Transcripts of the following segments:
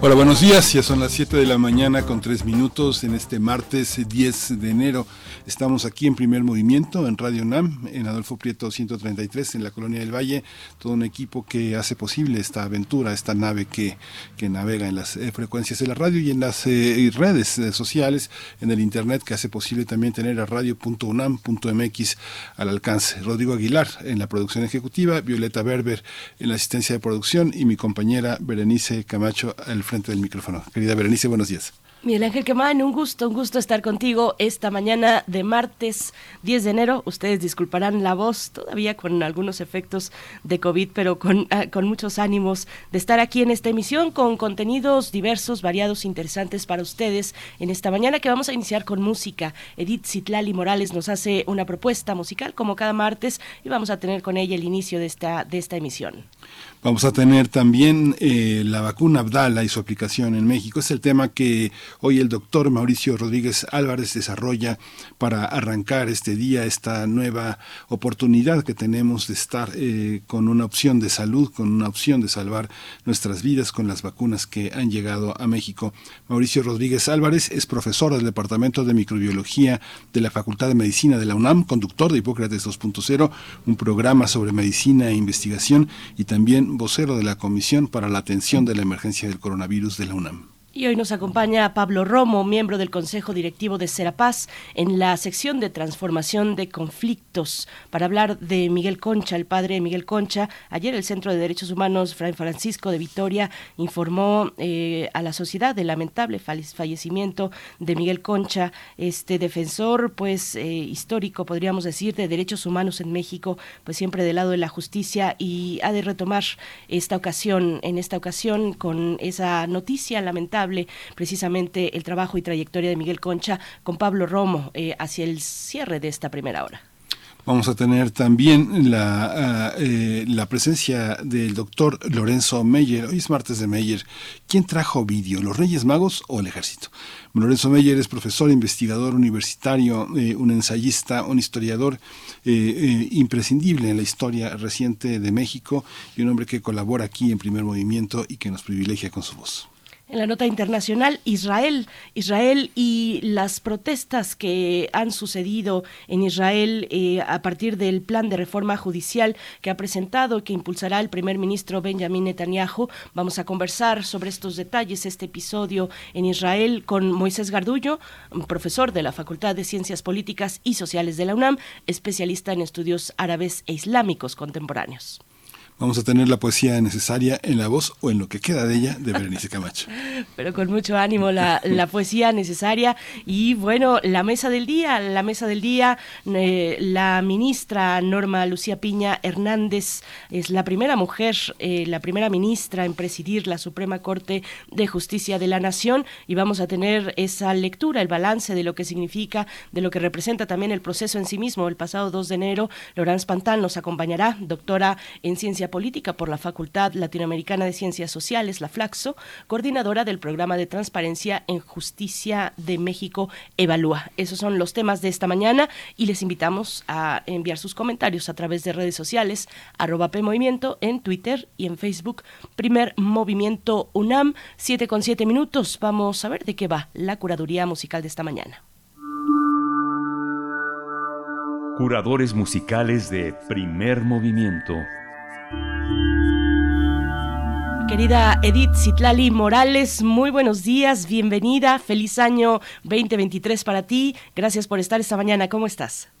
Hola, buenos días. Ya son las 7 de la mañana con 3 minutos en este martes 10 de enero. Estamos aquí en primer movimiento en Radio NAM, en Adolfo Prieto 133, en la Colonia del Valle. Todo un equipo que hace posible esta aventura, esta nave que, que navega en las eh, frecuencias de la radio y en las eh, redes eh, sociales, en el Internet, que hace posible también tener a radio.unam.mx al alcance. Rodrigo Aguilar en la producción ejecutiva, Violeta Berber en la asistencia de producción y mi compañera Berenice Camacho al frente del micrófono. Querida Berenice, buenos días. Miguel Ángel Quemán, un gusto, un gusto estar contigo esta mañana de martes 10 de enero. Ustedes disculparán la voz todavía con algunos efectos de COVID, pero con, ah, con muchos ánimos de estar aquí en esta emisión con contenidos diversos, variados, interesantes para ustedes en esta mañana que vamos a iniciar con música. Edith Citlali Morales nos hace una propuesta musical como cada martes y vamos a tener con ella el inicio de esta, de esta emisión. Vamos a tener también eh, la vacuna Abdala y su aplicación en México. Es el tema que hoy el doctor Mauricio Rodríguez Álvarez desarrolla para arrancar este día, esta nueva oportunidad que tenemos de estar eh, con una opción de salud, con una opción de salvar nuestras vidas con las vacunas que han llegado a México. Mauricio Rodríguez Álvarez es profesor del Departamento de Microbiología de la Facultad de Medicina de la UNAM, conductor de Hipócrates 2.0, un programa sobre medicina e investigación y también vocero de la Comisión para la Atención de la Emergencia del Coronavirus de la UNAM. Y hoy nos acompaña Pablo Romo, miembro del Consejo Directivo de Serapaz, en la sección de transformación de conflictos, para hablar de Miguel Concha, el padre de Miguel Concha. Ayer el Centro de Derechos Humanos Fray Francisco de Vitoria informó eh, a la sociedad del lamentable fallecimiento de Miguel Concha, este defensor, pues eh, histórico, podríamos decir, de derechos humanos en México, pues siempre del lado de la justicia y ha de retomar esta ocasión, en esta ocasión, con esa noticia lamentable precisamente el trabajo y trayectoria de Miguel Concha con Pablo Romo eh, hacia el cierre de esta primera hora. Vamos a tener también la, ah, eh, la presencia del doctor Lorenzo Meyer. Hoy es martes de Meyer. ¿Quién trajo vídeo, los Reyes Magos o el Ejército? Lorenzo Meyer es profesor, investigador universitario, eh, un ensayista, un historiador imprescindible en la historia reciente de México y un hombre que colabora aquí en Primer Movimiento y que nos privilegia con su voz. En la nota internacional, Israel, Israel y las protestas que han sucedido en Israel eh, a partir del plan de reforma judicial que ha presentado, que impulsará el primer ministro Benjamin Netanyahu. Vamos a conversar sobre estos detalles, este episodio en Israel con Moisés Gardullo, profesor de la Facultad de Ciencias Políticas y Sociales de la UNAM, especialista en estudios árabes e islámicos contemporáneos. Vamos a tener la poesía necesaria en la voz o en lo que queda de ella de Berenice Camacho. Pero con mucho ánimo la, poesía necesaria y bueno, la mesa del día, la mesa del día, eh, la ministra Norma Lucía Piña Hernández es la primera mujer, eh, la primera ministra en presidir la Suprema Corte de Justicia de la Nación y vamos a tener esa lectura, el balance de lo que significa, de lo que representa también el proceso en sí mismo. El pasado 2 de enero, Laurence Pantal nos acompañará, doctora en ciencia Política por la Facultad Latinoamericana de Ciencias Sociales, la Flaxo, coordinadora del programa de transparencia en Justicia de México Evalúa. Esos son los temas de esta mañana y les invitamos a enviar sus comentarios a través de redes sociales, arroba PMovimiento en Twitter y en Facebook, Primer Movimiento UNAM, 7 con 7 minutos. Vamos a ver de qué va la curaduría musical de esta mañana. Curadores musicales de Primer Movimiento. Querida Edith Citlali Morales, muy buenos días, bienvenida, feliz año 2023 para ti, gracias por estar esta mañana, ¿cómo estás?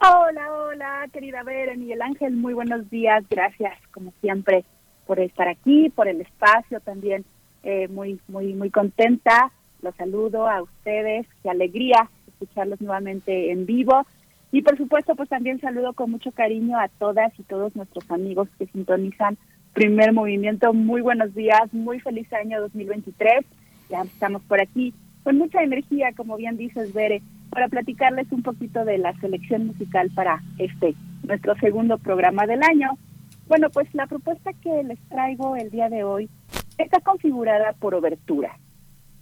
Hola, hola, querida Vera, Miguel Ángel, muy buenos días, gracias como siempre por estar aquí, por el espacio también, eh, muy, muy, muy contenta, los saludo a ustedes, qué alegría escucharlos nuevamente en vivo y por supuesto, pues también saludo con mucho cariño a todas y todos nuestros amigos que sintonizan Primer Movimiento. Muy buenos días, muy feliz año 2023. Ya estamos por aquí con mucha energía, como bien dices, Bere, para platicarles un poquito de la selección musical para este, nuestro segundo programa del año. Bueno, pues la propuesta que les traigo el día de hoy está configurada por obertura.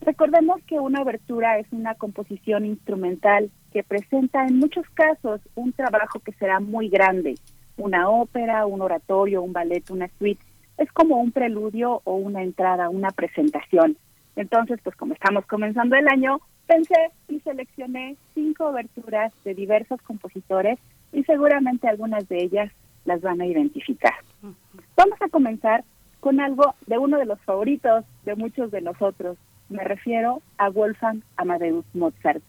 Recordemos que una obertura es una composición instrumental que presenta en muchos casos un trabajo que será muy grande, una ópera, un oratorio, un ballet, una suite. Es como un preludio o una entrada, una presentación. Entonces, pues como estamos comenzando el año, pensé y seleccioné cinco oberturas de diversos compositores y seguramente algunas de ellas las van a identificar. Vamos a comenzar con algo de uno de los favoritos de muchos de nosotros. Me refiero a Wolfgang Amadeus Mozart.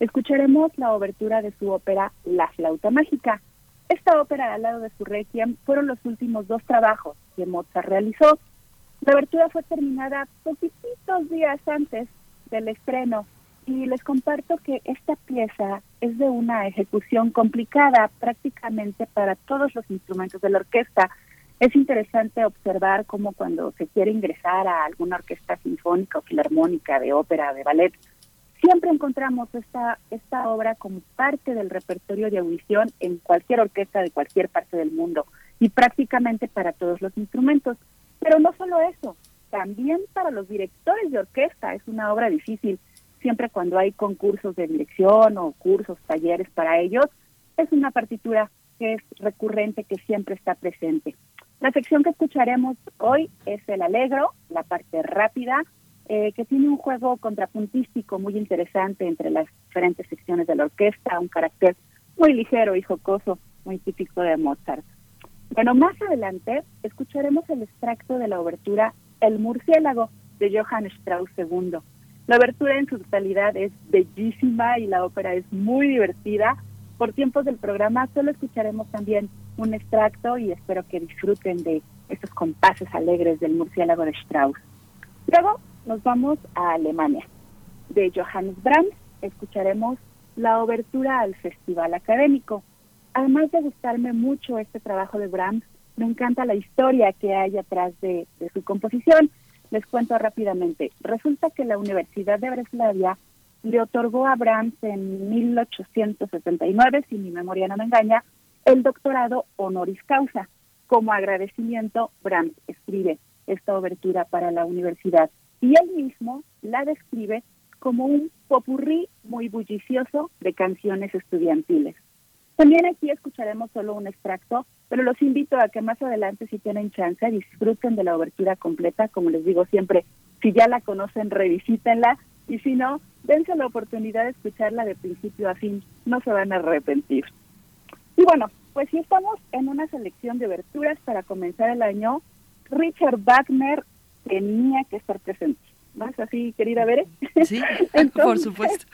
Escucharemos la obertura de su ópera La flauta mágica. Esta ópera al lado de su requiem fueron los últimos dos trabajos que Mozart realizó. La abertura fue terminada poquititos días antes del estreno y les comparto que esta pieza es de una ejecución complicada prácticamente para todos los instrumentos de la orquesta. Es interesante observar cómo cuando se quiere ingresar a alguna orquesta sinfónica o filarmónica, de ópera, de ballet, siempre encontramos esta, esta obra como parte del repertorio de audición en cualquier orquesta de cualquier parte del mundo y prácticamente para todos los instrumentos. Pero no solo eso, también para los directores de orquesta es una obra difícil siempre cuando hay concursos de dirección o cursos, talleres para ellos, es una partitura que es recurrente, que siempre está presente. La sección que escucharemos hoy es el alegro, la parte rápida, eh, que tiene un juego contrapuntístico muy interesante entre las diferentes secciones de la orquesta, un carácter muy ligero y jocoso, muy típico de Mozart. Bueno, más adelante escucharemos el extracto de la obertura El murciélago de Johann Strauss II. La abertura en su totalidad es bellísima y la ópera es muy divertida. Por tiempos del programa solo escucharemos también un extracto y espero que disfruten de estos compases alegres del murciélago de Strauss. Luego nos vamos a Alemania. De Johannes Brahms escucharemos la obertura al Festival Académico. Además de gustarme mucho este trabajo de Brahms, me encanta la historia que hay atrás de, de su composición les cuento rápidamente. Resulta que la Universidad de Breslavia le otorgó a Brahms en 1879, si mi memoria no me engaña, el doctorado honoris causa. Como agradecimiento, Brahms escribe esta obertura para la universidad y él mismo la describe como un popurrí muy bullicioso de canciones estudiantiles. También aquí escucharemos solo un extracto pero los invito a que más adelante, si tienen chance, disfruten de la obertura completa. Como les digo siempre, si ya la conocen, revisítenla. Y si no, dense la oportunidad de escucharla de principio a fin. No se van a arrepentir. Y bueno, pues si estamos en una selección de oberturas para comenzar el año, Richard Wagner tenía que estar presente. ¿No es así, querida Bere? Sí, por supuesto.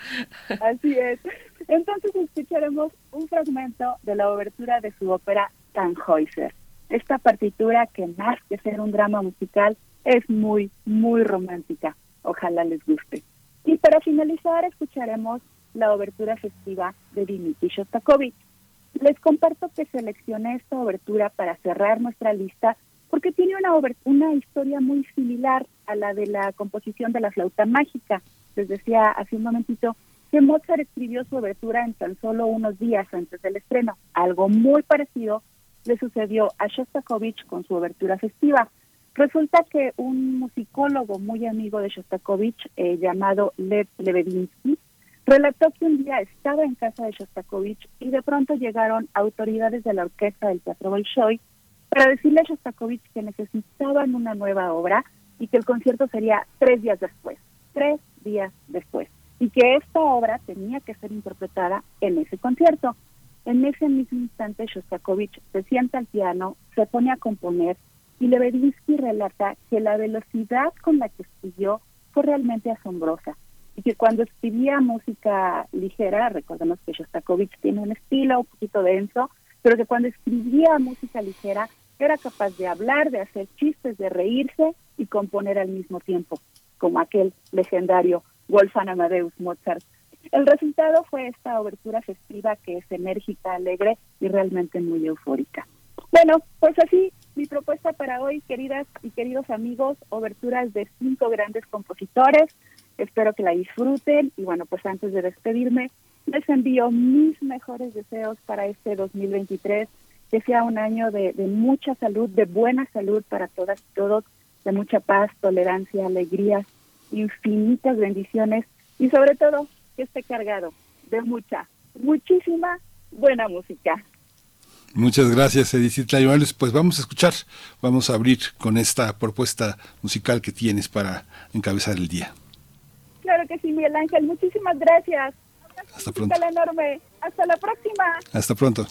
Así es. Entonces escucharemos un fragmento de la obertura de su ópera Tannhäuser. Esta partitura que más que ser un drama musical es muy, muy romántica. Ojalá les guste. Y para finalizar escucharemos la obertura festiva de Dimitri Shostakovich. Les comparto que seleccioné esta obertura para cerrar nuestra lista porque tiene una, una historia muy similar a la de la composición de la flauta mágica. Les decía hace un momentito que Mozart escribió su obertura en tan solo unos días antes del estreno. Algo muy parecido le sucedió a Shostakovich con su obertura festiva. Resulta que un musicólogo muy amigo de Shostakovich, eh, llamado Lev Lebedinsky, relató que un día estaba en casa de Shostakovich y de pronto llegaron autoridades de la orquesta del Teatro Bolshoi para decirle a Shostakovich que necesitaban una nueva obra y que el concierto sería tres días después, tres días después, y que esta obra tenía que ser interpretada en ese concierto. En ese mismo instante, Shostakovich se sienta al piano, se pone a componer y Lebedinsky relata que la velocidad con la que escribió fue realmente asombrosa y que cuando escribía música ligera, recordemos que Shostakovich tiene un estilo un poquito denso, pero que cuando escribía música ligera era capaz de hablar, de hacer chistes, de reírse y componer al mismo tiempo, como aquel legendario Wolfgang Amadeus Mozart el resultado fue esta obertura festiva que es enérgica, alegre y realmente muy eufórica. Bueno, pues así mi propuesta para hoy, queridas y queridos amigos, oberturas de cinco grandes compositores. Espero que la disfruten y bueno, pues antes de despedirme, Les envío mis mejores deseos para este 2023, que sea un año de, mucha salud, de buena salud para todas y todos, de mucha paz, tolerancia, alegría, infinitas bendiciones y sobre todo que esté cargado de mucha, muchísima buena música. Muchas gracias, Edith Layuales. Pues vamos a escuchar, vamos a abrir con esta propuesta musical que tienes para encabezar el día. Claro que sí, Miguel Ángel. Muchísimas gracias. Hasta pronto. enorme. Hasta la próxima. Hasta pronto.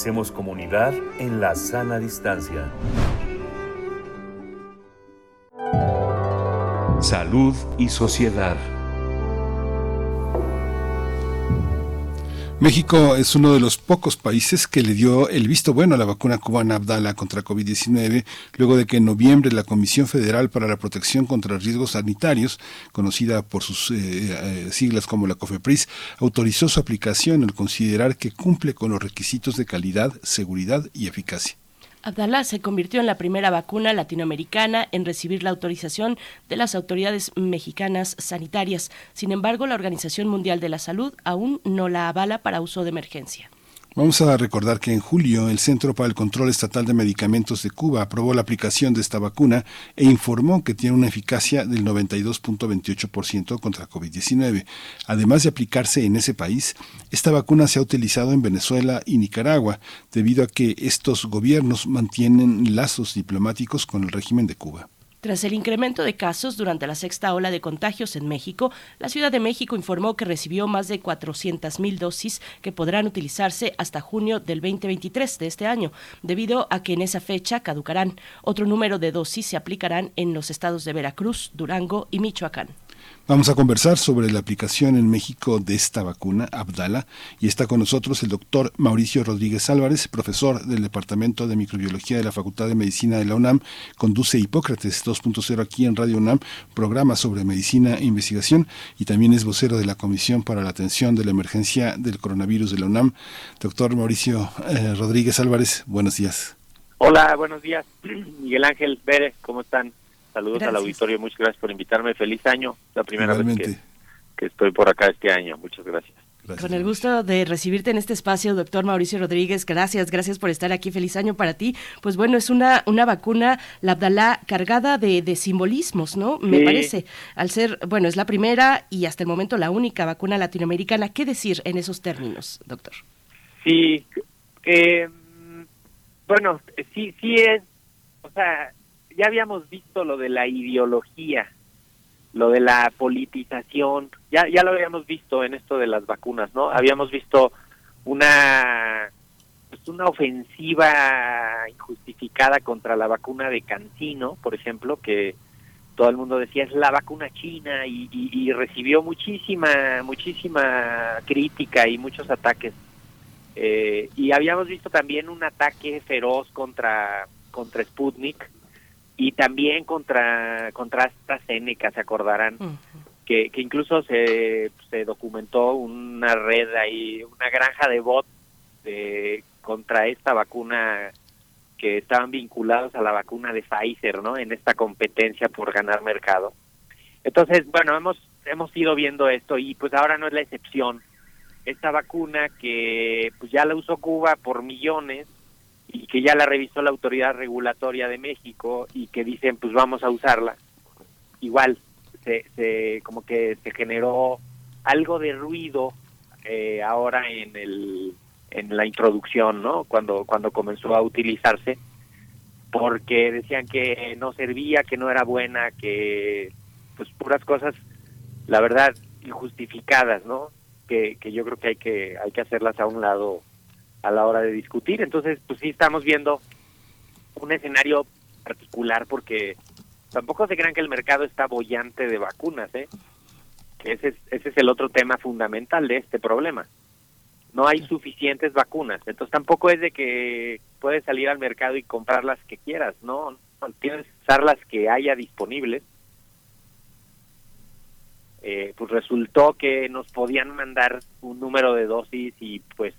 Hacemos comunidad en la sana distancia. Salud y sociedad. México es uno de los pocos países que le dio el visto bueno a la vacuna cubana Abdala contra COVID-19, luego de que en noviembre la Comisión Federal para la Protección contra Riesgos Sanitarios, conocida por sus eh, eh, siglas como la COFEPRIS, autorizó su aplicación al considerar que cumple con los requisitos de calidad, seguridad y eficacia. Abdalá se convirtió en la primera vacuna latinoamericana en recibir la autorización de las autoridades mexicanas sanitarias. Sin embargo, la Organización Mundial de la Salud aún no la avala para uso de emergencia. Vamos a recordar que en julio el Centro para el Control Estatal de Medicamentos de Cuba aprobó la aplicación de esta vacuna e informó que tiene una eficacia del 92.28% contra COVID-19. Además de aplicarse en ese país, esta vacuna se ha utilizado en Venezuela y Nicaragua, debido a que estos gobiernos mantienen lazos diplomáticos con el régimen de Cuba. Tras el incremento de casos durante la sexta ola de contagios en México, la Ciudad de México informó que recibió más de 400.000 dosis que podrán utilizarse hasta junio del 2023 de este año, debido a que en esa fecha caducarán. Otro número de dosis se aplicarán en los estados de Veracruz, Durango y Michoacán. Vamos a conversar sobre la aplicación en México de esta vacuna, Abdala, y está con nosotros el doctor Mauricio Rodríguez Álvarez, profesor del Departamento de Microbiología de la Facultad de Medicina de la UNAM, conduce Hipócrates 2.0 aquí en Radio UNAM, programa sobre medicina e investigación, y también es vocero de la Comisión para la Atención de la Emergencia del Coronavirus de la UNAM. Doctor Mauricio eh, Rodríguez Álvarez, buenos días. Hola, buenos días. Miguel Ángel Pérez, ¿cómo están? Saludos al auditorio, muchas gracias por invitarme. Feliz año, la primera vez que, estoy por acá este año. Muchas gracias. Con el gusto de recibirte en este espacio, doctor Mauricio Rodríguez. Gracias, gracias por estar aquí. Feliz año para ti. Pues bueno, es una, una vacuna, la Abdalá, cargada de, de simbolismos, ¿no? Me parece. Al ser, bueno, es la primera y hasta el momento la única vacuna latinoamericana. ¿Qué decir en esos términos, doctor? Sí, eh, bueno, sí, sí es, o sea, ya habíamos visto lo de la ideología, lo de la politización, ya, ya lo habíamos visto en esto de las vacunas, ¿no? Habíamos visto una pues una ofensiva injustificada contra la vacuna de Cancino, por ejemplo, que todo el mundo decía es la vacuna china y, y recibió muchísima muchísima crítica y muchos ataques eh, y habíamos visto también un ataque feroz contra contra Sputnik y también contra contra AstraZeneca se acordarán que, que incluso se, se documentó una red ahí una granja de bots de, contra esta vacuna que estaban vinculados a la vacuna de Pfizer no en esta competencia por ganar mercado. Entonces bueno hemos hemos ido viendo esto y pues ahora no es la excepción. Esta vacuna que pues ya la usó Cuba por millones y que ya la revisó la autoridad regulatoria de México y que dicen pues vamos a usarla. Igual se, se como que se generó algo de ruido eh, ahora en el en la introducción no cuando cuando comenzó a utilizarse porque decían que no servía que no era buena que pues puras cosas la verdad injustificadas no que, que yo creo que hay que hay que hacerlas a un lado a la hora de discutir. Entonces, pues sí estamos viendo un escenario particular porque tampoco se crean que el mercado está bollante de vacunas, ¿eh? Ese es, ese es el otro tema fundamental de este problema. No hay suficientes vacunas, entonces tampoco es de que puedes salir al mercado y comprar las que quieras, ¿no? Tienes que usar las que haya disponibles. Eh, pues resultó que nos podían mandar un número de dosis y pues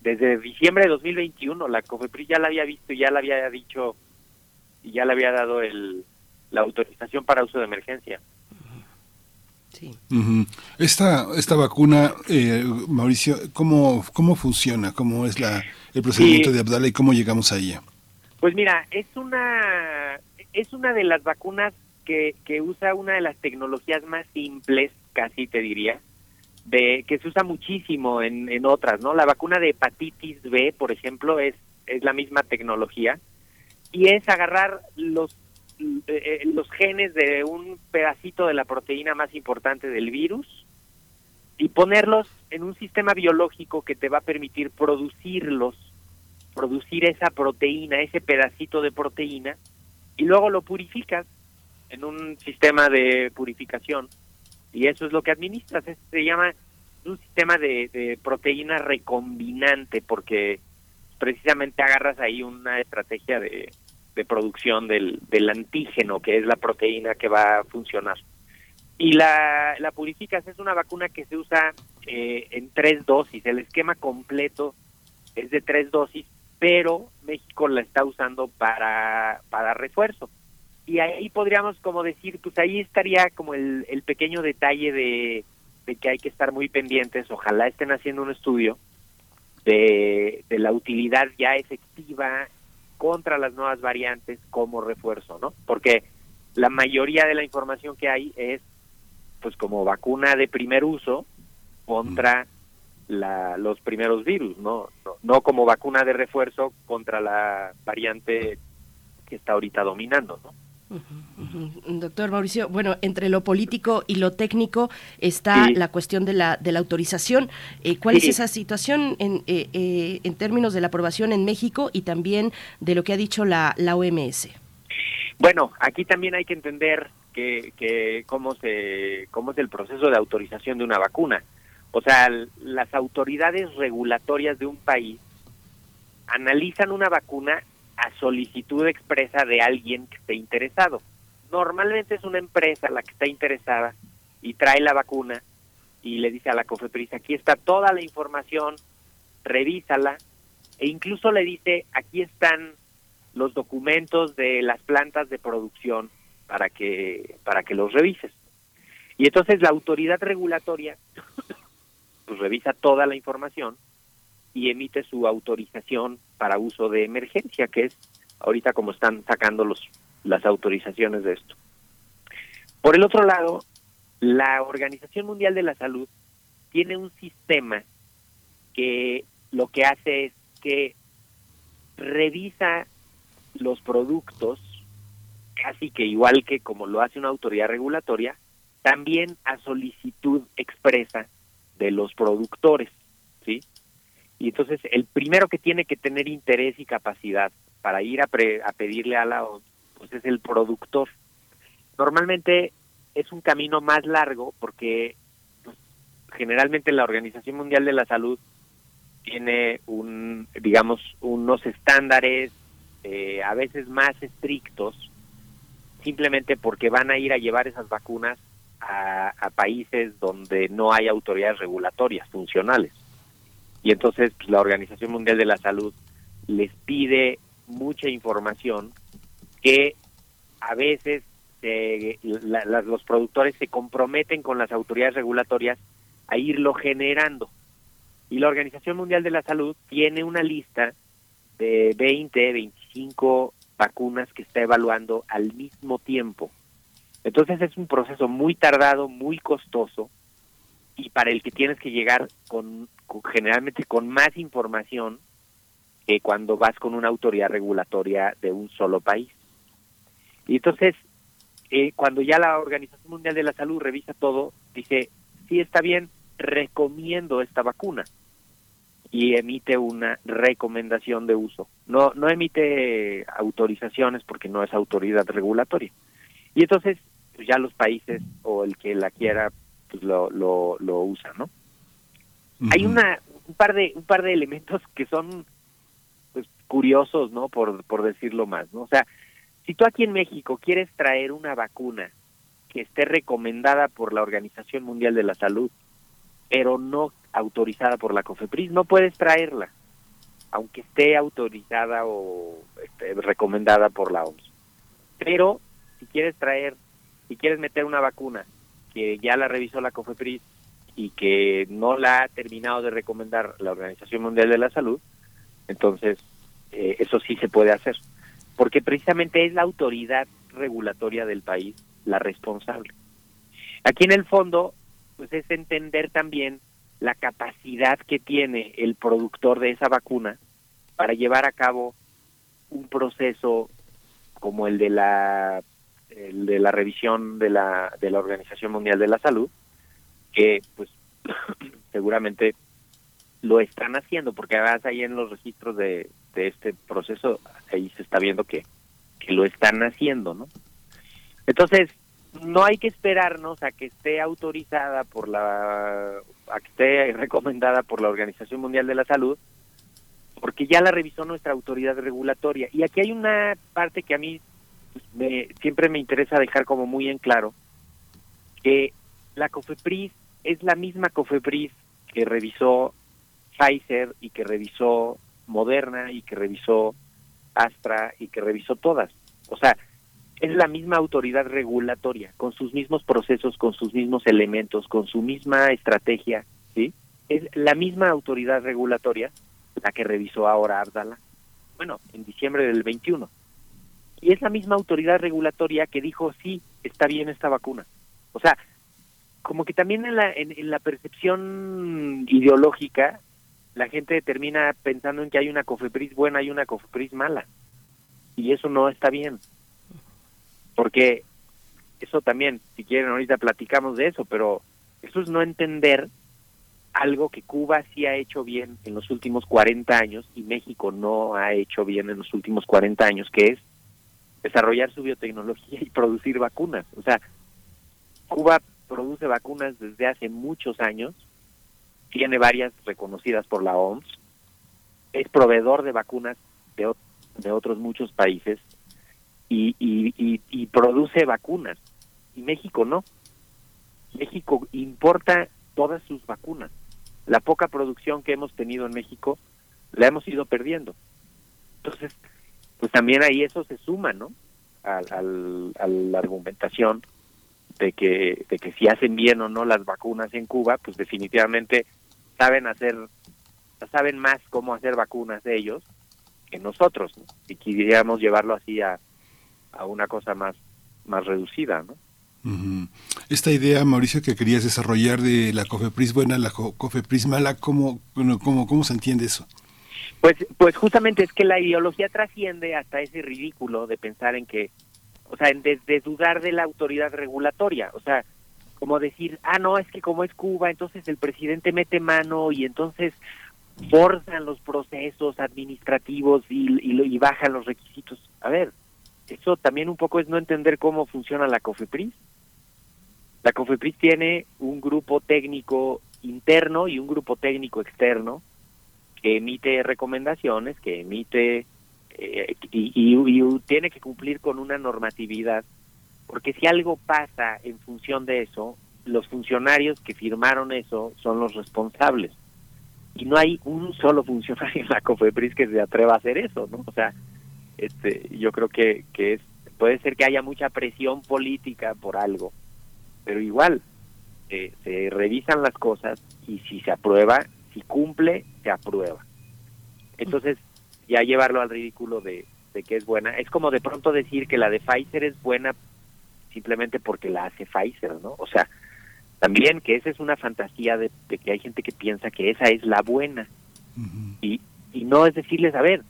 desde diciembre de 2021 la COFEPRIS ya la había visto y ya la había dicho y ya le había dado el, la autorización para uso de emergencia. Sí. Esta esta vacuna, eh, Mauricio, ¿cómo, ¿cómo funciona? ¿Cómo es la, el procedimiento de Abdala y cómo llegamos a ella? Pues mira, es una es una de las vacunas que, que usa una de las tecnologías más simples, casi te diría, de que se usa muchísimo en, en otras, ¿no? La vacuna de hepatitis B, por ejemplo, es, es la misma tecnología y es agarrar los eh, eh, los genes de un pedacito de la proteína más importante del virus y ponerlos en un sistema biológico que te va a permitir producirlos, producir esa proteína, ese pedacito de proteína, y luego lo purificas en un sistema de purificación. Y eso es lo que administras. se llama un sistema de, proteína recombinante, porque precisamente agarras ahí una estrategia de, producción del, del antígeno, que es la proteína que va a funcionar y la, la Purificas es una vacuna que se usa eh, en tres dosis. El esquema completo es de tres dosis, pero México la está usando para, para refuerzo. Y ahí podríamos como decir, pues ahí estaría como el, el pequeño detalle de, de que hay que estar muy pendientes. Ojalá estén haciendo un estudio de, de la utilidad ya efectiva contra las nuevas variantes como refuerzo, ¿no? Porque la mayoría de la información que hay es pues como vacuna de primer uso contra la, los primeros virus, ¿no? ¿no? como vacuna de refuerzo contra la variante que está ahorita dominando, ¿no? Doctor Mauricio, bueno, entre lo político y lo técnico está la cuestión de la, de la autorización. Eh, ¿Cuál es esa situación en, eh, eh, en términos de la aprobación en México y también de lo que ha dicho la, la OMS? Bueno, aquí también hay que entender que, cómo se cómo es el proceso de autorización de una vacuna. O sea, las autoridades regulatorias de un país analizan una vacuna a solicitud expresa de alguien que esté interesado. Normalmente es una empresa la que está interesada y trae la vacuna y le dice a la COFEPRIS, aquí está toda la información, revísala, e incluso le dice, aquí están los documentos de las plantas de producción para que para que los revises. Y entonces la autoridad regulatoria pues revisa toda la información y emite su autorización para uso de emergencia, que es ahorita como están sacando los las autorizaciones de esto. Por el otro lado, la Organización Mundial de la Salud tiene un sistema que lo que hace es que revisa los productos casi que igual que como lo hace una autoridad regulatoria, también a solicitud expresa de los productores, ¿sí? Y entonces el primero que tiene que tener interés y capacidad para ir a, a pedirle a la pues es el productor. Normalmente es un camino más largo porque pues, generalmente la Organización Mundial de la Salud tiene un, digamos, unos estándares eh, a veces más estrictos simplemente porque van a ir a llevar esas vacunas a, países donde no hay autoridades regulatorias funcionales. Y entonces pues, la Organización Mundial de la Salud les pide mucha información que a veces los productores se comprometen con las autoridades regulatorias a irlo generando. Y la Organización Mundial de la Salud tiene una lista de 20, 25 vacunas que está evaluando al mismo tiempo. Entonces es un proceso muy tardado, muy costoso y para el que tienes que llegar con, generalmente con más información que cuando vas con una autoridad regulatoria de un solo país. Y entonces, eh, cuando ya la Organización Mundial de la Salud revisa todo, dice, sí está bien, recomiendo esta vacuna y emite una recomendación de uso. No, no emite autorizaciones porque no es autoridad regulatoria. Y entonces, pues ya los países o el que la quiera, pues lo, lo, lo usa, ¿no? Hay una, un par de, un par de elementos que son pues, curiosos, ¿no? Por, por decirlo más, ¿no? O sea, si tú aquí en México quieres traer una vacuna que esté recomendada por la Organización Mundial de la Salud, pero no autorizada por la COFEPRIS, no puedes traerla, aunque esté autorizada o este, recomendada por la OMS. Pero si quieres traer, si quieres meter una vacuna que ya la revisó la COFEPRIS y que no la ha terminado de recomendar la Organización Mundial de la Salud, entonces eh, eso sí se puede hacer, porque precisamente es la autoridad regulatoria del país la responsable. Aquí en el fondo, pues es entender también la capacidad que tiene el productor de esa vacuna para llevar a cabo un proceso como el de la de la revisión de la de la Organización Mundial de la Salud que pues seguramente lo están haciendo, porque además ahí en los registros de, de este proceso, ahí se está viendo que, que lo están haciendo, ¿no? Entonces, no hay que esperarnos a que esté autorizada por la, a que esté recomendada por la Organización Mundial de la Salud, porque ya la revisó nuestra autoridad regulatoria. Y aquí hay una parte que a mí me, siempre me interesa dejar como muy en claro, que la COFEPRIS es la misma COFEPRIS que revisó Pfizer y que revisó Moderna y que revisó Astra y que revisó todas. O sea, es la misma autoridad regulatoria, con sus mismos procesos, con sus mismos elementos, con su misma estrategia, ¿sí? Es la misma autoridad regulatoria la que revisó ahora Ardala, bueno, en diciembre del 21. Y es la misma autoridad regulatoria que dijo, sí, está bien esta vacuna. O sea, como que también en la, en, la percepción ideológica, la gente termina pensando en que hay una cofepris buena y una cofepris mala. Y eso no está bien porque eso también, si quieren ahorita platicamos de eso, pero eso es no entender algo que Cuba sí ha hecho bien en los últimos 40 años y México no ha hecho bien en los últimos 40 años, que es desarrollar su biotecnología y producir vacunas. O sea, Cuba produce vacunas desde hace muchos años, tiene varias reconocidas por la OMS, es proveedor de vacunas de, otros muchos países y, y, y, produce vacunas. Y México no. México importa todas sus vacunas. La poca producción que hemos tenido en México la hemos ido perdiendo. Entonces, pues también ahí eso se suma, ¿no? A, a la argumentación de que, de que si hacen bien o no las vacunas en Cuba, pues definitivamente saben hacer, saben más cómo hacer vacunas de ellos que nosotros, si quisiéramos llevarlo así a, a una cosa más, más reducida, ¿no? Esta idea, Mauricio, que querías desarrollar de la COFEPRIS buena, la COFEPRIS mala, ¿cómo, cómo, cómo se entiende eso? Pues, pues justamente es que la ideología trasciende hasta ese ridículo de pensar en que, o sea, en de, dudar de la autoridad regulatoria, o sea, como decir, ah, no, es que como es Cuba, entonces el presidente mete mano y entonces forzan los procesos administrativos y, y, y bajan los requisitos. A ver, eso también un poco es no entender cómo funciona la COFEPRIS. La COFEPRIS tiene un grupo técnico interno y un grupo técnico externo que emite recomendaciones, que emite eh, y, tiene que cumplir con una normatividad, porque si algo pasa en función de eso, los funcionarios que firmaron eso son los responsables. Y no hay un solo funcionario en la COFEPRIS que se atreva a hacer eso, ¿no? O sea, este, yo creo que, que es, puede ser que haya mucha presión política por algo, pero igual eh, se revisan las cosas y si se aprueba, si cumple, se aprueba. Entonces, ya llevarlo al ridículo de, de que es buena, es como de pronto decir que la de Pfizer es buena simplemente porque la hace Pfizer, ¿no? O sea, también que esa es una fantasía de, que hay gente que piensa que esa es la buena. y, y no es decirles, a ver,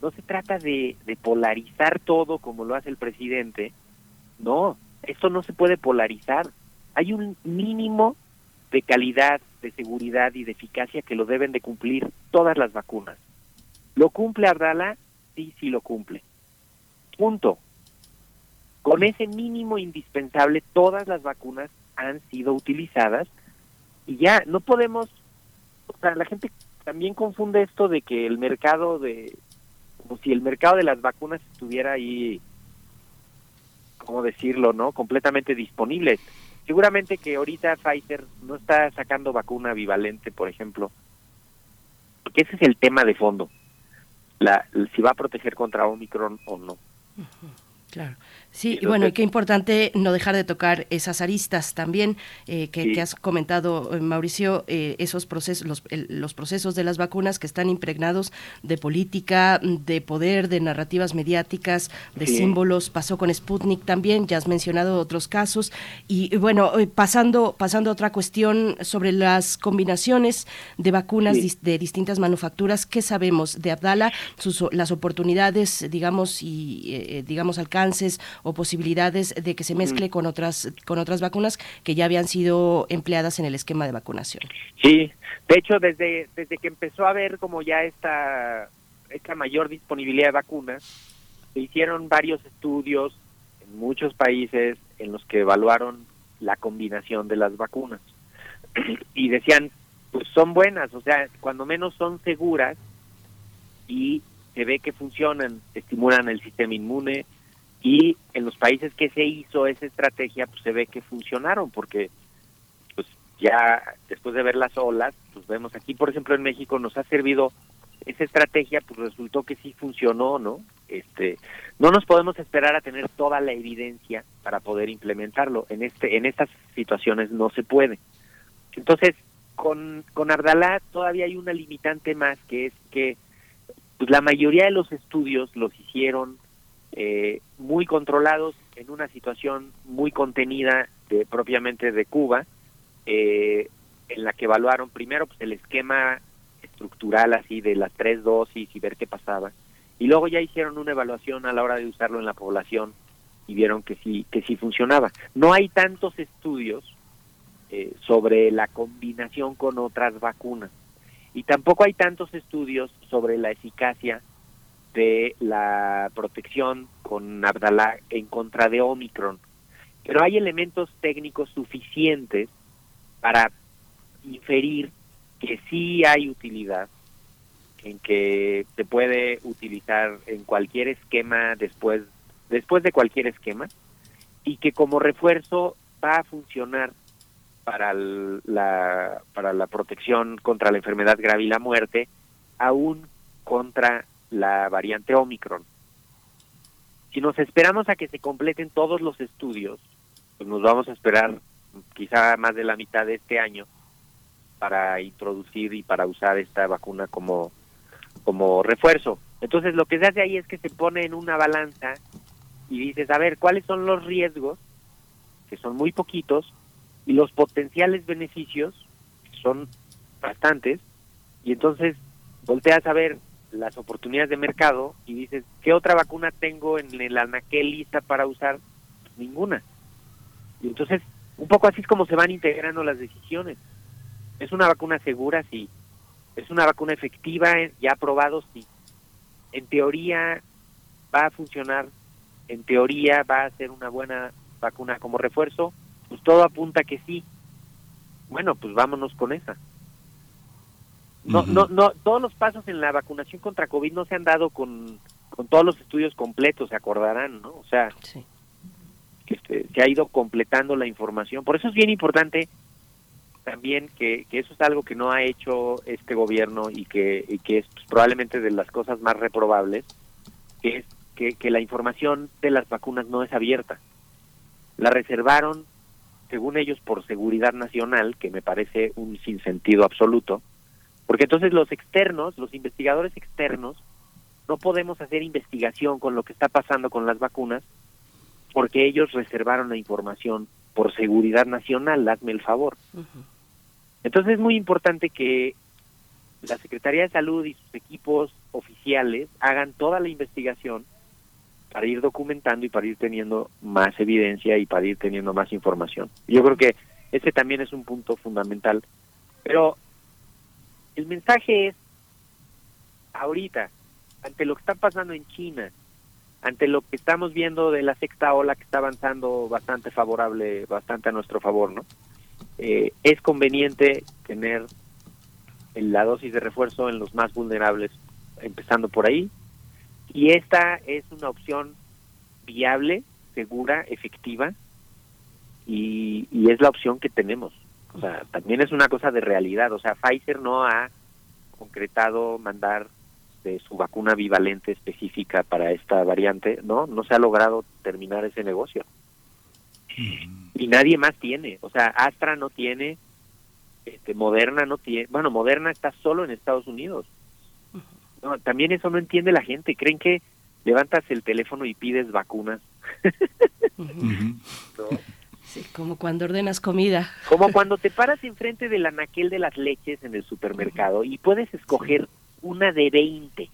no se trata de, polarizar todo como lo hace el presidente. No, esto no se puede polarizar. Hay un mínimo de calidad, de seguridad y de eficacia que lo deben de cumplir todas las vacunas. ¿Lo cumple Ardala? Sí, sí lo cumple. Punto. Con ese mínimo indispensable, todas las vacunas han sido utilizadas y ya no podemos, o sea, la gente también confunde esto de que el mercado de, como si el mercado de las vacunas estuviera ahí, ¿cómo decirlo, no? Completamente disponible. Seguramente que ahorita Pfizer no está sacando vacuna bivalente, por ejemplo, porque ese es el tema de fondo, la, si va a proteger contra Omicron o no. Claro. Sí, bueno, y qué importante no dejar de tocar esas aristas también eh, que, has comentado, eh, Mauricio, eh, esos procesos, los, los, procesos de las vacunas que están impregnados de política, de poder, de narrativas mediáticas, de símbolos. Pasó con Sputnik también, ya has mencionado otros casos. Y, bueno, pasando, pasando a otra cuestión sobre las combinaciones de vacunas de distintas manufacturas, ¿qué sabemos de Abdala? Sus, las oportunidades, digamos, y digamos, alcance chances o posibilidades de que se mezcle con otras con otras vacunas que ya habían sido empleadas en el esquema de vacunación. Sí, de hecho desde desde que empezó a haber como ya esta esta mayor disponibilidad de vacunas, se hicieron varios estudios en muchos países en los que evaluaron la combinación de las vacunas y decían pues son buenas, o sea, cuando menos son seguras y se ve que funcionan, estimulan el sistema inmune y en los países que se hizo esa estrategia, pues se ve que funcionaron porque pues ya después de ver las olas, pues vemos aquí, por ejemplo, en México nos ha servido esa estrategia, pues resultó que sí funcionó, ¿no? Este, no nos podemos esperar a tener toda la evidencia para poder implementarlo. En este en estas situaciones no se puede. Entonces, con, con Ardalá todavía hay una limitante más, que es que pues, la mayoría de los estudios los hicieron eh, muy controlados en una situación muy contenida de, propiamente de Cuba, eh, en la que evaluaron primero pues, el esquema estructural así de las tres dosis y ver qué pasaba. Y luego ya hicieron una evaluación a la hora de usarlo en la población y vieron que sí, que sí funcionaba. No hay tantos estudios eh, sobre la combinación con otras vacunas. Y tampoco hay tantos estudios sobre la eficacia de la protección con Abdalá en contra de Omicron. Pero hay elementos técnicos suficientes para inferir que sí hay utilidad, en que se puede utilizar en cualquier esquema después, después de cualquier esquema, y que como refuerzo va a funcionar para la, para la protección contra la enfermedad grave y la muerte, aún contra la variante Omicron. Si nos esperamos a que se completen todos los estudios, pues nos vamos a esperar quizá más de la mitad de este año para introducir y para usar esta vacuna como, como refuerzo. Entonces lo que se hace ahí es que se pone en una balanza y dices, a ver, ¿cuáles son los riesgos? Que son muy poquitos, y los potenciales beneficios son bastantes y entonces volteas a ver las oportunidades de mercado y dices, ¿qué otra vacuna tengo en el anaquel lista para usar? Ninguna. Y entonces, un poco así es como se van integrando las decisiones. ¿Es una vacuna segura? Sí. ¿Es una vacuna efectiva? ¿Ya aprobado? Sí. En teoría va a funcionar, en teoría va a ser una buena vacuna como refuerzo, pues todo apunta que sí. Bueno, pues vámonos con esa. No, no, no, todos los pasos en la vacunación contra COVID no se han dado con, con todos los estudios completos, se acordarán, ¿no? O sea, que este, se ha ido completando la información. Por eso es bien importante también que, que eso es algo que no ha hecho este gobierno y que, y que es pues, probablemente de las cosas más reprobables, que es que, que la información de las vacunas no es abierta. La reservaron según ellos, por seguridad nacional, que me parece un sinsentido absoluto, porque entonces los externos, los investigadores externos, no podemos hacer investigación con lo que está pasando con las vacunas, porque ellos reservaron la información por seguridad nacional, hazme el favor. Entonces es muy importante que la Secretaría de Salud y sus equipos oficiales hagan toda la investigación para ir documentando y para ir teniendo más evidencia y para ir teniendo más información. Yo creo que ese también es un punto fundamental. Pero el mensaje es, ahorita, ante lo que está pasando en China, ante lo que estamos viendo de la sexta ola que está avanzando bastante favorable, bastante a nuestro favor, ¿no? Eh, es conveniente tener la dosis de refuerzo en los más vulnerables, empezando por ahí, y esta es una opción viable, segura, efectiva, y, es la opción que tenemos. O sea, también es una cosa de realidad. O sea, Pfizer no ha concretado mandar de su vacuna bivalente específica para esta variante, ¿no? No se ha logrado terminar ese negocio. Y nadie más tiene. O sea, Astra no tiene, este, Moderna no tiene. Bueno, Moderna está solo en Estados Unidos también eso no entiende la gente. Creen que levantas el teléfono y pides vacunas. como cuando ordenas comida. Como cuando te paras enfrente del anaquel de las leches en el supermercado y puedes escoger una de 20.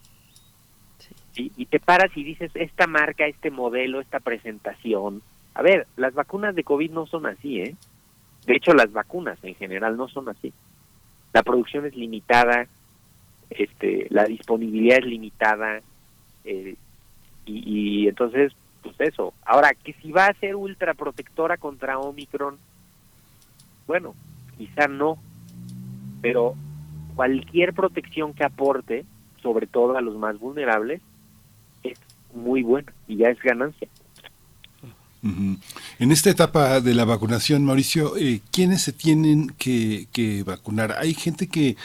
y te paras y dices, esta marca, este modelo, esta presentación. A ver, las vacunas de COVID no son así, ¿eh? De hecho, las vacunas en general no son así. La producción es limitada, este, la disponibilidad es limitada, eh, y, y, entonces, pues eso. Ahora, que si va a ser ultra protectora contra Omicron, bueno, quizá no, pero cualquier protección que aporte, sobre todo a los más vulnerables, es muy buena y ya es ganancia. En esta etapa de la vacunación, Mauricio, eh, ¿quiénes se tienen que, que vacunar? Hay gente que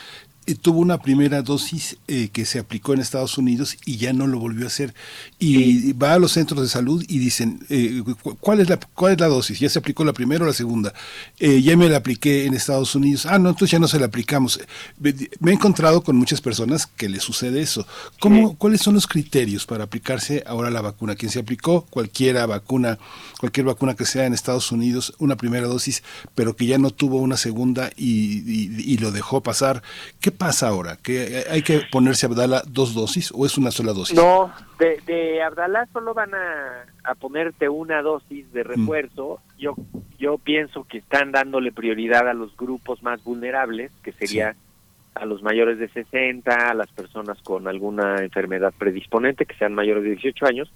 tuvo una primera dosis eh, que se aplicó en Estados Unidos y ya no lo volvió a hacer. Y va a los centros de salud y dicen, eh, ¿cuál, es la, ¿cuál es la dosis? ¿Ya se aplicó la primera o la segunda? ya me la apliqué en Estados Unidos. Ah, no, entonces ya no se la aplicamos. Me he encontrado con muchas personas que le sucede eso. ¿Cómo, ¿Cuáles son los criterios para aplicarse ahora la vacuna? Quien se aplicó cualquiera vacuna, cualquier vacuna que sea en Estados Unidos, una primera dosis, pero que ya no tuvo una segunda y, y lo dejó pasar. ¿Qué pasa ahora? ¿Que hay que ponerse Abdala dos dosis o es una sola dosis? No, de, de Abdala solo van a, ponerte una dosis de mm. refuerzo. Yo yo pienso que están dándole prioridad a los grupos más vulnerables, que sería a los mayores de 60, a las personas con alguna enfermedad predisponente, que sean mayores de 18 años,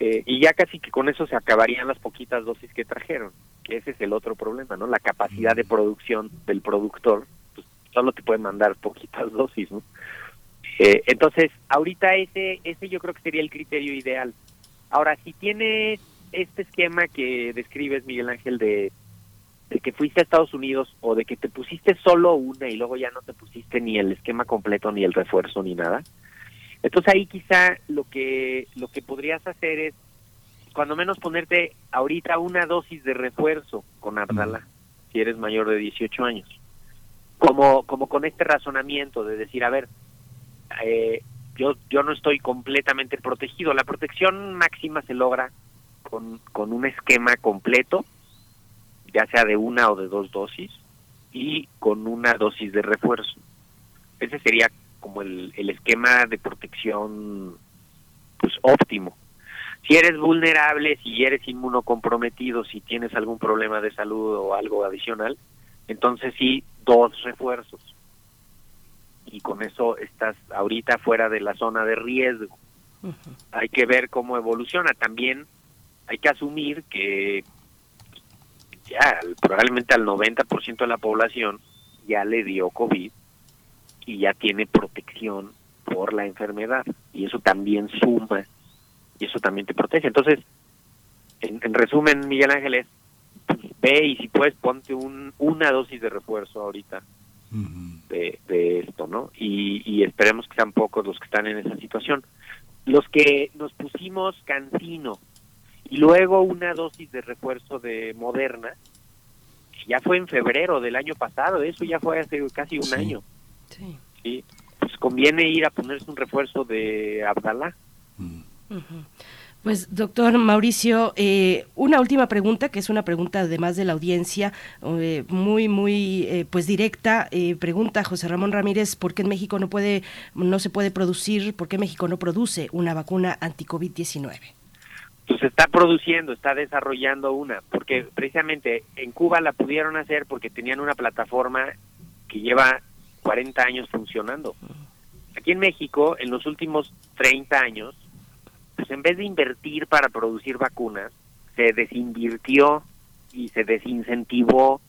eh, y ya casi que con eso se acabarían las poquitas dosis que trajeron, que ese es el otro problema, ¿no? La capacidad de producción del productor solo te pueden mandar poquitas dosis, ¿no? Eh, entonces, ahorita ese, ese yo creo que sería el criterio ideal. Ahora, si tienes este esquema que describes, Miguel Ángel, de, de que fuiste a Estados Unidos o de que te pusiste solo una y luego ya no te pusiste ni el esquema completo, ni el refuerzo, ni nada, entonces ahí quizá lo que, lo que podrías hacer es, cuando menos ponerte ahorita una dosis de refuerzo con Ardala, si eres mayor de 18 años como, como con este razonamiento de decir, a ver, eh, yo, yo no estoy completamente protegido. La protección máxima se logra con, con un esquema completo, ya sea de una o de dos dosis, y con una dosis de refuerzo. Ese sería como el, el esquema de protección pues óptimo. Si eres vulnerable, si eres inmunocomprometido, si tienes algún problema de salud o algo adicional, entonces sí dos refuerzos. Y con eso estás ahorita fuera de la zona de riesgo. Hay que ver cómo evoluciona. También hay que asumir que ya probablemente al 90% de la población ya le dio COVID y ya tiene protección por la enfermedad. Y eso también suma y eso también te protege. Entonces, en, en resumen, Miguel Ángeles, ve y si puedes ponte un, una dosis de refuerzo ahorita de, de, esto, ¿no? Y, y esperemos que sean pocos los que están en esa situación. Los que nos pusimos cancino y luego una dosis de refuerzo de Moderna, ya fue en febrero del año pasado, eso ya fue hace casi un año. Sí. Pues conviene ir a ponerse un refuerzo de Abdalá. Pues doctor Mauricio, eh, una última pregunta, que es una pregunta además de la audiencia, eh, muy, muy eh, pues directa. pregunta José Ramón Ramírez, ¿por qué en México no, puede, no se puede producir, por qué México no produce una vacuna anti-COVID-19? Pues está produciendo, está desarrollando una, porque precisamente en Cuba la pudieron hacer porque tenían una plataforma que lleva 40 años funcionando. Aquí en México, en los últimos 30 años, pues en vez de invertir para producir vacunas, se desinvirtió y se desincentivó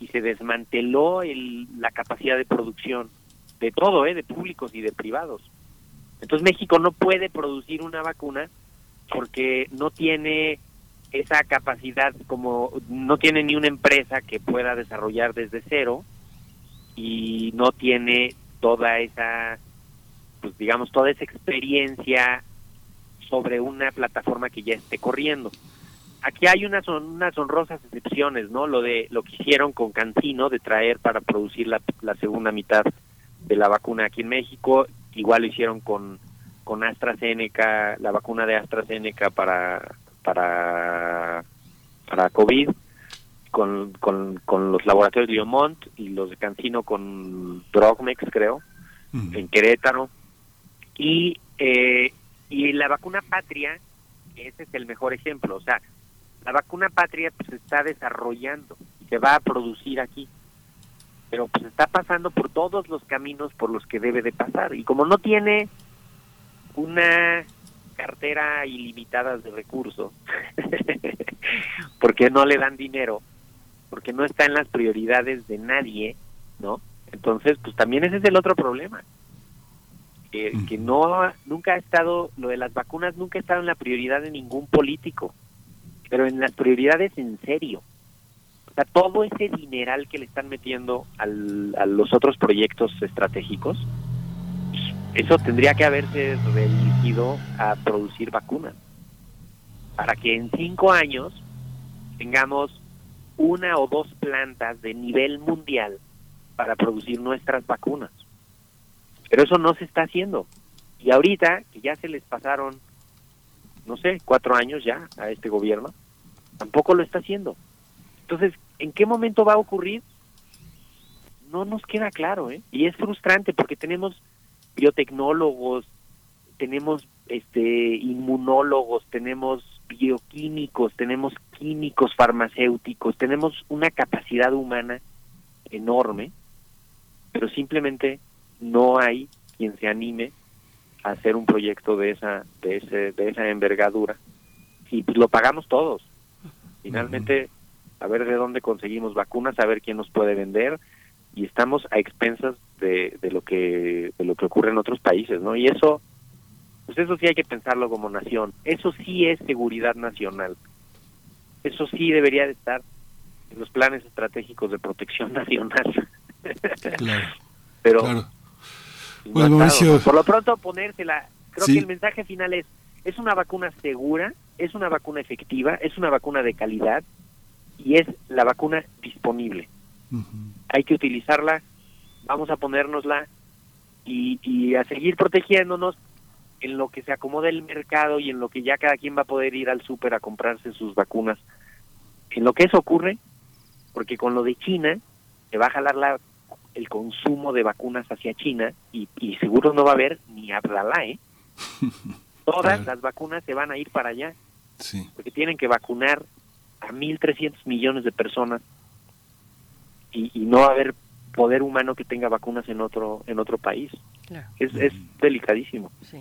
y se desmanteló el, la capacidad de producción de todo, ¿eh? de públicos y de privados. Entonces México no puede producir una vacuna porque no tiene esa capacidad como no tiene ni una empresa que pueda desarrollar desde cero y no tiene toda esa pues digamos toda esa experiencia sobre una plataforma que ya esté corriendo. Aquí hay unas, unas honrosas excepciones, ¿no? Lo de lo que hicieron con Cancino de traer para producir la, la segunda mitad de la vacuna aquí en México, igual lo hicieron con con AstraZeneca, la vacuna de AstraZeneca para para para COVID con, con, con los laboratorios de Liomont y los de Cancino con Drogmex, creo, en Querétaro. Y eh, Y la vacuna patria, ese es el mejor ejemplo, o sea, la vacuna patria pues, se está desarrollando, se va a producir aquí, pero pues está pasando por todos los caminos por los que debe de pasar. Y como no tiene una cartera ilimitada de recursos, porque no le dan dinero, porque no está en las prioridades de nadie, ¿no? Entonces, pues también ese es el otro problema. Que, que no, nunca ha estado, lo de las vacunas nunca ha estado en la prioridad de ningún político, pero en las prioridades en serio. O sea, todo ese dineral que le están metiendo al, a los otros proyectos estratégicos, eso tendría que haberse redirigido a producir vacunas. Para que en cinco años tengamos una o dos plantas de nivel mundial para producir nuestras vacunas. Pero eso no se está haciendo. Y ahorita, que ya se les pasaron, no sé, cuatro años ya a este gobierno, tampoco lo está haciendo. Entonces, ¿en qué momento va a ocurrir? No nos queda claro, ¿eh? Y es frustrante porque tenemos biotecnólogos, tenemos este inmunólogos, tenemos bioquímicos, tenemos químicos farmacéuticos, tenemos una capacidad humana enorme, pero simplemente no hay quien se anime a hacer un proyecto de esa de ese de esa envergadura y pues lo pagamos todos. Finalmente a ver de dónde conseguimos vacunas, a ver quién nos puede vender y estamos a expensas de, de lo que de lo que ocurre en otros países, ¿no? Y eso pues eso sí hay que pensarlo como nación. Eso sí es seguridad nacional. Eso sí debería de estar en los planes estratégicos de protección nacional. Claro. Pero claro. No estado. por lo pronto ponérsela. Creo Sí. que el mensaje final es es una vacuna segura, es una vacuna efectiva, es una vacuna de calidad y es la vacuna disponible. Hay que utilizarla, vamos a ponérnosla y, y a seguir protegiéndonos en lo que se acomoda el mercado y en lo que ya cada quien va a poder ir al súper a comprarse sus vacunas. En lo que eso ocurre, porque con lo de China se va a jalar la, el consumo de vacunas hacia China y, y seguro no va a haber ni Abdalá, ¿eh? Todas Claro. las vacunas se van a ir para allá, Sí. porque tienen que vacunar a 1.300 millones de personas y, y no va a haber poder humano que tenga vacunas en otro en otro país. Claro, Es, es delicadísimo. sí.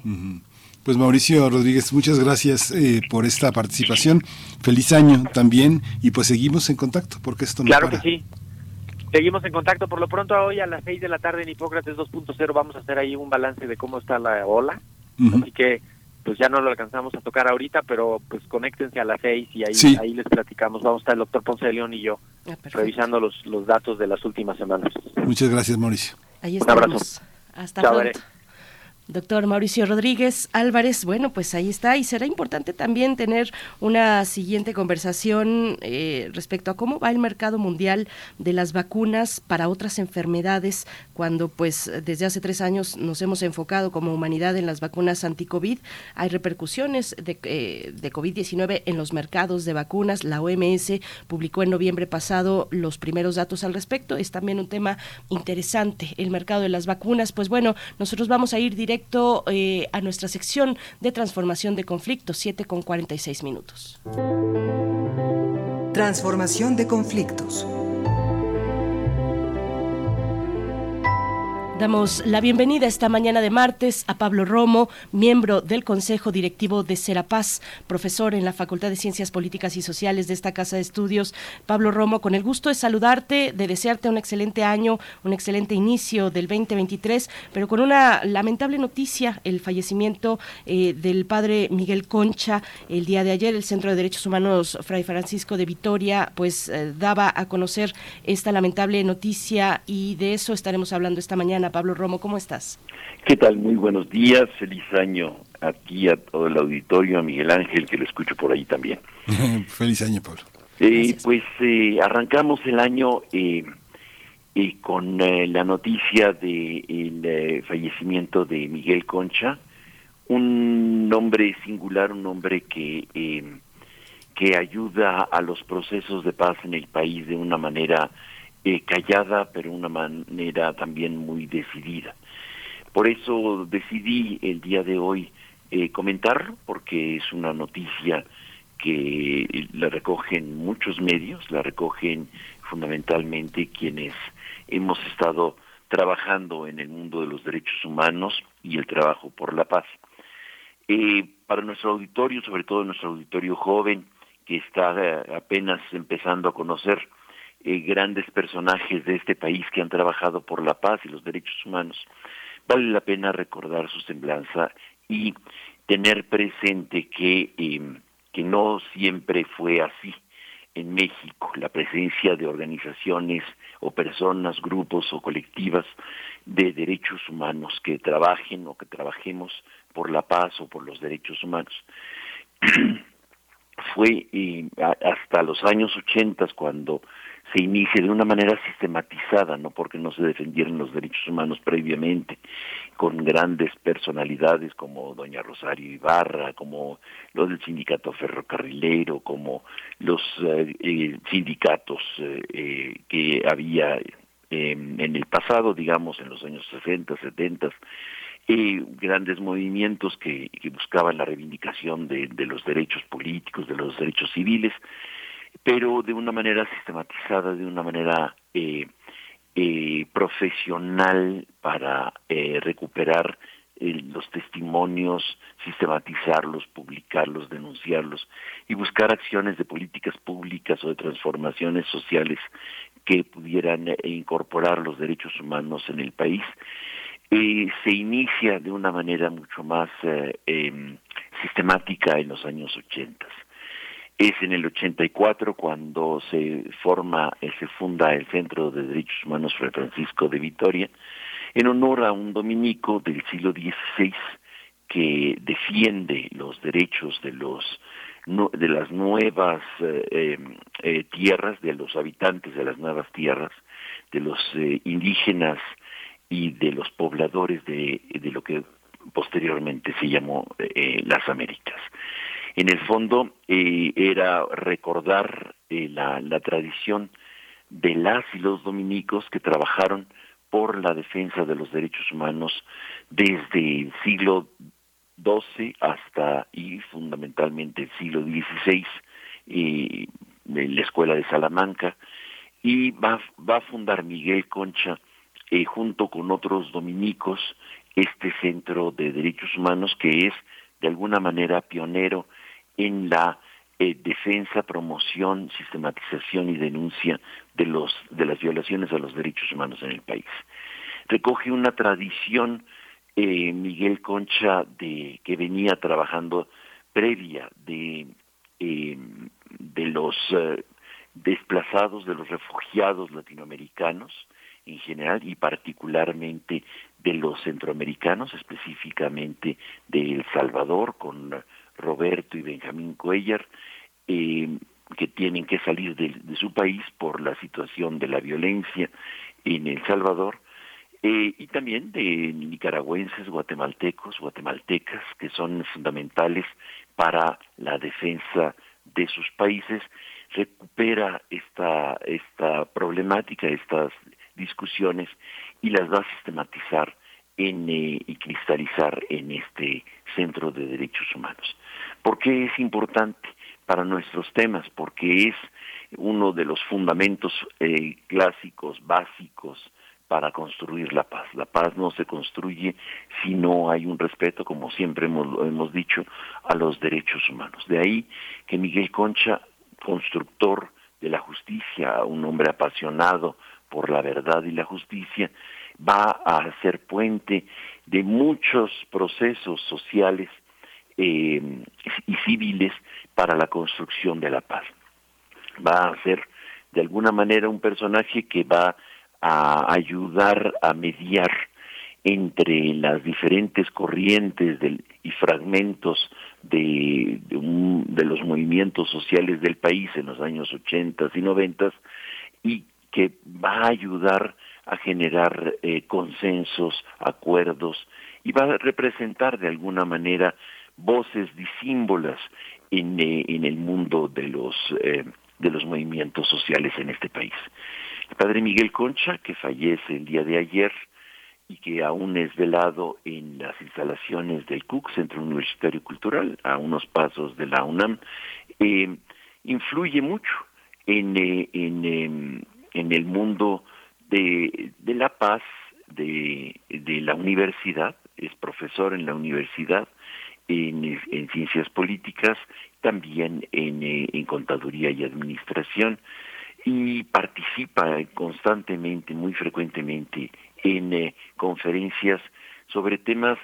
Pues Mauricio Rodríguez, muchas gracias eh, por esta participación. Feliz año también y pues seguimos en contacto porque esto no Claro para. que sí. Seguimos en contacto. Por lo pronto, hoy a las 6 de la tarde en Hipócrates 2.0 vamos a hacer ahí un balance de cómo está la ola. Así que pues ya no lo alcanzamos a tocar ahorita, pero pues conéctense a las 6 y ahí, Sí. ahí les platicamos. Vamos a estar el doctor Ponce de León y yo Ah, revisando los, los datos de las últimas semanas. Muchas gracias, Mauricio. Ahí Un abrazo. estamos. Hasta Chao, pronto. Bere. Doctor Mauricio Rodríguez Álvarez, bueno, pues ahí está y será importante también tener una siguiente conversación eh, respecto a cómo va el mercado mundial de las vacunas para otras enfermedades, cuando pues desde hace tres años nos hemos enfocado como humanidad en las vacunas anti-COVID. Hay repercusiones de, eh, de COVID-19 en los mercados de vacunas. La OMS publicó en noviembre pasado los primeros datos al respecto. Es también un tema interesante, el mercado de las vacunas. Pues bueno, nosotros vamos a ir eh, a nuestra sección de transformación de conflictos, 7 con 46 minutos. Transformación de conflictos. Damos la bienvenida esta mañana de martes a Pablo Romo, miembro del Consejo Directivo de Serapaz, profesor en la Facultad de Ciencias Políticas y Sociales de esta Casa de Estudios. Pablo Romo, con el gusto de saludarte, de desearte un excelente año, un excelente inicio del 2023, pero con una lamentable noticia, el fallecimiento eh, del padre Miguel Concha el día de ayer. El Centro de Derechos Humanos Fray Francisco de Vitoria, pues eh, daba a conocer esta lamentable noticia y de eso estaremos hablando esta mañana. Pablo Romo, ¿cómo estás? ¿Qué tal? Muy buenos días, feliz año a ti, a todo el auditorio, a Miguel Ángel, que lo escucho por ahí también. Feliz año, Pablo. Eh, pues eh, arrancamos el año eh, eh, con eh, la noticia del fallecimiento de Miguel Concha, un hombre singular, un hombre que, eh, que ayuda a los procesos de paz en el país de una manera eh, callada, pero una manera también muy decidida. Por eso decidí el día de hoy eh, comentarlo porque es una noticia que la recogen muchos medios, la recogen fundamentalmente quienes hemos estado trabajando en el mundo de los derechos humanos y el trabajo por la paz. Eh, para nuestro auditorio, sobre todo nuestro auditorio joven, que está eh, apenas empezando a conocer eh, grandes personajes de este país que han trabajado por la paz y los derechos humanos, vale la pena recordar su semblanza y tener presente que, em, que no siempre fue así en México, la presencia de organizaciones o personas, grupos o colectivas de derechos humanos que trabajen o que trabajemos por la paz o por los derechos humanos. Fue eh, hasta los años 80 cuando se inicia de una manera sistematizada, no porque no se defendieran los derechos humanos previamente, con grandes personalidades como doña Rosario Ibarra, como los del sindicato ferrocarrilero, como los eh, eh, sindicatos eh, que había em, en el pasado, digamos, en los años 60, 70, grandes movimientos que, que, buscaban la reivindicación de los derechos políticos, de los derechos civiles, pero de una manera sistematizada, de una manera eh, eh, profesional para eh, recuperar los testimonios, sistematizarlos, publicarlos, denunciarlos y buscar acciones de políticas públicas o de transformaciones sociales que pudieran incorporar los derechos humanos en el país. se inicia de una manera mucho más em, sistemática en los años 80. Es en el 84 cuando se forma, eh, se funda el Centro de Derechos Humanos Fray Francisco de Vitoria, en honor a un dominico del siglo XVI que defiende los derechos de los de las nuevas eh, em, eh, tierras, de los habitantes de las nuevas tierras, de los indígenas y de los pobladores de, de lo que posteriormente se llamó las Américas. En el fondo eh, era recordar eh, la, tradición de las y los dominicos que trabajaron por la defensa de los derechos humanos desde el siglo XII hasta y fundamentalmente el siglo XVI eh, en la escuela de Salamanca. Y va, va a fundar Miguel Concha eh, junto con otros dominicos este centro de derechos humanos que es de alguna manera pionero en la eh, defensa, promoción, sistematización y denuncia de los de las violaciones a los derechos humanos en el país. Recoge una tradición eh, Miguel Concha de que venía trabajando previa de eh, de los desplazados, de los refugiados latinoamericanos en general y particularmente de los centroamericanos, específicamente de El Salvador, con Roberto y Benjamín Cuellar, eh, que tienen que salir de, su país por la situación de la violencia en El Salvador, eh, y también de nicaragüenses, guatemaltecos, guatemaltecas, que son fundamentales para la defensa de sus países, recupera esta, esta problemática, estas discusiones y las va a sistematizar en, eh, y cristalizar en este Centro de Derechos Humanos. ¿Por qué es importante para nuestros temas? Porque es uno de los fundamentos eh, clásicos, básicos, para construir la paz. La paz no se construye si no hay un respeto, como siempre hemos, hemos dicho, a los derechos humanos. De ahí que Miguel Concha, constructor de la justicia, un hombre apasionado por la verdad y la justicia, va a ser puente de muchos procesos sociales eh, y civiles para la construcción de la paz. Va a ser de alguna manera un personaje que va a ayudar a mediar entre las diferentes corrientes y fragmentos de, de, los movimientos sociales del país en los años 80 y 90 y que va a ayudar a generar eh, consensos, acuerdos y va a representar de alguna manera voces disímbolas en, eh, en el mundo de los eh, de los movimientos sociales en este país. El padre Miguel Concha, que fallece el día de ayer, y que aún es velado en las instalaciones del CUC, Centro Universitario Cultural, a unos pasos de la UNAM, eh, influye mucho en, en, em, en, el mundo de, la paz de, de, la universidad, es profesor en la universidad, en, en ciencias políticas, también en, eh, en contaduría y administración, y participa constantemente, muy frecuentemente, en eh, conferencias sobre temas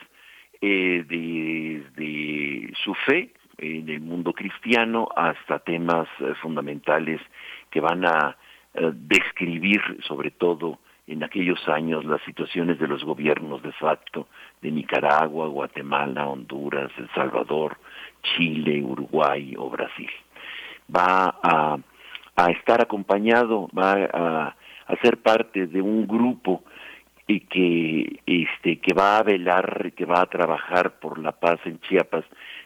eh, de, de, su fe en el mundo cristiano hasta temas eh, fundamentales que van a eh, describir sobre todo en aquellos años las situaciones de los gobiernos de facto de Nicaragua, Guatemala, Honduras, El Salvador, Chile, Uruguay o Brasil. Va a, estar acompañado, va a, a ser parte de un grupo y que este que va a velar que va a trabajar por la paz en Chiapas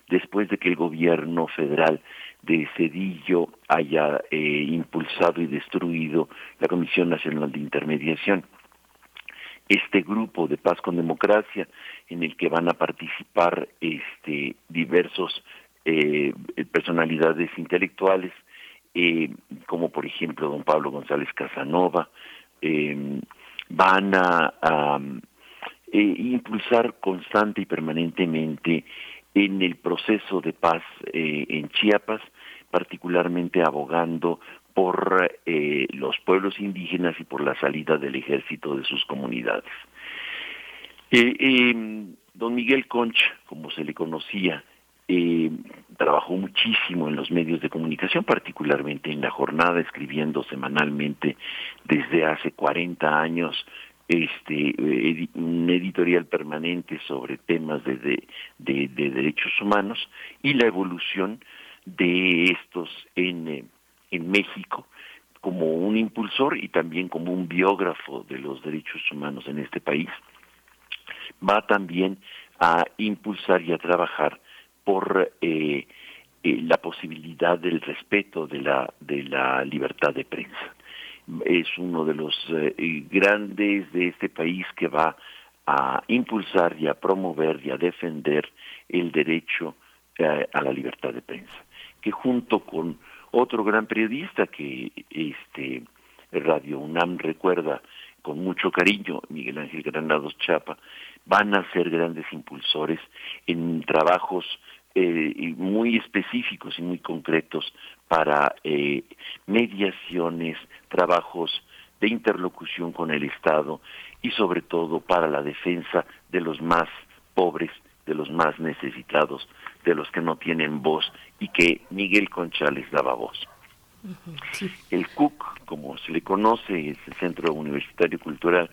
después de que el gobierno federal de Cedillo haya eh, impulsado y destruido la Comisión Nacional de Intermediación. Este grupo de paz con democracia en el que van a participar este diversos eh, personalidades intelectuales eh, como por ejemplo don Pablo González Casanova eh, van a, eh, impulsar constante y permanentemente en el proceso de paz en Chiapas, particularmente abogando por eh, los pueblos indígenas y por la salida del ejército de sus comunidades. Em, don Miguel Concha, como se le conocía, trabajó muchísimo en los medios de comunicación, particularmente en la jornada, escribiendo semanalmente desde hace 40 años este un editorial permanente sobre temas de, de, derechos humanos y la evolución de estos en, eh, en México como un impulsor y también como un biógrafo de los derechos humanos en este país, va también a impulsar y a trabajar por eh, eh, la posibilidad del respeto de la, de la libertad de prensa. Es uno de los grandes de este país que va a impulsar y a promover y a defender el derecho a la libertad de prensa, que junto con otro gran periodista que este Radio UNAM recuerda con mucho cariño, Miguel Ángel Granados Chapa, van a ser grandes impulsores en trabajos eh, muy específicos y muy concretos para eh, mediaciones, trabajos de interlocución con el Estado y sobre todo para la defensa de los más pobres, de los más necesitados, de los que no tienen voz y que Miguel Concha les daba voz. El CUC, como se le conoce, es el Centro Universitario Cultural,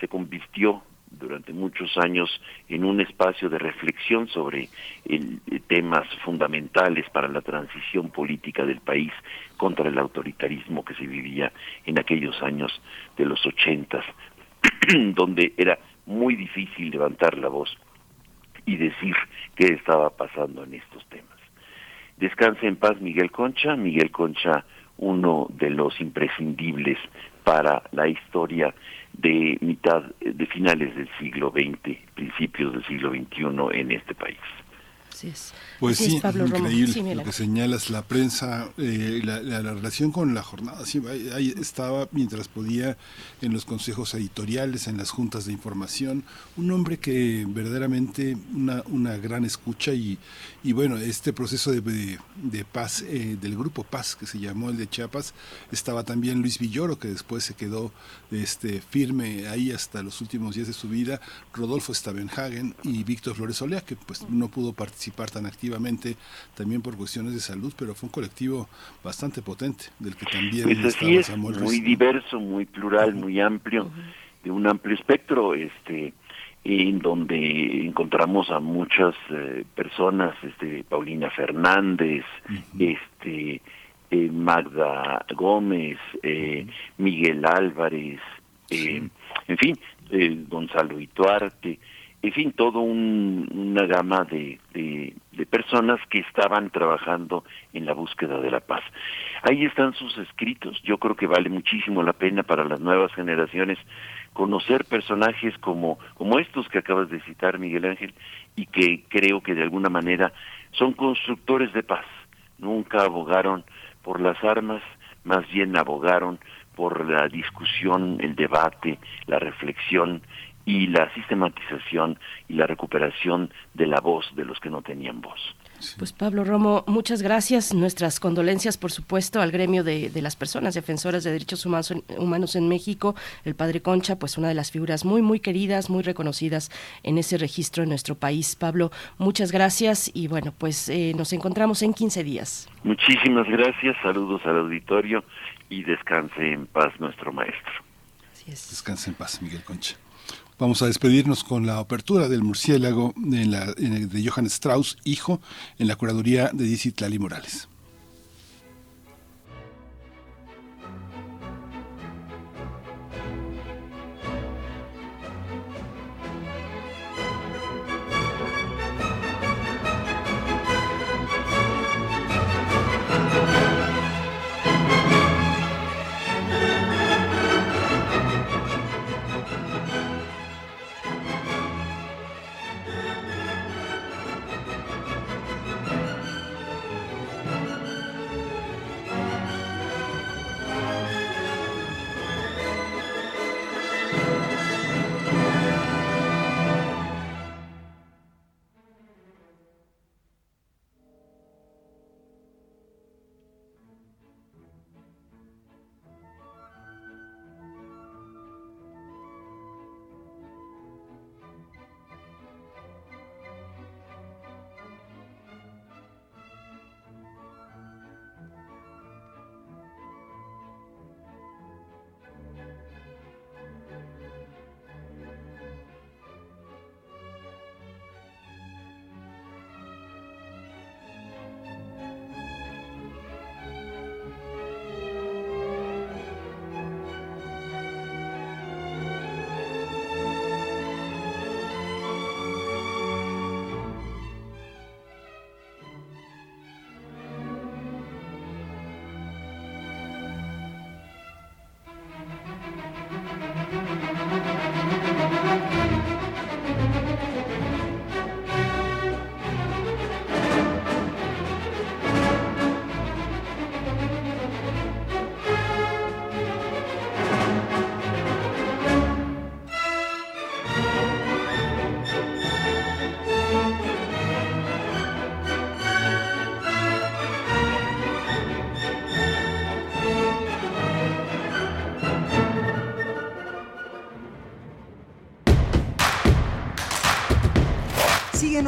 se convirtió durante muchos años en un espacio de reflexión sobre el, eh, temas fundamentales para la transición política del país contra el autoritarismo que se vivía en aquellos años de los ochentas, donde era muy difícil levantar la voz y decir qué estaba pasando en estos temas. Descanse en paz Miguel Concha, Miguel Concha, uno de los imprescindibles para la historia de mitad, de finales del siglo XX, principios del siglo XXI en este país. Pues sí, increíble lo que señalas, la prensa, eh, la, relación con la jornada, sí, ahí estaba mientras podía en los consejos editoriales, en las juntas de información, un hombre que verdaderamente una, una gran escucha y, y bueno, este proceso de, de, paz eh, del grupo Paz, que se llamó el de Chiapas, estaba también Luis Villoro, que después se quedó este, firme ahí hasta los últimos días de su vida, Rodolfo Stavenhagen y Víctor Flores Olea, que pues no pudo participar participar tan activamente también por cuestiones de salud, pero fue un colectivo bastante potente del que también pues estaba es, muy diverso, muy plural, muy amplio, de un amplio espectro, este en donde encontramos a muchas eh, personas, este Paulina Fernández, este eh, Magda Gómez, eh, Miguel Álvarez, en fin, Gonzalo Ituarte, en fin, todo una gama de, de, personas que estaban trabajando en la búsqueda de la paz. Ahí están sus escritos, yo creo que vale muchísimo la pena para las nuevas generaciones conocer personajes como, como estos que acabas de citar, Miguel Ángel, y que creo que de alguna manera son constructores de paz. Nunca abogaron por las armas, más bien abogaron por la discusión, el debate, la reflexión y la sistematización y la recuperación de la voz de los que no tenían voz. Pues Pablo Romo, muchas gracias. Nuestras condolencias, por supuesto, al gremio de, las personas defensoras de derechos humanos en, humanos en México. El padre Concha, pues una de las figuras muy, muy queridas, muy reconocidas en ese registro en nuestro país. Pablo, muchas gracias y bueno, pues eh, nos encontramos en 15 días. Muchísimas gracias, saludos al auditorio y descanse en paz nuestro maestro. Descanse en paz, Miguel Concha. Vamos a despedirnos con la apertura del murciélago de, la, de Johann Strauss, hijo, en la curaduría de Dizzy Tlali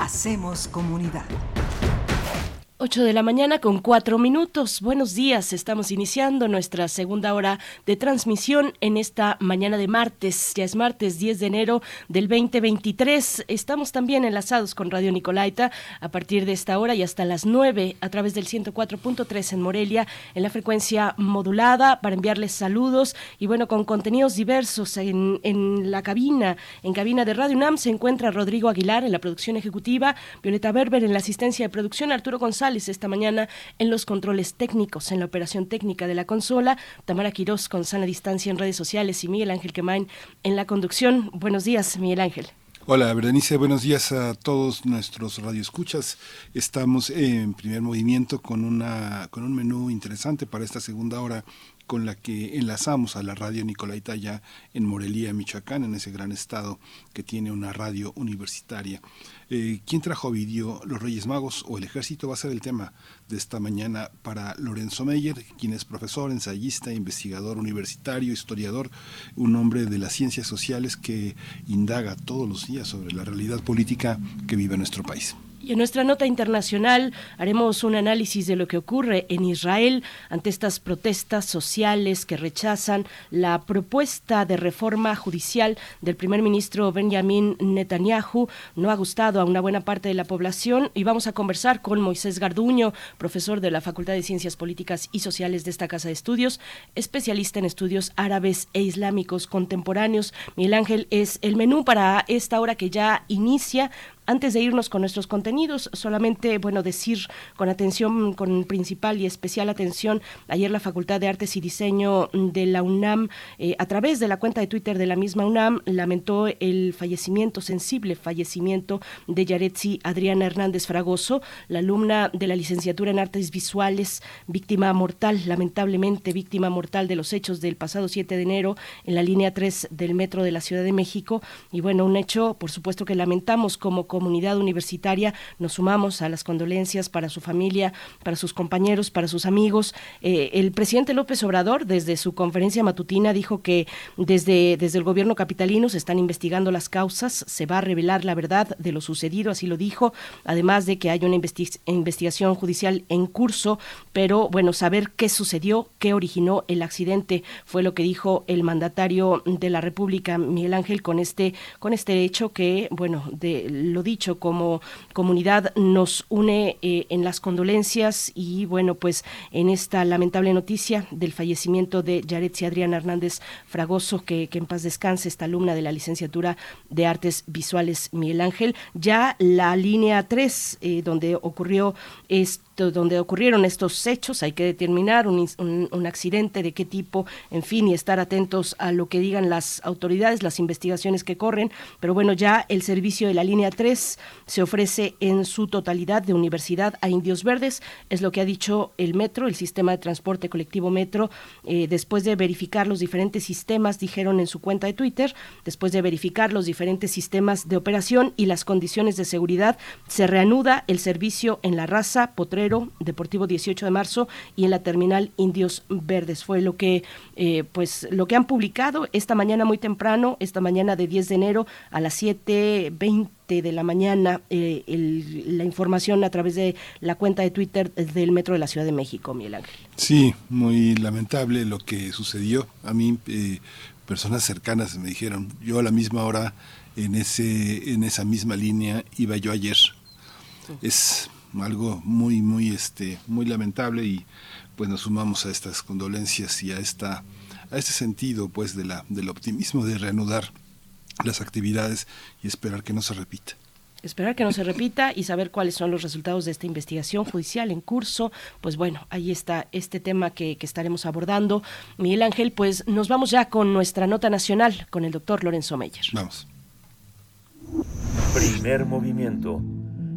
Hacemos comunidad. 8 de la mañana con 4 minutos. Buenos días. Estamos iniciando nuestra segunda hora de transmisión en esta mañana de martes. Ya es martes 10 de enero del 2023. Estamos también enlazados con Radio Nicolaita a partir de esta hora y hasta las 9 a través del 104.3 en Morelia en la frecuencia modulada para enviarles saludos y bueno, con contenidos diversos en, en la cabina. En cabina de Radio UNAM se encuentra Rodrigo Aguilar en la producción ejecutiva, Violeta Berber en la asistencia de producción, Arturo González esta mañana en los controles técnicos, en la operación técnica de la consola, Tamara Quirós con sana distancia en redes sociales y Miguel Ángel Quemain en la conducción. Buenos días, Miguel Ángel. Hola, Berenice, buenos días a todos nuestros radioescuchas. Estamos en primer movimiento con, una, con un menú interesante para esta segunda hora con la que enlazamos a la radio Nicolaita ya en Morelia, Michoacán, en ese gran estado que tiene una radio universitaria. Eh, ¿Quién trajo vídeo? ¿Los Reyes Magos o el Ejército? Va a ser el tema de esta mañana para Lorenzo Meyer, quien es profesor, ensayista, investigador universitario, historiador, un hombre de las ciencias sociales que indaga todos los días sobre la realidad política que vive nuestro país. Y en nuestra nota internacional haremos un análisis de lo que ocurre en Israel ante estas protestas sociales que rechazan la propuesta de reforma judicial del primer ministro Benjamin Netanyahu. No ha gustado a una buena parte de la población y vamos a conversar con Moisés Garduño, profesor de la Facultad de Ciencias Políticas y Sociales de esta Casa de Estudios, especialista en estudios árabes e islámicos contemporáneos. Miguel Ángel es el menú para esta hora que ya inicia. Antes de irnos con nuestros contenidos, solamente, bueno, decir con atención, con principal y especial atención, ayer la Facultad de Artes y Diseño de la UNAM, eh, a través de la cuenta de Twitter de la misma UNAM, lamentó el fallecimiento, sensible fallecimiento de Yaretsi Adriana Hernández Fragoso, la alumna de la licenciatura en Artes Visuales, víctima mortal, lamentablemente víctima mortal de los hechos del pasado 7 de enero en la línea 3 del metro de la Ciudad de México. Y bueno, un hecho, por supuesto, que lamentamos como comunidad universitaria, nos sumamos a las condolencias para su familia, para sus compañeros, para sus amigos. Eh, el presidente López Obrador, desde su conferencia matutina, dijo que desde, desde el gobierno capitalino se están investigando las causas, se va a revelar la verdad de lo sucedido, así lo dijo, además de que hay una investi- investigación judicial en curso, pero bueno, saber qué sucedió, qué originó el accidente, fue lo que dijo el mandatario de la República, Miguel Ángel, con este, con este hecho que, bueno, de lo dicho, como comunidad nos une eh, en las condolencias y bueno, pues en esta lamentable noticia del fallecimiento de Yaretsi Adriana Hernández Fragoso, que, que en paz descanse, esta alumna de la licenciatura de Artes Visuales Miguel Ángel. Ya la línea 3, eh, donde ocurrió esto donde ocurrieron estos hechos. Hay que determinar un, un, accidente de qué tipo, en fin, y estar atentos a lo que digan las autoridades, las investigaciones que corren. Pero bueno, ya el servicio de la línea 3 se ofrece en su totalidad de universidad a Indios Verdes, es lo que ha dicho el metro, el sistema de transporte colectivo metro, eh, después de verificar los diferentes sistemas, dijeron en su cuenta de Twitter, después de verificar los diferentes sistemas de operación y las condiciones de seguridad, se reanuda el servicio en la raza, Potrero, Deportivo 18 de marzo y en la terminal Indios Verdes. Fue lo que, eh, pues, lo que han publicado esta mañana muy temprano, esta mañana de 10 de enero a las 7.20 de la mañana eh, la información a través de la cuenta de Twitter del Metro de la Ciudad de México, Miguel Ángel. Sí, muy lamentable lo que sucedió. A mí, eh, personas cercanas me dijeron, yo a la misma hora, en, ese, en esa misma línea, iba yo ayer. Es algo muy, muy, este, muy lamentable y pues nos sumamos a estas condolencias y a esta a este sentido pues de la del optimismo de reanudar las actividades y esperar que no se repita esperar que no se repita y saber cuáles son los resultados de esta investigación judicial en curso. Pues bueno, ahí está este tema que, que, estaremos abordando. Miguel Ángel, pues nos vamos ya con nuestra nota nacional con el doctor Lorenzo Meyer. Vamos. Primer movimiento.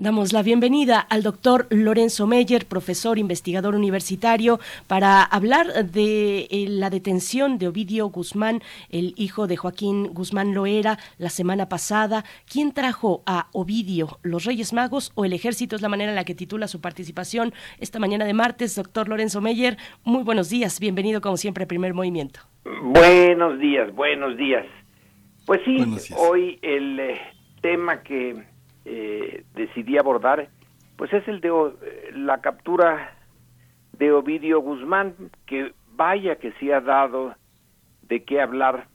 Damos la bienvenida al doctor Lorenzo Meyer, profesor investigador universitario, para hablar de eh, la detención de Ovidio Guzmán, el hijo de Joaquín Guzmán Loera, la semana pasada. ¿Quién trajo a Ovidio? ¿Los Reyes Magos o el Ejército? Es la manera en la que titula su participación esta mañana de martes. Doctor Lorenzo Meyer, muy buenos días. Bienvenido, como siempre, a Primer Movimiento. Buenos días, buenos días. Pues sí, hoy el eh, tema que eh, decidí abordar, pues es el de eh, la captura de Ovidio Guzmán, que vaya que sí ha dado de qué hablar,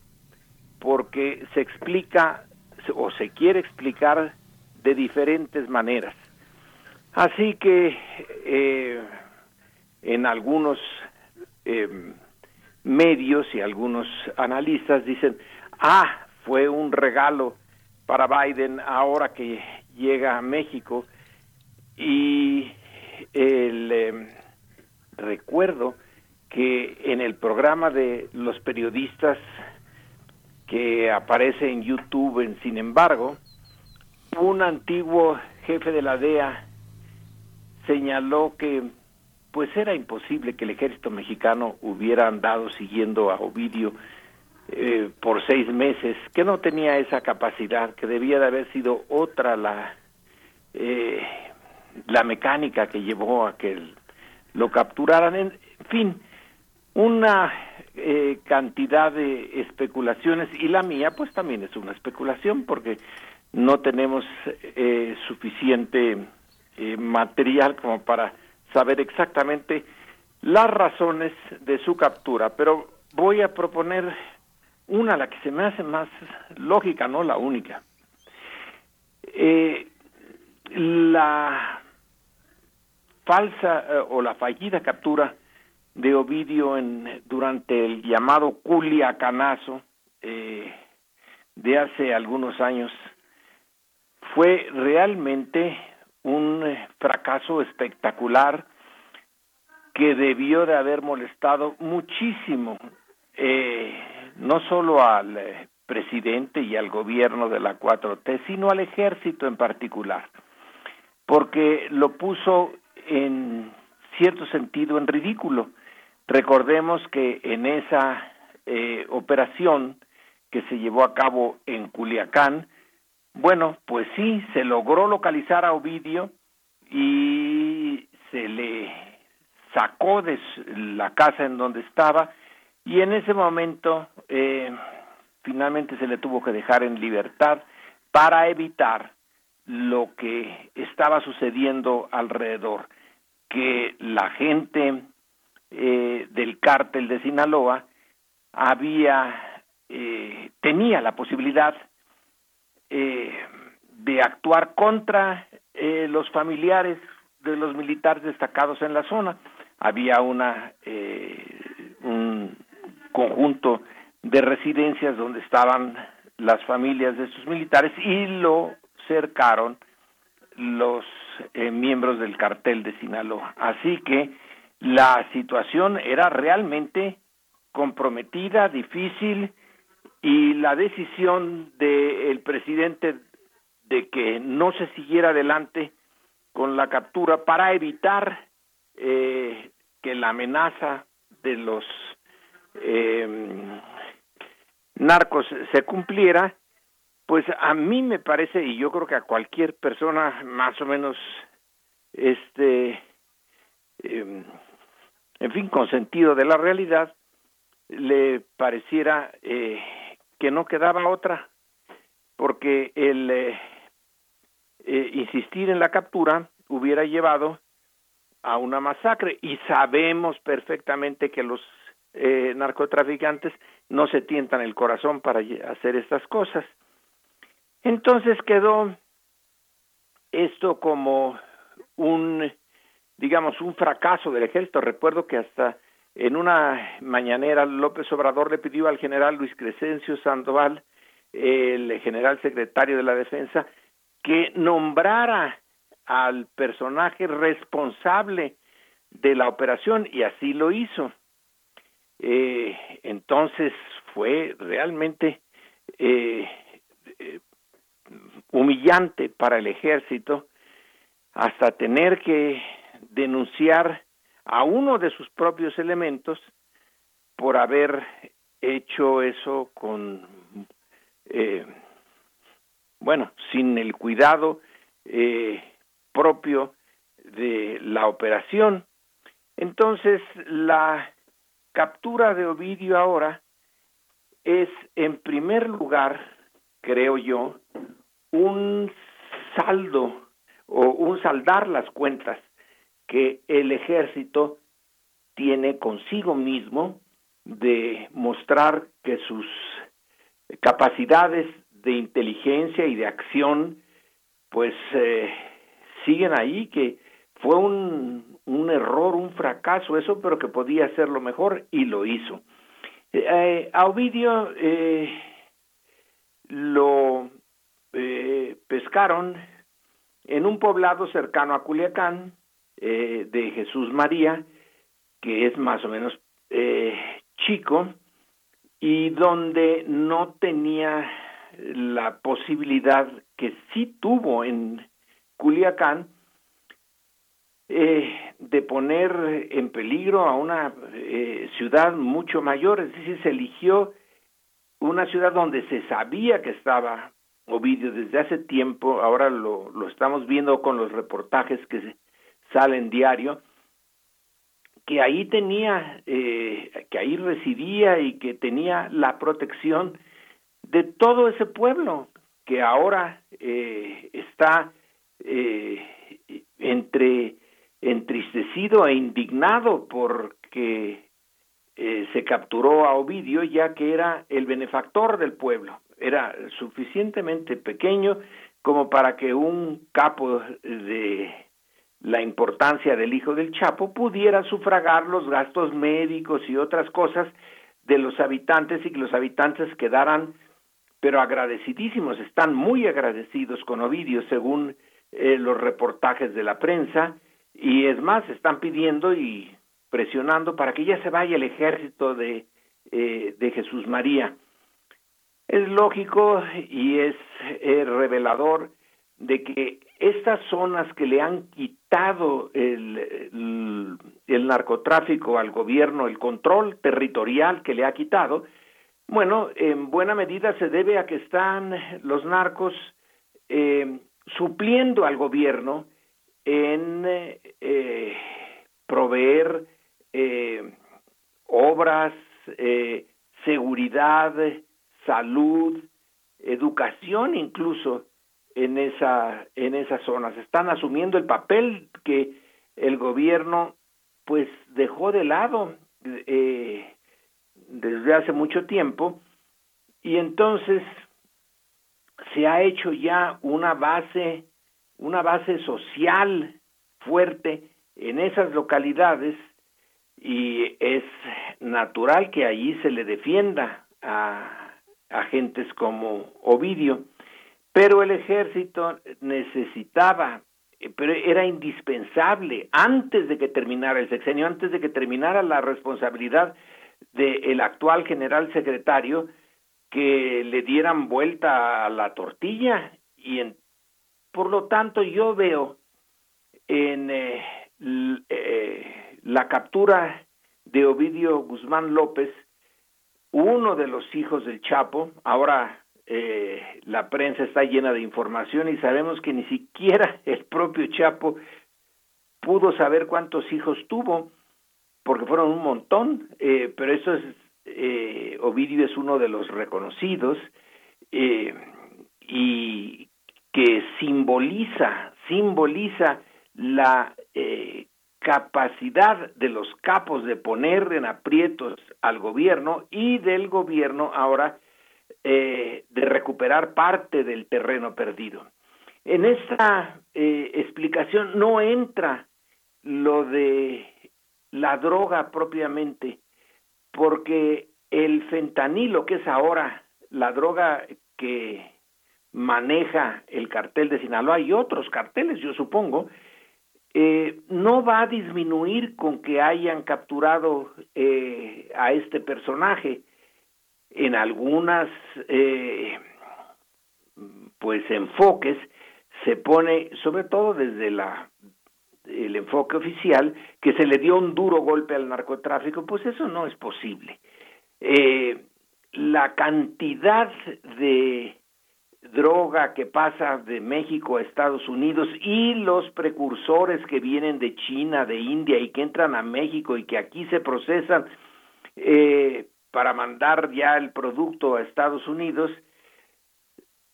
porque se explica o se quiere explicar de diferentes maneras. Así que en algunos medios y algunos analistas dicen, ah, fue un regalo para Biden ahora que llega a México y el em, recuerdo que en el programa de los periodistas que aparece en YouTube en Sin embargo, un antiguo jefe de la DEA señaló que pues era imposible que el ejército mexicano hubiera andado siguiendo a Ovidio eh, por seis meses, que no tenía esa capacidad, que debía de haber sido otra la, eh, la mecánica que llevó a que lo capturaran. En fin, una eh, cantidad de especulaciones y la mía pues también es una especulación porque no tenemos suficiente material como para saber exactamente las razones de su captura, pero voy a proponer una, la que se me hace más lógica, no la única. Eh, la falsa eh, o la fallida captura de Ovidio en, durante el llamado Culiacanazo eh, de hace algunos años fue realmente un fracaso espectacular que debió de haber molestado muchísimo eh, no solo al eh, presidente y al gobierno de la 4T, sino al ejército en particular, porque lo puso en cierto sentido en ridículo. Recordemos que en esa eh, operación que se llevó a cabo en Culiacán, bueno, pues sí, se logró localizar a Ovidio y se le sacó de la casa en donde estaba y en ese momento eh, finalmente se le tuvo que dejar en libertad para evitar lo que estaba sucediendo alrededor, que la gente eh, del cártel de Sinaloa había eh, tenía la posibilidad de actuar contra eh, los familiares de los militares destacados en la zona. Había una eh, un conjunto de residencias donde estaban las familias de estos militares y lo cercaron los eh, miembros del cartel de Sinaloa. Así que la situación era realmente comprometida, difícil, y la decisión del presidente de que no se siguiera adelante con la captura para evitar eh, que la amenaza de los eh, narcos se cumpliera, pues a mí me parece, y yo creo que a cualquier persona más o menos, este, eh, en fin, con sentido de la realidad, le pareciera eh, que no quedaba otra, porque el eh, eh, insistir en la captura hubiera llevado a una masacre y sabemos perfectamente que los eh, narcotraficantes no se tientan el corazón para hacer estas cosas. Entonces quedó esto como un, digamos, un fracaso del ejército. Recuerdo que hasta en una mañanera López Obrador le pidió al general Luis Crescencio Sandoval, el general secretario de la Defensa, que nombrara al personaje responsable de la operación y así lo hizo. Eh, entonces fue realmente eh, eh, humillante para el ejército hasta tener que denunciar a uno de sus propios elementos por haber hecho eso con eh, bueno sin el cuidado eh, propio de la operación. Entonces la captura de Ovidio ahora es en primer lugar creo yo un saldo o un saldar las cuentas que el ejército tiene consigo mismo de mostrar que sus capacidades de inteligencia y de acción pues eh, siguen ahí, que fue un, un error, un fracaso eso, pero que podía hacerlo mejor y lo hizo. Eh, a Ovidio eh, lo eh, pescaron en un poblado cercano a Culiacán, eh, de Jesús María, que es más o menos eh, chico, y donde no tenía la posibilidad que sí tuvo en Culiacán eh, de poner en peligro a una eh, ciudad mucho mayor, es decir, se eligió una ciudad donde se sabía que estaba Ovidio desde hace tiempo, ahora lo, lo estamos viendo con los reportajes que se, sale en diario, que ahí tenía, eh, que ahí residía y que tenía la protección de todo ese pueblo que ahora eh, está eh, entre entristecido e indignado porque eh, se capturó a Ovidio ya que era el benefactor del pueblo, era suficientemente pequeño como para que un capo de la importancia del hijo del Chapo pudiera sufragar los gastos médicos y otras cosas de los habitantes y que los habitantes quedaran pero agradecidísimos, están muy agradecidos con Ovidio según eh, los reportajes de la prensa y es más, están pidiendo y presionando para que ya se vaya el ejército de, eh, de Jesús María. Es lógico y es revelador de que estas zonas que le han quitado el, el, narcotráfico al gobierno, el control territorial que le ha quitado, bueno, en buena medida se debe a que están los narcos eh, supliendo al gobierno en eh, proveer eh, obras, eh, seguridad, salud, educación incluso en esa en esas zonas. Están asumiendo el papel que el gobierno pues dejó de lado eh, desde hace mucho tiempo. Y entonces se ha hecho ya una base, una base social fuerte en esas localidades y es natural que allí se le defienda a agentes como Ovidio, pero el ejército necesitaba, pero era indispensable antes de que terminara el sexenio, antes de que terminara la responsabilidad del actual general secretario, que le dieran vuelta a la tortilla y en, por lo tanto yo veo en eh, eh, la captura de Ovidio Guzmán López uno de los hijos del Chapo, ahora eh, la prensa está llena de información y sabemos que ni siquiera el propio Chapo pudo saber cuántos hijos tuvo, porque fueron un montón, eh, pero eso es, eh, Ovidio es uno de los reconocidos eh, y que simboliza, simboliza la eh, capacidad de los capos de poner en aprietos al gobierno y del gobierno ahora eh, de recuperar parte del terreno perdido. En esta eh, explicación no entra lo de la droga propiamente, porque el fentanilo, que es ahora la droga que maneja el cartel de Sinaloa y otros carteles, yo supongo, eh, no va a disminuir con que hayan capturado eh, a este personaje. En algunas eh, pues enfoques se pone sobre todo desde la el enfoque oficial que se le dio un duro golpe al narcotráfico pues eso no es posible. Eh, la cantidad de droga que pasa de México a Estados Unidos y los precursores que vienen de China, de India y que entran a México y que aquí se procesan eh, para mandar ya el producto a Estados Unidos,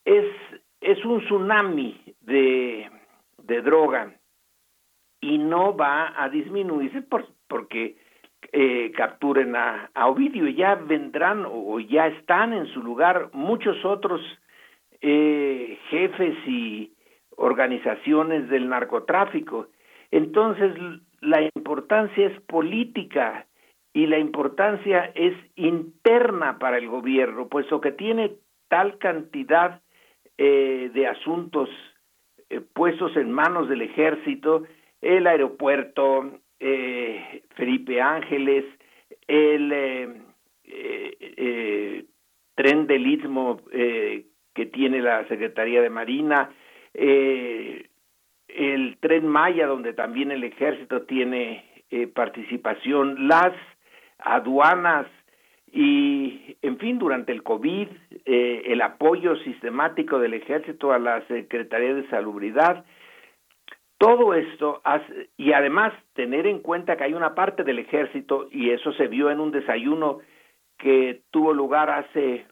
es, es un tsunami de, de droga y no va a disminuirse por, porque eh, capturen a, a Ovidio, ya vendrán o ya están en su lugar muchos otros eh, jefes y organizaciones del narcotráfico. Entonces, la importancia es política y la importancia es interna para el gobierno, puesto que tiene tal cantidad eh, de asuntos eh, puestos en manos del ejército, el aeropuerto, Felipe Ángeles, el tren del Istmo que tiene la Secretaría de Marina, eh, el tren Maya, donde también el ejército tiene eh, participación, las aduanas y, en fin, durante el COVID, eh, el apoyo sistemático del ejército a la Secretaría de Salubridad, todo esto, hace, y además tener en cuenta que hay una parte del ejército, y eso se vio en un desayuno que tuvo lugar hace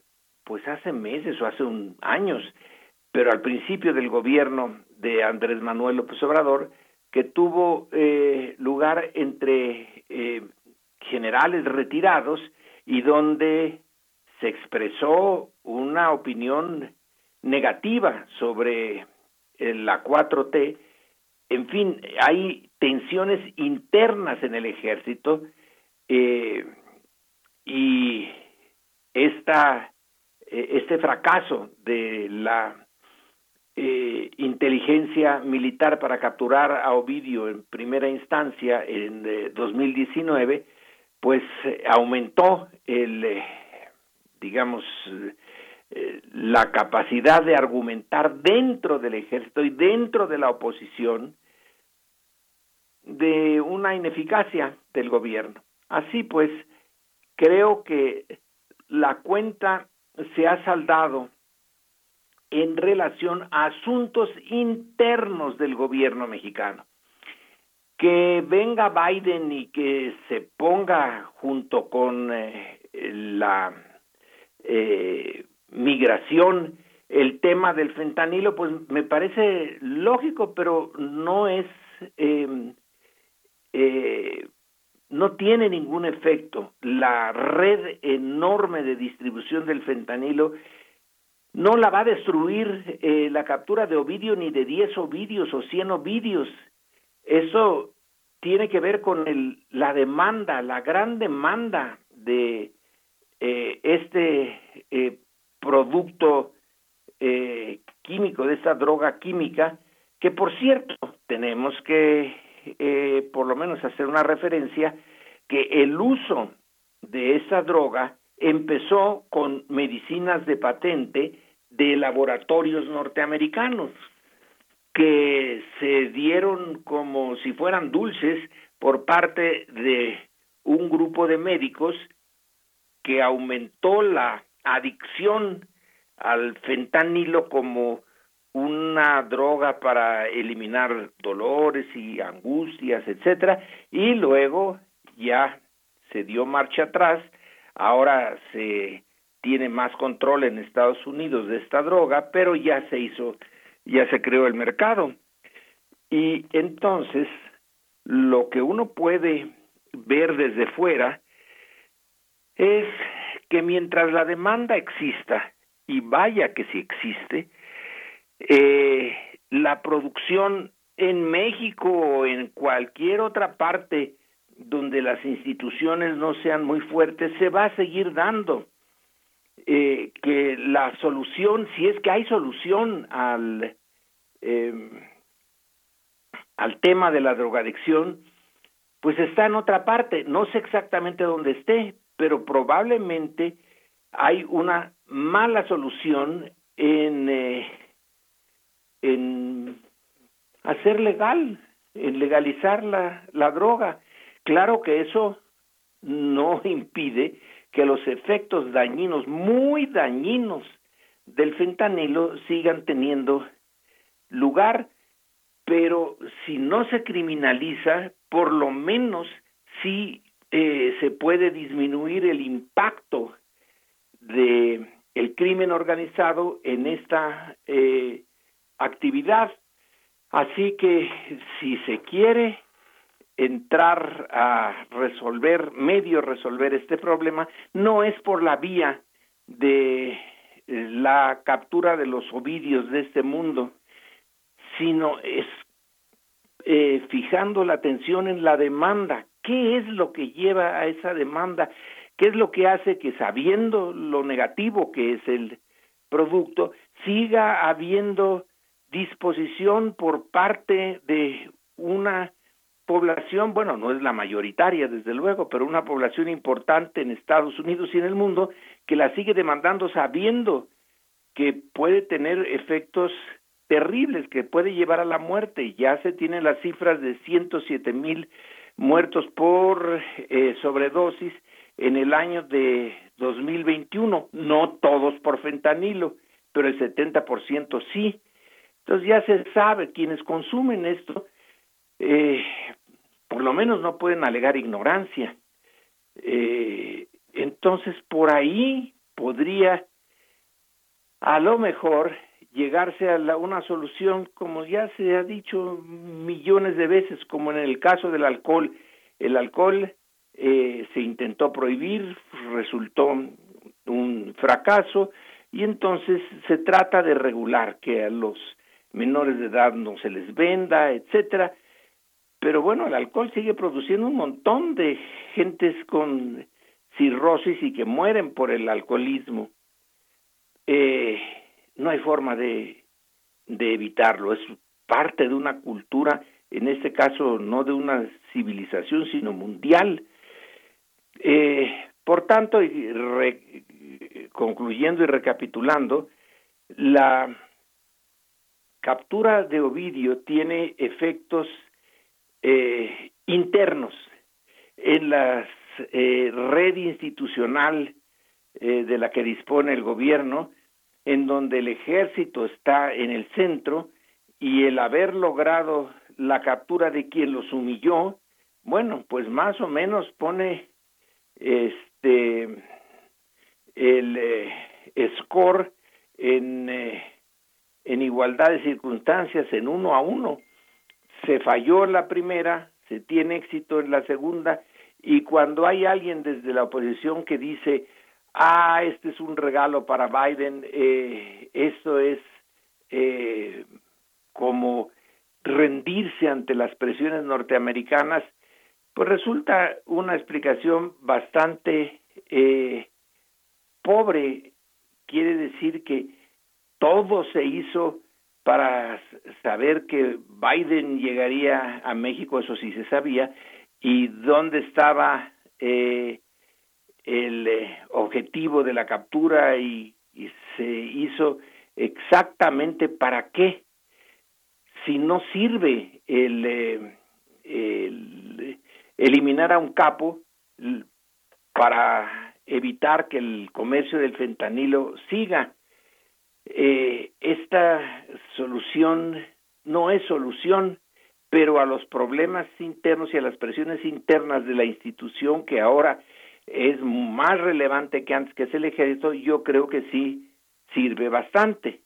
pues hace meses o hace un, años, pero al principio del gobierno de Andrés Manuel López Obrador, que tuvo eh, lugar entre eh, generales retirados y donde se expresó una opinión negativa sobre la 4T. En fin, hay tensiones internas en el ejército eh, y esta eh, este fracaso de la eh, inteligencia militar para capturar a Ovidio en primera instancia en eh, 2019, pues eh, aumentó el, eh, digamos, la capacidad de argumentar dentro del ejército y dentro de la oposición de una ineficacia del gobierno. Así pues, creo que la cuenta se ha saldado en relación a asuntos internos del gobierno mexicano. Que venga Biden y que se ponga junto con eh, la eh, migración el tema del fentanilo, pues me parece lógico, pero no es eh, eh, no tiene ningún efecto. La red enorme de distribución del fentanilo no la va a destruir eh, la captura de Ovidio ni de 10 Ovidios o 100 Ovidios. Eso tiene que ver con el, la demanda, la gran demanda de eh, este eh, producto eh, químico, de esta droga química, que por cierto tenemos que eh, por lo menos hacer una referencia que el uso de esa droga empezó con medicinas de patente de laboratorios norteamericanos que se dieron como si fueran dulces por parte de un grupo de médicos que aumentó la adicción al fentanilo como una droga para eliminar dolores y angustias, etcétera, y luego ya se dio marcha atrás, ahora se tiene más control en Estados Unidos de esta droga, pero ya se hizo, ya se creó el mercado. Y entonces, lo que uno puede ver desde fuera es que mientras la demanda exista, y vaya que sí existe, eh, la producción en México o en cualquier otra parte donde las instituciones no sean muy fuertes, se va a seguir dando. Eh, que la solución, si es que hay solución al, eh, al tema de la drogadicción, pues está en otra parte. No sé exactamente dónde esté, pero probablemente hay una mala solución en, eh, en hacer legal, en legalizar la, la droga. Claro que eso no impide que los efectos dañinos, muy dañinos del fentanilo sigan teniendo lugar, pero si no se criminaliza, por lo menos sí eh, se puede disminuir el impacto de el crimen organizado en esta eh, actividad. Así que si se quiere entrar a resolver, medio resolver este problema, no es por la vía de eh, la captura de los ovidios de este mundo, sino es eh, fijando la atención en la demanda. ¿Qué es lo que lleva a esa demanda? ¿Qué es lo que hace que sabiendo lo negativo que es el producto, siga habiendo disposición por parte de una población, bueno, no es la mayoritaria desde luego, pero una población importante en Estados Unidos y en el mundo que la sigue demandando sabiendo que puede tener efectos terribles, que puede llevar a la muerte. Ya se tienen las cifras de 107 mil muertos por eh, sobredosis en el año de 2021, no todos por fentanilo, pero el 70% sí. Entonces ya se sabe, quienes consumen esto, eh, por lo menos no pueden alegar ignorancia. Eh, entonces, por ahí podría a lo mejor llegarse a la, una solución, como ya se ha dicho millones de veces, como en el caso del alcohol. El alcohol eh, se intentó prohibir, resultó un fracaso, y entonces se trata de regular que a los menores de edad no se les venda, etcétera, pero bueno, el alcohol sigue produciendo un montón de gentes con cirrosis y que mueren por el alcoholismo. Eh, no hay forma de, de evitarlo, es parte de una cultura, en este caso no de una civilización, sino mundial. Eh, por tanto, y concluyendo y recapitulando, la captura de Ovidio tiene efectos eh, internos en la eh, red institucional eh, de la que dispone el gobierno, en donde el ejército está en el centro y el haber logrado la captura de quien los humilló, bueno, pues más o menos pone este el eh, score en, eh, en igualdad de circunstancias en uno a uno se falló en la primera, se tiene éxito en la segunda, y cuando hay alguien desde la oposición que dice ah, este es un regalo para Biden, eh, esto es eh, como rendirse ante las presiones norteamericanas, pues resulta una explicación bastante eh, pobre. Quiere decir que todo se hizo para saber que Biden llegaría a México, eso sí se sabía, y dónde estaba eh, el eh, objetivo de la captura y, se hizo exactamente para qué. Si no sirve el, eh, el eliminar a un capo para evitar que el comercio del fentanilo siga. Eh, esta solución no es solución, pero a los problemas internos y a las presiones internas de la institución que ahora es más relevante que antes que es el ejército, yo creo que sí sirve bastante.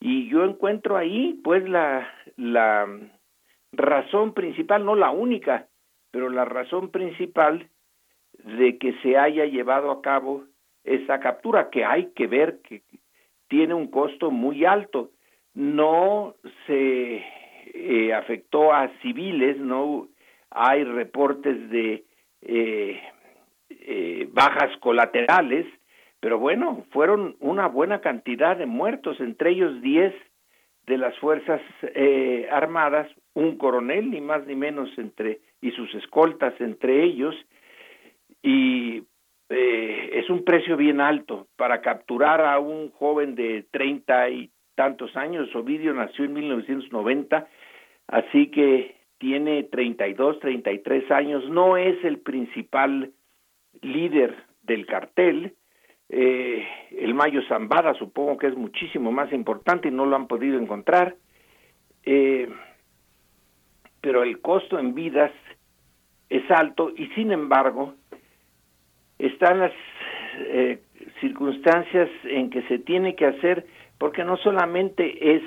Y yo encuentro ahí pues la, la razón principal, no la única, pero la razón principal de que se haya llevado a cabo esa captura, que hay que ver que tiene un costo muy alto. No se eh, afectó a civiles, no hay reportes de eh, eh, bajas colaterales, pero bueno, fueron una buena cantidad de muertos, entre ellos 10 de las Fuerzas eh, Armadas, un coronel, ni más ni menos, entre y sus escoltas entre ellos, y eh, es un precio bien alto para capturar a un joven de treinta y tantos años. Ovidio nació en 1990, así que tiene treinta y dos, treinta y tres años. No es el principal líder del cartel. Eh, el Mayo Zambada supongo que es muchísimo más importante y no lo han podido encontrar. Eh, pero el costo en vidas es alto y sin embargo están las eh, circunstancias en que se tiene que hacer porque no solamente es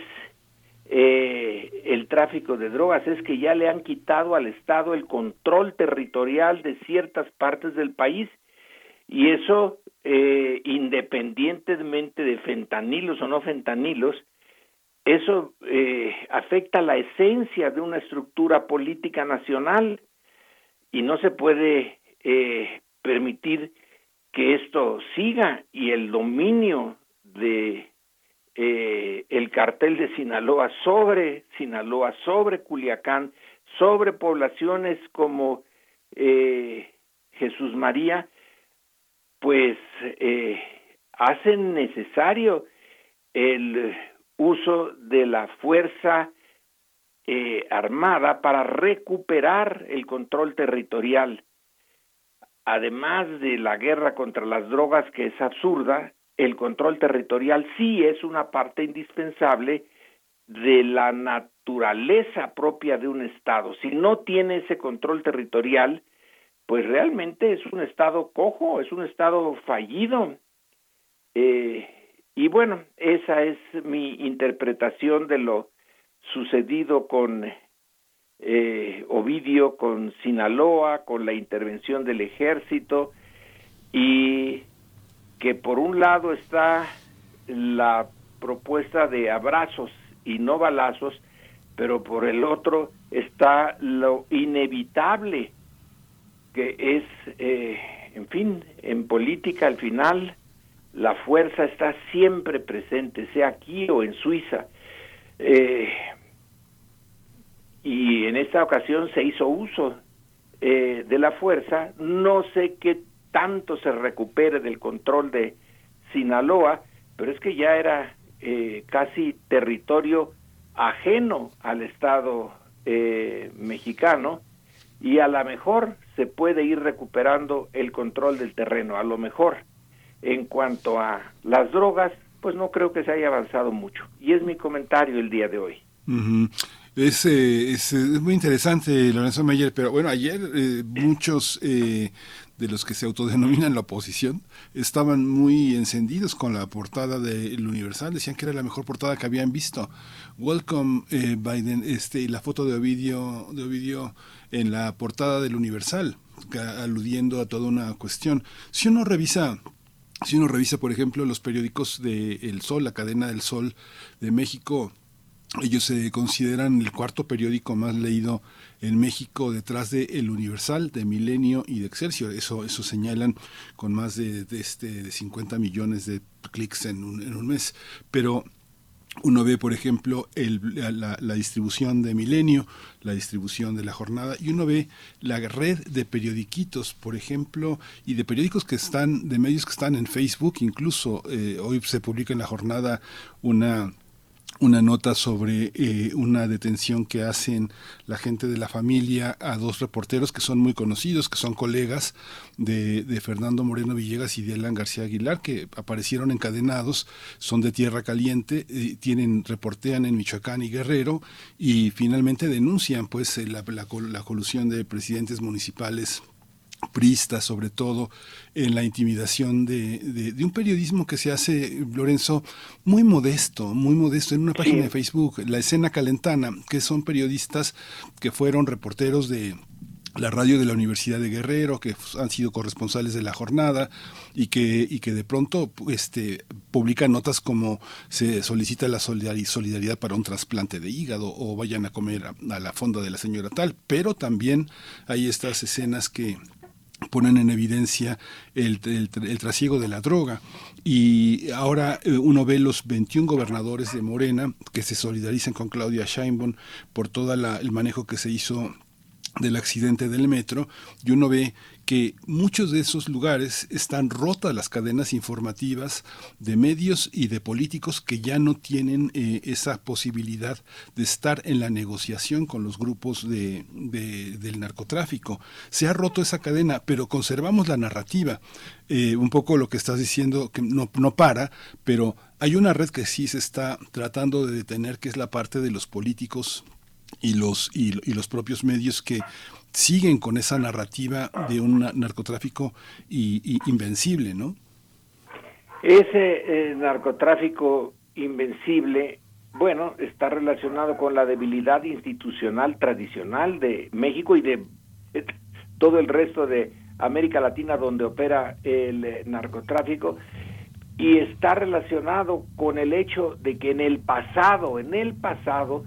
eh, el tráfico de drogas, es que ya le han quitado al Estado el control territorial de ciertas partes del país y eso eh, independientemente de fentanilos o no fentanilos, eso eh, afecta la esencia de una estructura política nacional y no se puede eh, permitir que esto siga y el dominio de eh, el cartel de Sinaloa sobre Sinaloa, sobre Culiacán, sobre poblaciones como eh, Jesús María, pues eh, hacen necesario el uso de la fuerza eh, armada para recuperar el control territorial. Además de la guerra contra las drogas, que es absurda, el control territorial sí es una parte indispensable de la naturaleza propia de un Estado. Si no tiene ese control territorial, pues realmente es un Estado cojo, es un Estado fallido. Eh, y bueno, esa es mi interpretación de lo sucedido con eh, Ovidio, con Sinaloa, con la intervención del ejército y que por un lado está la propuesta de abrazos y no balazos, pero por el otro está lo inevitable que es, eh, en fin, en política al final la fuerza está siempre presente, sea aquí o en Suiza. Eh, y en esta ocasión se hizo uso eh, de la fuerza. No sé qué tanto se recupere del control de Sinaloa, pero es que ya era eh, casi territorio ajeno al Estado eh, mexicano y a lo mejor se puede ir recuperando el control del terreno, a lo mejor. En cuanto a las drogas, pues no creo que se haya avanzado mucho. Y es mi comentario el día de hoy. Es, es, muy interesante, Lorenzo Meyer, pero bueno, ayer eh, muchos eh, de los que se autodenominan la oposición estaban muy encendidos con la portada del Universal, decían que era la mejor portada que habían visto. Welcome eh, Biden, este, y la foto de Ovidio, de Ovidio en la portada del Universal, aludiendo a toda una cuestión. Si uno revisa si uno revisa, por ejemplo, los periódicos de El Sol, la cadena del Sol de México, ellos se consideran el cuarto periódico más leído en México detrás de El Universal, de Milenio y de Excelsior. Eso, eso señalan con más de, de, este, de 50 millones de clics en un, en un mes. Pero uno ve, por ejemplo, el, la, la, distribución de Milenio, la distribución de la jornada, y uno ve la red de periodiquitos, por ejemplo, y de periódicos que están, de medios que están en Facebook, incluso eh, hoy se publica en la jornada una una nota sobre eh, una detención que hacen la gente de la familia a dos reporteros que son muy conocidos, que son colegas de, de, Fernando Moreno Villegas y de Alan García Aguilar, que aparecieron encadenados, son de Tierra Caliente, eh, tienen, reportean en Michoacán y Guerrero y finalmente denuncian pues la, la, la colusión de presidentes municipales prista sobre todo en la intimidación de, de, de, un periodismo que se hace, Lorenzo, muy modesto, muy modesto, en una página sí. de Facebook, La Escena Calentana, que son periodistas que fueron reporteros de la radio de la Universidad de Guerrero, que han sido corresponsales de la jornada y que, y que de pronto este, publican notas como se solicita la solidaridad para un trasplante de hígado o vayan a comer a, a la fonda de la señora tal, pero también hay estas escenas que ponen en evidencia el, el, trasiego de la droga. Y ahora eh, uno ve los 21 gobernadores de Morena que se solidarizan con Claudia Sheinbaum por todo el manejo que se hizo del accidente del metro y uno ve que muchos de esos lugares están rotas las cadenas informativas de medios y de políticos que ya no tienen eh, esa posibilidad de estar en la negociación con los grupos de, de, del narcotráfico. Se ha roto esa cadena, pero conservamos la narrativa. Eh, un poco lo que estás diciendo, que no, no para, pero hay una red que sí se está tratando de detener, que es la parte de los políticos y los, y los propios medios que siguen con esa narrativa de un narcotráfico y, y invencible, ¿no? Ese eh, narcotráfico invencible, bueno, está relacionado con la debilidad institucional tradicional de México y de eh, todo el resto de América Latina donde opera el eh, narcotráfico y está relacionado con el hecho de que en el pasado, en el pasado,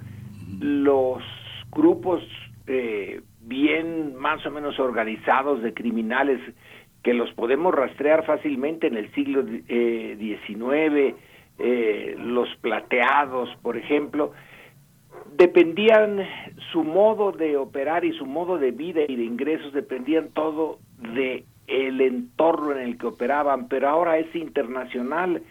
los grupos eh, bien más o menos organizados de criminales que los podemos rastrear fácilmente en el siglo XIX, eh, eh, los plateados, por ejemplo, dependían su modo de operar y su modo de vida y de ingresos dependían todo de el entorno en el que operaban, pero ahora es internacional.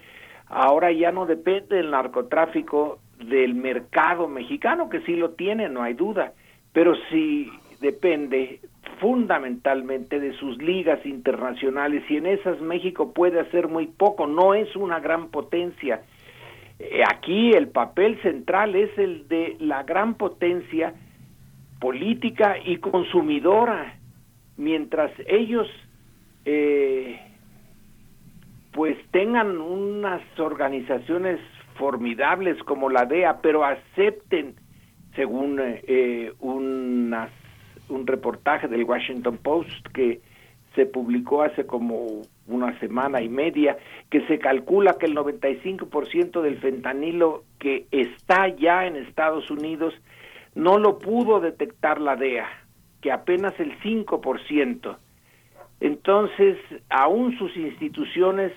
Ahora ya no depende del narcotráfico del mercado mexicano, que sí lo tiene, no hay duda, pero sí depende fundamentalmente de sus ligas internacionales y en esas México puede hacer muy poco, no es una gran potencia. Eh, aquí el papel central es el de la gran potencia política y consumidora, mientras ellos eh, pues tengan unas organizaciones formidables como la DEA, pero acepten, según eh, unas, un reportaje del Washington Post que se publicó hace como una semana y media, que se calcula que el 95% del fentanilo que está ya en Estados Unidos no lo pudo detectar la DEA, que apenas el 5%. Entonces, aún sus instituciones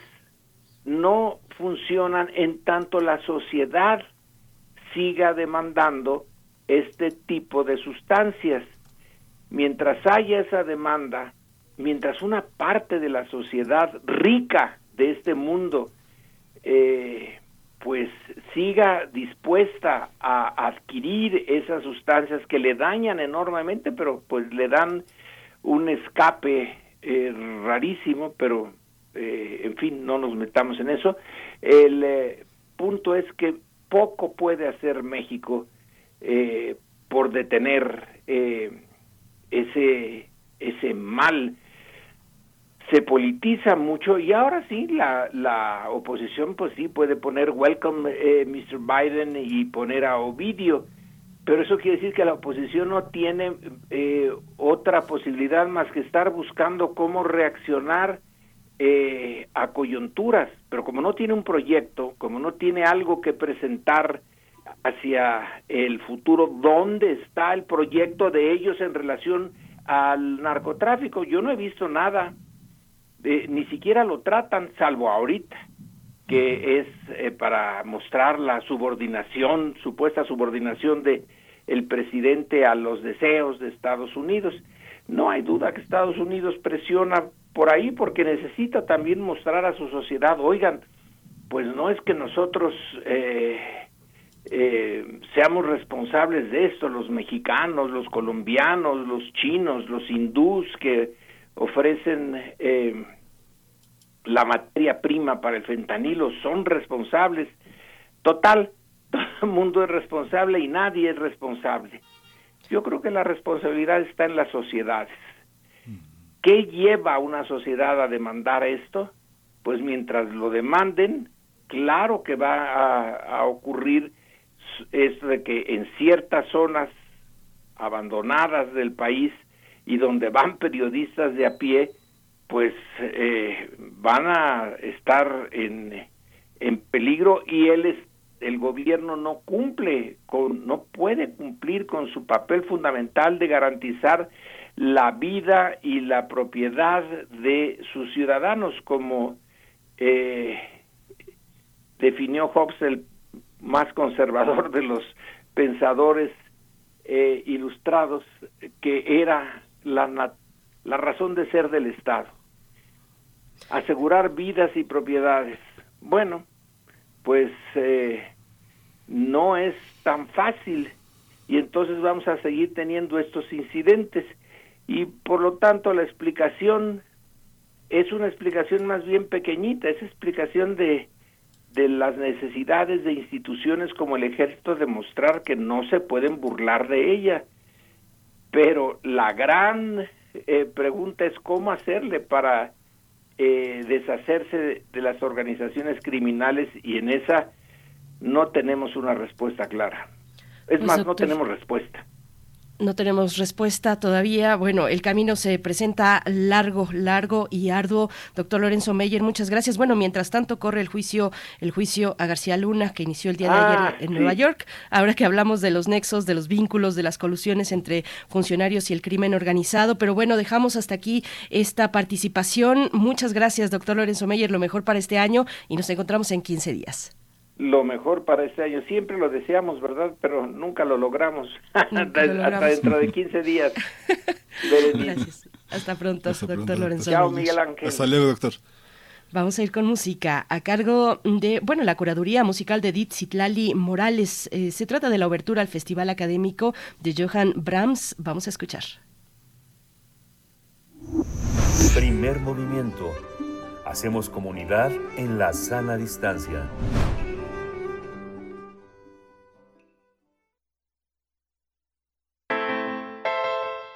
no funcionan en tanto la sociedad siga demandando este tipo de sustancias. Mientras haya esa demanda, mientras una parte de la sociedad rica de este mundo eh, pues siga dispuesta a adquirir esas sustancias que le dañan enormemente, pero pues le dan un escape eh, rarísimo, pero eh, en fin, no nos metamos en eso. El eh, punto es que poco puede hacer México por detener ese, ese mal. Se politiza mucho y ahora sí, la, la oposición pues sí puede poner welcome eh, Mr. Biden y poner a Ovidio, pero eso quiere decir que la oposición no tiene eh, otra posibilidad más que estar buscando cómo reaccionar eh, a coyunturas, pero como no tiene un proyecto, como no tiene algo que presentar hacia el futuro, ¿dónde está el proyecto de ellos en relación al narcotráfico? Yo no he visto nada, ni siquiera lo tratan, salvo ahorita, que es eh, para mostrar la subordinación, supuesta subordinación de el presidente a los deseos de Estados Unidos. No hay duda que Estados Unidos presiona por ahí porque necesita también mostrar a su sociedad, oigan, pues no es que nosotros eh, eh, seamos responsables de esto, los mexicanos, los colombianos, los chinos, los hindús que ofrecen eh, la materia prima para el fentanilo son responsables. Total, todo el mundo es responsable y nadie es responsable. Yo creo que la responsabilidad está en las sociedades. ¿Qué lleva a una sociedad a demandar esto? Pues mientras lo demanden, claro que va a, a ocurrir es de que en ciertas zonas abandonadas del país y donde van periodistas de a pie, pues eh, van a estar en, en peligro y él es, el gobierno no cumple con no puede cumplir con su papel fundamental de garantizar la vida y la propiedad de sus ciudadanos como eh, definió Hobbes el más conservador de los pensadores eh, ilustrados que era la, la razón de ser del Estado. Asegurar vidas y propiedades. Bueno pues eh, no es tan fácil. Y entonces vamos a seguir teniendo estos incidentes. Y por lo tanto la explicación es una explicación más bien pequeñita, es explicación de, de las necesidades de instituciones como el ejército de mostrar que no se pueden burlar de ella. Pero la gran eh, pregunta es cómo hacerle para eh, deshacerse de, de las organizaciones criminales y en esa no tenemos una respuesta clara. Es Pues, más, no tenemos respuesta. No tenemos respuesta todavía. Bueno, el camino se presenta largo, largo y arduo. Doctor Lorenzo Meyer, muchas gracias. Bueno, mientras tanto corre el juicio, el juicio a García Luna que inició el día de Ah, ayer en sí. Nueva York. Ahora que hablamos de los nexos, de los vínculos, de las colusiones entre funcionarios y el crimen organizado. Pero bueno, dejamos hasta aquí esta participación. Muchas gracias, doctor Lorenzo Meyer. Lo mejor para este año y nos encontramos en 15 días. Lo mejor para este año. Siempre lo deseamos, ¿verdad? Pero nunca lo logramos. hasta, dentro de 15 días. Gracias. Hasta pronto, Hasta doctor pronto, Lorenzo Chao. Miguel Ángel. Hasta luego, doctor. Vamos a ir con música a cargo de, bueno, la curaduría musical de Edith Zitlali Morales. Eh, se trata de la obertura al Festival Académico de Johann Brahms. Vamos a escuchar. Primer movimiento. Hacemos comunidad en la sana distancia.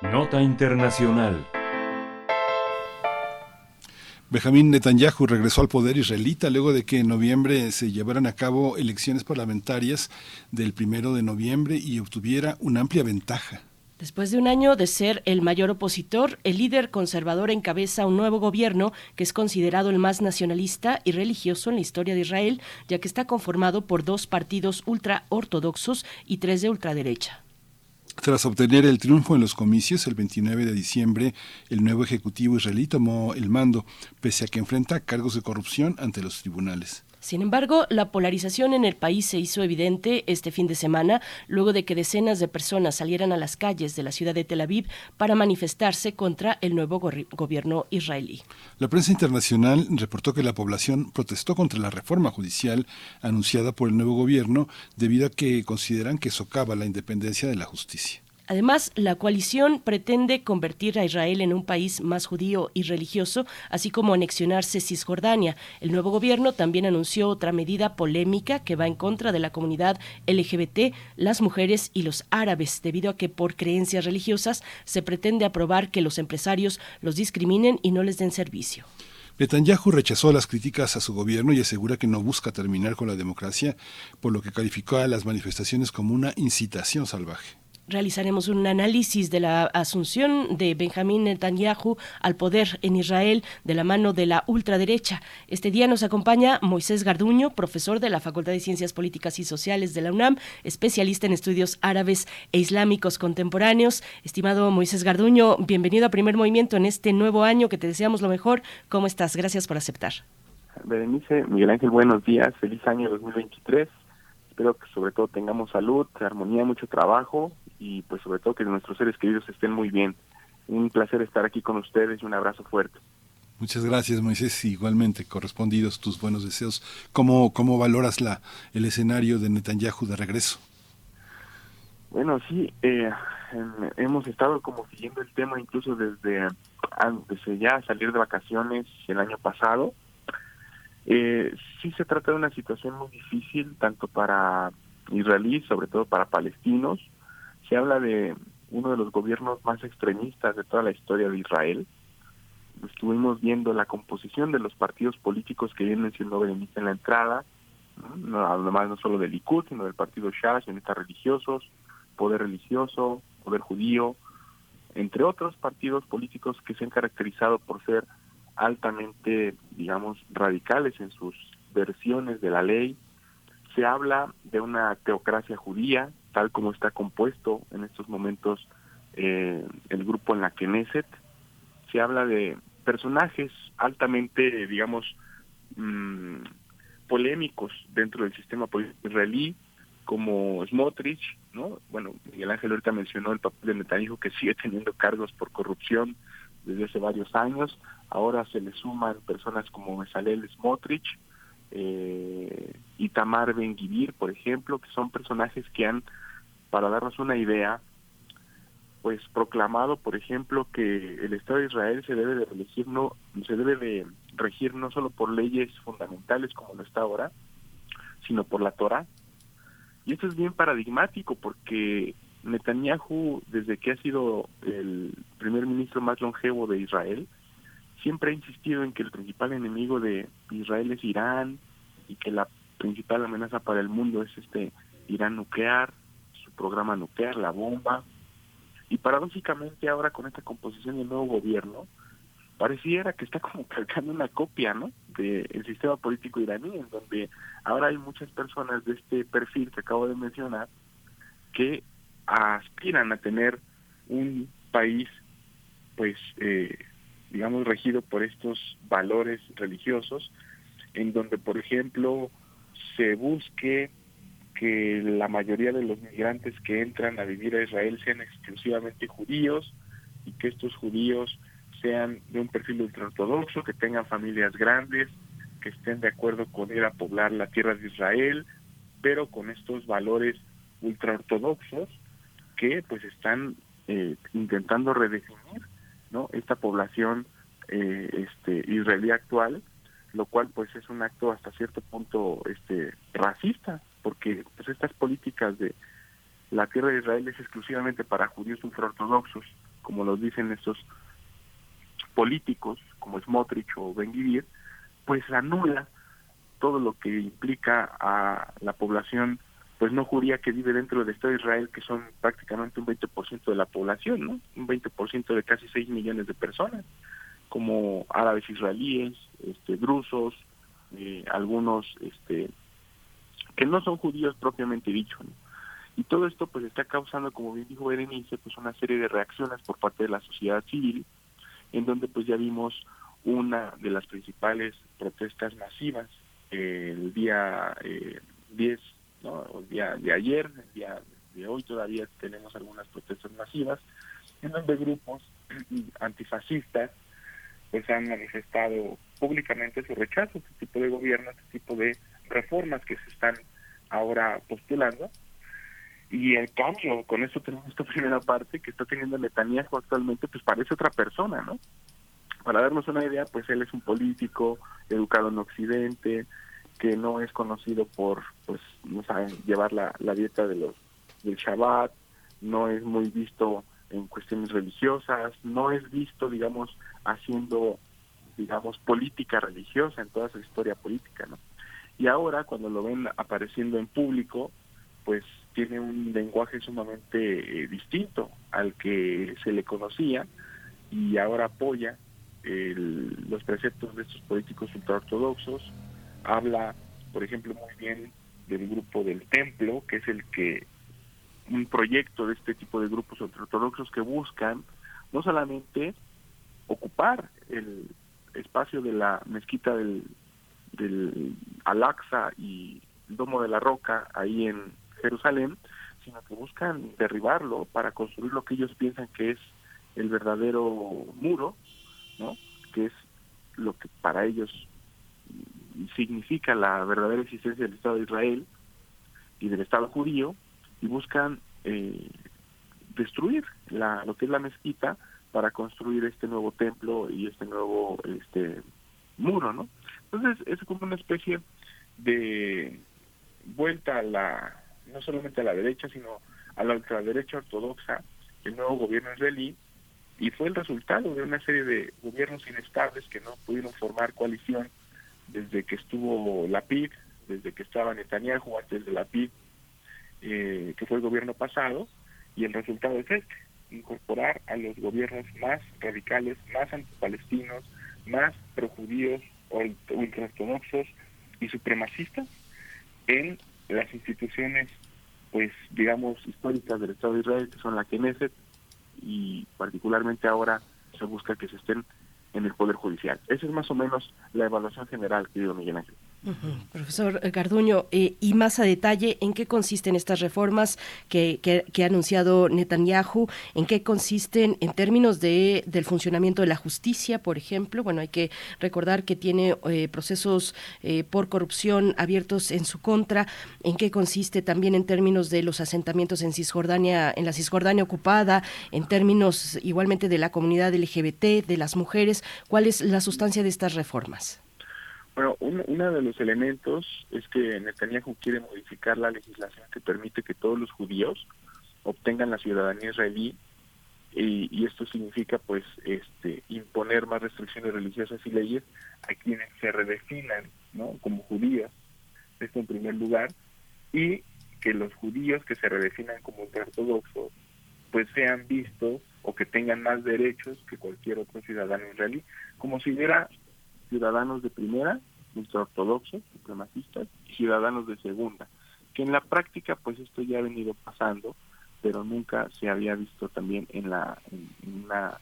Nota Internacional. Benjamín Netanyahu regresó al poder israelita luego de que en noviembre se llevaran a cabo elecciones parlamentarias del primero de noviembre y obtuviera una amplia ventaja. Después de un año de ser el mayor opositor, el líder conservador encabeza un nuevo gobierno que es considerado el más nacionalista y religioso en la historia de Israel, ya que está conformado por dos partidos ultraortodoxos y tres de ultraderecha. Tras obtener el triunfo en los comicios el 29 de diciembre, el nuevo ejecutivo israelí tomó el mando, pese a que enfrenta cargos de corrupción ante los tribunales. Sin embargo, la polarización en el país se hizo evidente este fin de semana, luego de que decenas de personas salieran a las calles de la ciudad de Tel Aviv para manifestarse contra el nuevo gobierno israelí. La prensa internacional reportó que la población protestó contra la reforma judicial anunciada por el nuevo gobierno debido a que consideran que socava la independencia de la justicia. Además, la coalición pretende convertir a Israel en un país más judío y religioso, así como anexionarse Cisjordania. El nuevo gobierno también anunció otra medida polémica que va en contra de la comunidad LGBT, las mujeres y los árabes, debido a que por creencias religiosas se pretende aprobar que los empresarios los discriminen y no les den servicio. Netanyahu rechazó las críticas a su gobierno y asegura que no busca terminar con la democracia, por lo que calificó a las manifestaciones como una incitación salvaje. Realizaremos un análisis de la asunción de Benjamín Netanyahu al poder en Israel de la mano de la ultraderecha. Este día nos acompaña Moisés Garduño, profesor de la Facultad de Ciencias Políticas y Sociales de la UNAM, especialista en estudios árabes e islámicos contemporáneos. Estimado Moisés Garduño, bienvenido a Primer Movimiento en este nuevo año que te deseamos lo mejor. ¿Cómo estás? Gracias por aceptar. Berenice, Miguel Ángel, buenos días, feliz año 2023. Espero que sobre todo tengamos salud, armonía, mucho trabajo y pues sobre todo que nuestros seres queridos estén muy bien. Un placer estar aquí con ustedes y un abrazo fuerte. Muchas gracias, Moisés. Igualmente, correspondidos tus buenos deseos. ¿Cómo, cómo valoras la, el escenario de Netanyahu de regreso? Bueno, sí, eh, hemos estado como siguiendo el tema incluso desde antes de ya salir de vacaciones el año pasado. Eh, sí se trata de una situación muy difícil, tanto para israelíes, sobre todo para palestinos. Se habla de uno de los gobiernos más extremistas de toda la historia de Israel. Estuvimos viendo la composición de los partidos políticos que vienen siendo beneficios en la entrada, ¿no? además no solo del Likud, sino del partido Shas, sionistas religiosos, poder religioso, poder judío, entre otros partidos políticos que se han caracterizado por ser altamente, digamos, radicales en sus versiones de la ley. Se habla de una teocracia judía, tal como está compuesto en estos momentos eh, el grupo en la Knesset. Se habla de personajes altamente, digamos, mmm, polémicos dentro del sistema israelí, como Smotrich, ¿no? Bueno, Miguel Ángel ahorita mencionó el papel de Netanyahu que sigue teniendo cargos por corrupción desde hace varios años. Ahora se le suman personas como Mesalel Smotrich, eh, y Tamar Ben Givir, por ejemplo, que son personajes que han, para darnos una idea, pues proclamado, por ejemplo, que el Estado de Israel se debe de elegir no, se debe de regir no solo por leyes fundamentales como lo está ahora, sino por la Torah. Y esto es bien paradigmático porque Netanyahu, desde que ha sido el primer ministro más longevo de Israel, siempre ha insistido en que el principal enemigo de Israel es Irán y que la principal amenaza para el mundo es este Irán nuclear, su programa nuclear, la bomba. Y paradójicamente ahora con esta composición del nuevo gobierno, pareciera que está como calcando una copia, ¿no? Del sistema político iraní, en donde ahora hay muchas personas de este perfil que acabo de mencionar que aspiran a tener un país, pues, eh, digamos, regido por estos valores religiosos, en donde, por ejemplo, se busque que la mayoría de los migrantes que entran a vivir a Israel sean exclusivamente judíos y que estos judíos sean de un perfil ultraortodoxo, que tengan familias grandes, que estén de acuerdo con ir a poblar la tierra de Israel, pero con estos valores ultraortodoxos que pues están eh, intentando redefinir no esta población eh, este israelí actual lo cual pues es un acto hasta cierto punto este racista porque pues estas políticas de la tierra de Israel es exclusivamente para judíos ultraortodoxos como lo dicen estos políticos como Smotrich o Ben Gvir pues anula todo lo que implica a la población pues no judía que vive dentro del Estado de Israel, que son prácticamente un 20% de la población, ¿no? Un 20% de casi 6 millones de personas, como árabes israelíes, este, drusos, eh, algunos este, que no son judíos propiamente dicho, ¿no? Y todo esto pues está causando, como bien dijo Berenice, pues una serie de reacciones por parte de la sociedad civil, en donde pues ya vimos una de las principales protestas masivas eh, el día eh, 10 ¿no? El día de ayer, el día de hoy todavía tenemos algunas protestas masivas en donde grupos antifascistas pues han manifestado públicamente su rechazo a este tipo de gobierno, a este tipo de reformas que se están ahora postulando. Y el cambio, con esto tenemos esta primera parte que está teniendo Netanyahu actualmente, pues parece otra persona, ¿no? Para darnos una idea, pues él es un político educado en Occidente, que no es conocido por, pues, no saben, llevar la, dieta de los del Shabbat, no es muy visto en cuestiones religiosas, no es visto, digamos, haciendo, digamos, política religiosa en toda su historia política, ¿no? Y ahora, cuando lo ven apareciendo en público, pues tiene un lenguaje sumamente eh, distinto al que se le conocía y ahora apoya los preceptos de estos políticos ultraortodoxos, habla, por ejemplo, muy bien del grupo del templo, que es el que un proyecto de este tipo de grupos ultraortodoxos que buscan no solamente ocupar el espacio de la mezquita del, del Al-Aqsa y el Domo de la Roca ahí en Jerusalén, sino que buscan derribarlo para construir lo que ellos piensan que es el verdadero muro, ¿no? que es lo que para ellos significa la verdadera existencia del Estado de Israel y del Estado judío, y buscan eh, destruir la, lo que es la mezquita para construir este nuevo templo y este nuevo este muro, ¿no? Entonces es como una especie de vuelta a la no solamente a la derecha, sino a la ultraderecha ortodoxa, el nuevo gobierno israelí, y fue el resultado de una serie de gobiernos inestables que no pudieron formar coalición desde que estuvo la PIB, desde que estaba Netanyahu, antes de la PIB, eh, que fue el gobierno pasado, y el resultado es este, incorporar a los gobiernos más radicales, más antipalestinos, más projudíos, ultraortodoxos y supremacistas en las instituciones, pues digamos, históricas del Estado de Israel, que son la Knesset, y particularmente ahora se busca que se estén en el Poder Judicial. Esa es más o menos la evaluación general, querido Miguel Ángel. Profesor Garduño, eh, y más a detalle, ¿en qué consisten estas reformas que, que, ha anunciado Netanyahu? ¿En qué consisten en términos de, del funcionamiento de la justicia, por ejemplo? Bueno, hay que recordar que tiene eh, procesos eh, por corrupción abiertos en su contra. ¿En qué consiste también en términos de los asentamientos en Cisjordania, en la Cisjordania ocupada, en términos igualmente de la comunidad LGBT, de las mujeres? ¿Cuál es la sustancia de estas reformas? Bueno, uno de los elementos es que Netanyahu quiere modificar la legislación que permite que todos los judíos obtengan la ciudadanía israelí y, esto significa pues este imponer más restricciones religiosas y leyes a quienes se redefinan ¿no? como judíos, esto en primer lugar, y que los judíos que se redefinan como ortodoxos pues sean vistos o que tengan más derechos que cualquier otro ciudadano israelí, como si hubiera ciudadanos de primera, ortodoxos, supremacistas, y ciudadanos de segunda, que en la práctica pues esto ya ha venido pasando, pero nunca se había visto también en la en, una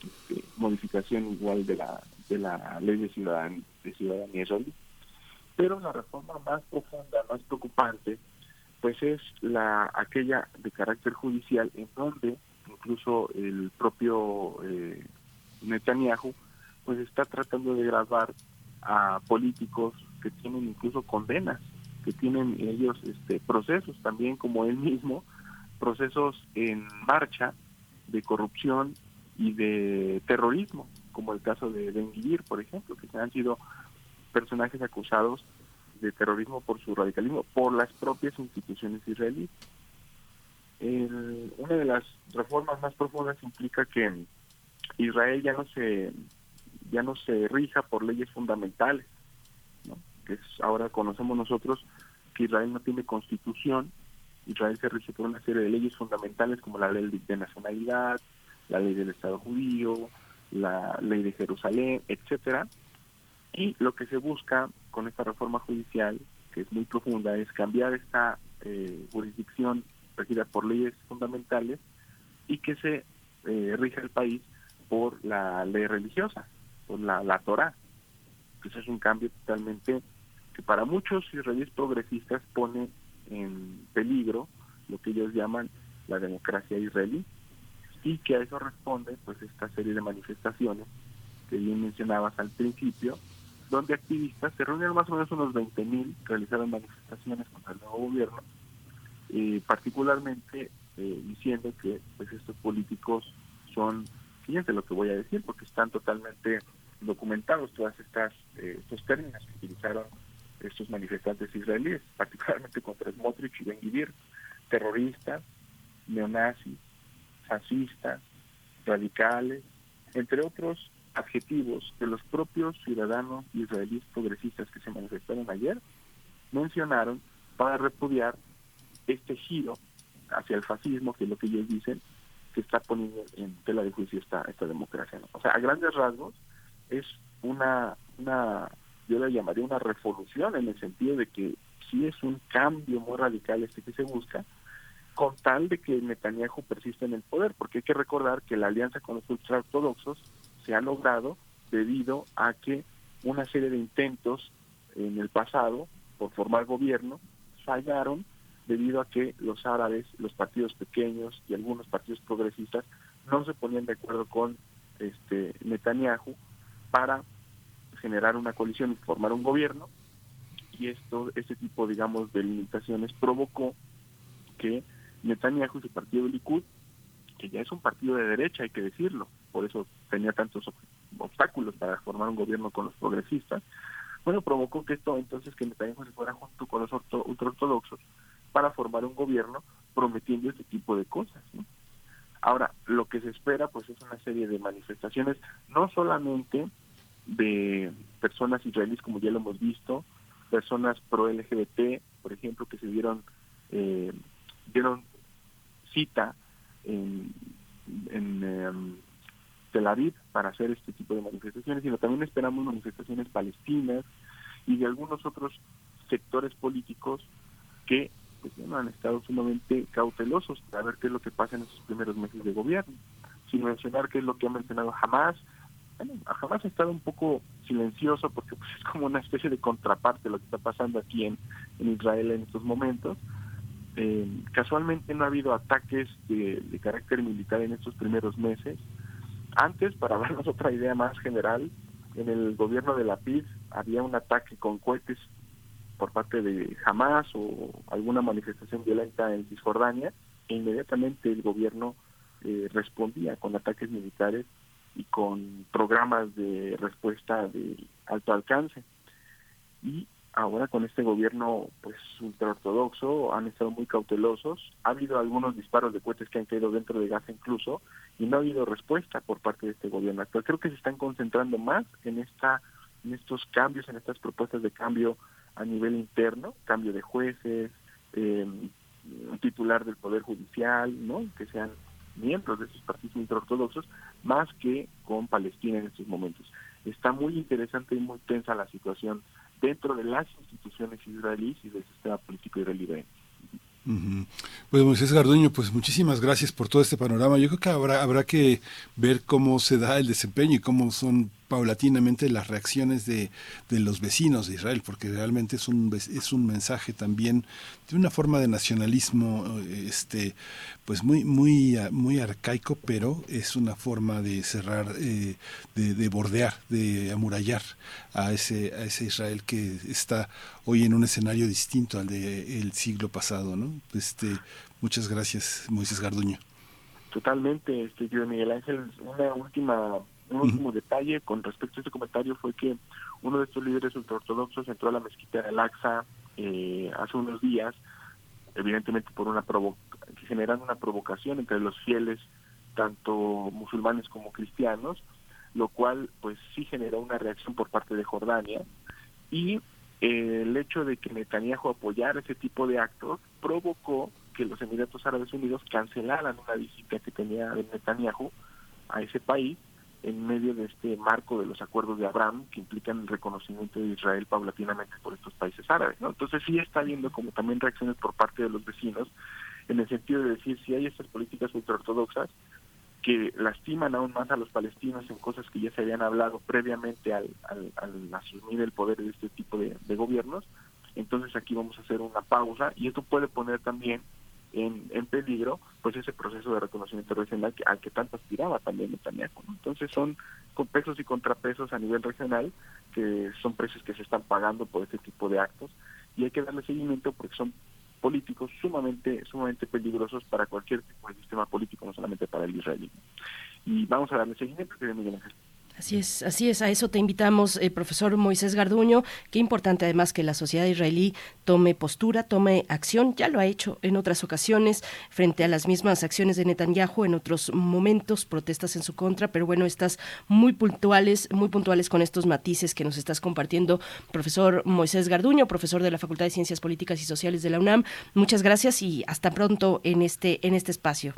este, modificación igual de la de la ley de ciudadanía, de ciudadanía. Pero la reforma más profunda, más preocupante, pues es la aquella de carácter judicial en donde incluso el propio eh, Netanyahu pues está tratando de grabar a políticos que tienen incluso condenas, que tienen ellos este, procesos también como él mismo, procesos en marcha de corrupción y de terrorismo, como el caso de Ben por ejemplo, que han sido personajes acusados de terrorismo por su radicalismo por las propias instituciones israelíes. una de las reformas más profundas implica que Israel ya no se ya no se rija por leyes fundamentales, ¿no? que es, ahora conocemos nosotros que Israel no tiene constitución, Israel se rige por una serie de leyes fundamentales como la ley de nacionalidad, la ley del Estado judío, la ley de Jerusalén, etcétera, y lo que se busca con esta reforma judicial, que es muy profunda, es cambiar esta eh, jurisdicción regida por leyes fundamentales y que se eh, rija el país por la ley religiosa, por la, la Torah. Ese es un cambio totalmente que para muchos israelíes progresistas pone en peligro lo que ellos llaman la democracia israelí y que a eso responde pues esta serie de manifestaciones que bien mencionabas al principio donde activistas se reunieron más o menos unos 20.000 realizaron manifestaciones contra el nuevo gobierno y particularmente eh, diciendo que pues estos políticos son fíjense lo que voy a decir porque están totalmente documentados todas estas eh, estos términos que utilizaron estos manifestantes israelíes, particularmente contra Smotrich y Ben Gvir, terroristas, neonazis, fascistas, radicales, entre otros adjetivos que los propios ciudadanos israelíes progresistas que se manifestaron ayer mencionaron para repudiar este giro hacia el fascismo, que es lo que ellos dicen, que está poniendo en tela de juicio esta, esta democracia. O sea, a grandes rasgos es una, una, yo le llamaría una revolución en el sentido de que sí es un cambio muy radical este que se busca, con tal de que Netanyahu persista en el poder, porque hay que recordar que la alianza con los ultraortodoxos se ha logrado debido a que una serie de intentos en el pasado por formar gobierno fallaron debido a que los árabes, los partidos pequeños y algunos partidos progresistas no se ponían de acuerdo con este Netanyahu para generar una coalición y formar un gobierno y esto este tipo digamos de limitaciones provocó que Netanyahu y su partido Likud que ya es un partido de derecha hay que decirlo por eso tenía tantos obstáculos para formar un gobierno con los progresistas bueno provocó que esto entonces que Netanyahu se fuera junto con los ultraortodoxos para formar un gobierno prometiendo este tipo de cosas. Ahora, lo que se espera pues es una serie de manifestaciones, no solamente de personas israelíes como ya lo hemos visto, personas pro LGBT, por ejemplo, que se dieron eh, dieron cita en, en em, Tel Aviv para hacer este tipo de manifestaciones, sino también esperamos manifestaciones palestinas y de algunos otros sectores políticos que pues, han estado sumamente cautelosos para ver qué es lo que pasa en esos primeros meses de gobierno, sin mencionar qué es lo que ha mencionado jamás. Bueno, jamás ha estado un poco silencioso porque pues, es como una especie de contraparte lo que está pasando aquí en, Israel en estos momentos. Eh, casualmente no ha habido ataques de, de, carácter militar en estos primeros meses. Antes, para darnos otra idea más general, en el gobierno de la PID había un ataque con cohetes por parte de Hamas o alguna manifestación violenta en Cisjordania, e inmediatamente el gobierno eh, respondía con ataques militares y con programas de respuesta de alto alcance. Y ahora con este gobierno pues ultraortodoxo han estado muy cautelosos, ha habido algunos disparos de cohetes que han caído dentro de Gaza incluso y no ha habido respuesta por parte de este gobierno actual. Creo que se están concentrando más en esta en estos cambios, en estas propuestas de cambio a nivel interno, cambio de jueces, eh, titular del Poder Judicial, ¿no? que sean miembros de esos partidos ultraortodoxos, más que con Palestina en estos momentos. Está muy interesante y muy tensa la situación dentro de las instituciones israelíes y del sistema político israelí. Pues Moisés Garduño, pues muchísimas gracias por todo este panorama. Yo creo que habrá, habrá que ver cómo se da el desempeño y cómo son paulatinamente las reacciones de, de, los vecinos de Israel, porque realmente es un, es un mensaje también de una forma de nacionalismo este, pues muy, muy, muy arcaico, pero es una forma de cerrar, eh, de, de, bordear, de amurallar a ese, a ese Israel que está hoy en un escenario distinto al del siglo pasado. ¿no? Este, muchas gracias, Moisés Garduño. Totalmente, este, Miguel Ángel, una última un último detalle con respecto a este comentario fue que uno de estos líderes ultraortodoxos entró a la mezquita de Al-Aqsa eh, hace unos días, evidentemente por una generando una provocación entre los fieles, tanto musulmanes como cristianos, lo cual pues sí generó una reacción por parte de Jordania. Y eh, el hecho de que Netanyahu apoyara ese tipo de actos provocó que los Emiratos Árabes Unidos cancelaran una visita que tenía Netanyahu a ese país en medio de este marco de los acuerdos de Abraham que implican el reconocimiento de Israel paulatinamente por estos países árabes. ¿no? Entonces sí está habiendo como también reacciones por parte de los vecinos en el sentido de decir si hay estas políticas ultraortodoxas que lastiman aún más a los palestinos en cosas que ya se habían hablado previamente al, al, asumir el poder de este tipo de gobiernos, entonces aquí vamos a hacer una pausa y esto puede poner también en, peligro pues ese proceso de reconocimiento regional que, al que tanto aspiraba también Netanyahu. Entonces son pesos y contrapesos a nivel regional que son precios que se están pagando por este tipo de actos y hay que darle seguimiento porque son políticos sumamente sumamente peligrosos para cualquier tipo de sistema político, no solamente para el israelí. Y vamos a darle seguimiento, que Miguel Ángel. Así es, así es, a eso te invitamos, eh, profesor Moisés Garduño. Qué importante además que la sociedad israelí tome postura, tome acción, ya lo ha hecho en otras ocasiones frente a las mismas acciones de Netanyahu, en otros momentos, protestas en su contra, pero bueno, estás muy puntuales, muy puntuales con estos matices que nos estás compartiendo, profesor Moisés Garduño, profesor de la Facultad de Ciencias Políticas y Sociales de la UNAM. Muchas gracias y hasta pronto en este, en este espacio.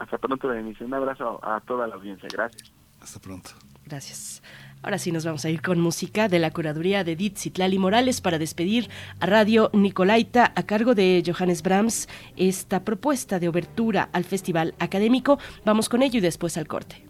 Hasta pronto, Denise. Un abrazo a toda la audiencia. Gracias. Hasta pronto. Gracias. Ahora sí nos vamos a ir con música de la curaduría de Edith Citlali Morales para despedir a Radio Nicolaita a cargo de Johannes Brahms esta propuesta de obertura al Festival Académico. Vamos con ello y después al corte.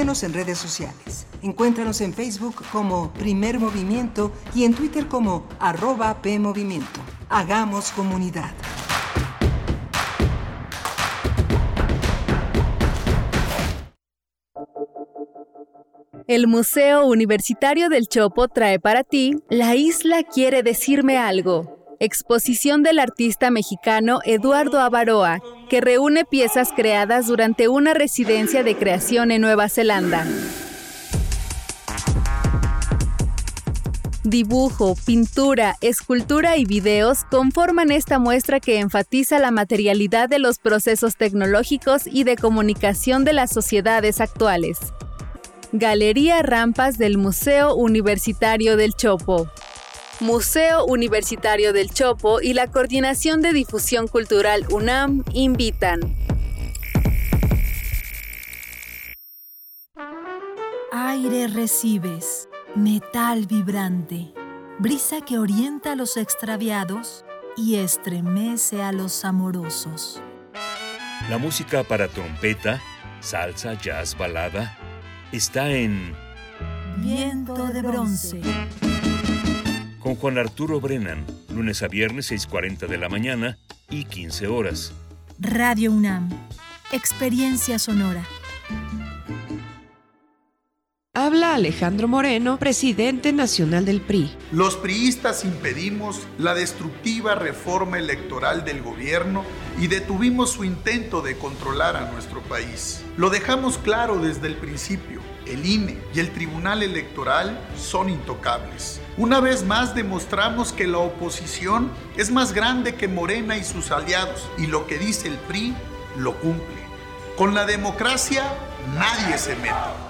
Síguenos en redes sociales. Encuéntranos en Facebook como Primer Movimiento y en Twitter como arroba PMovimiento. Hagamos comunidad. El Museo Universitario del Chopo trae para ti La isla quiere decirme algo. Exposición del artista mexicano Eduardo Avaroa, que reúne piezas creadas durante una residencia de creación en Nueva Zelanda. Dibujo, pintura, escultura y videos conforman esta muestra que enfatiza la materialidad de los procesos tecnológicos y de comunicación de las sociedades actuales. Galería Rampas del Museo Universitario del Chopo. Museo Universitario del Chopo y la Coordinación de Difusión Cultural UNAM invitan. Aire recibes, metal vibrante, brisa que orienta a los extraviados y estremece a los amorosos. La música para trompeta, salsa, jazz, balada, está en Viento de bronce. Con Juan Arturo Brennan, lunes a viernes 6.40 de la mañana y 15 horas. Radio UNAM. Experiencia sonora. Habla Alejandro Moreno, presidente nacional del PRI. Los priistas impedimos la destructiva reforma electoral del gobierno y detuvimos su intento de controlar a nuestro país. Lo dejamos claro desde el principio. El INE y el Tribunal Electoral son intocables. Una vez más demostramos que la oposición es más grande que Morena y sus aliados y lo que dice el PRI lo cumple. Con la democracia nadie se mete.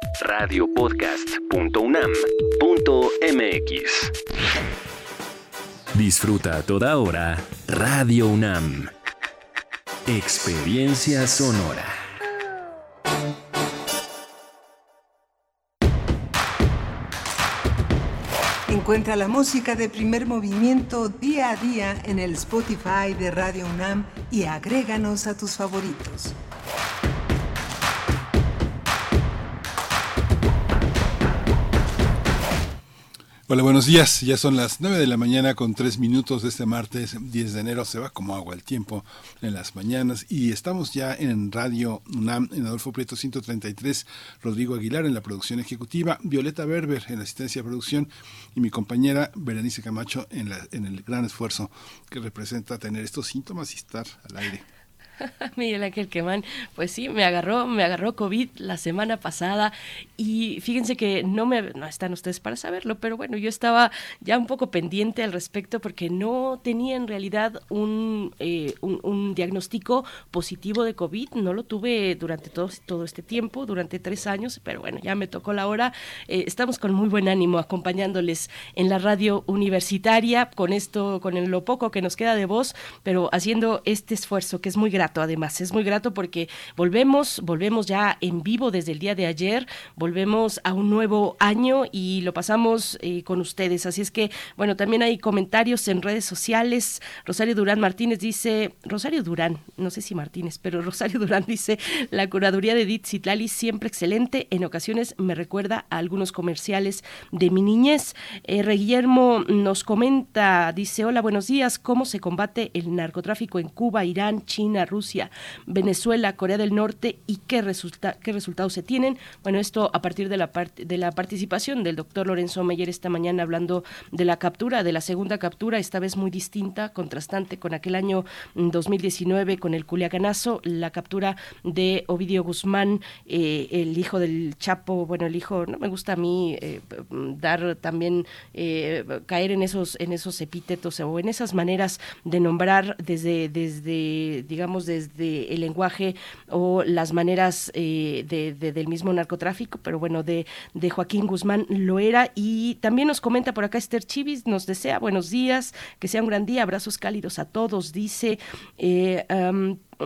www.radiopodcast.unam.mx. Disfruta a toda hora Radio UNAM. Experiencia sonora. Encuentra la música de primer movimiento día a día en el Spotify de Radio UNAM y agréganos a tus favoritos. Hola, buenos días. Ya son las 9 de la mañana con 3 minutos de este martes 10 de enero. Se va como agua el tiempo en las mañanas y estamos ya en Radio UNAM, en Adolfo Prieto 133, Rodrigo Aguilar en la producción ejecutiva, Violeta Berber en la asistencia de producción y mi compañera Berenice Camacho en, la, en el gran esfuerzo que representa tener estos síntomas y estar al aire. Miguel Ángel Quemán, pues sí, me agarró, me agarró COVID la semana pasada y fíjense que no me, no están ustedes para saberlo, pero bueno, yo estaba ya un poco pendiente al respecto porque no tenía en realidad un, eh, un, un, diagnóstico positivo de COVID, no lo tuve durante todo, todo este tiempo, durante tres años, pero bueno, ya me tocó la hora. Eh, estamos con muy buen ánimo acompañándoles en la radio universitaria con esto, con lo poco que nos queda de voz, pero haciendo este esfuerzo que es muy grato además, es muy grato porque volvemos, volvemos ya en vivo desde el día de ayer, volvemos a un nuevo año y lo pasamos eh, con ustedes. Así es que, bueno, también hay comentarios en redes sociales. Rosario Durán Martínez dice, Rosario Durán, no sé si Martínez, pero Rosario Durán dice, la curaduría de Edith siempre excelente, en ocasiones me recuerda a algunos comerciales de mi niñez. Eh, Guillermo nos comenta, dice, hola, buenos días, ¿cómo se combate el narcotráfico en Cuba, Irán, China, Rusia, Venezuela, Corea del Norte y qué, resulta, qué resultados se tienen. Bueno, esto a partir de la, part de la participación del doctor Lorenzo Meyer esta mañana hablando de la captura, de la segunda captura, esta vez muy distinta, contrastante con aquel año 2019 con el Culiacanazo, la captura de Ovidio Guzmán, eh, el hijo del Chapo, bueno, el hijo, no me gusta a mí eh, dar también, eh, caer en esos, en esos epítetos o en esas maneras de nombrar desde, desde digamos, desde el lenguaje o las maneras eh, de, de, del mismo narcotráfico, pero bueno, de, Joaquín Guzmán lo era. Y también nos comenta por acá Esther Chivis, nos desea buenos días, que sea un gran día, abrazos cálidos a todos, dice. Eh,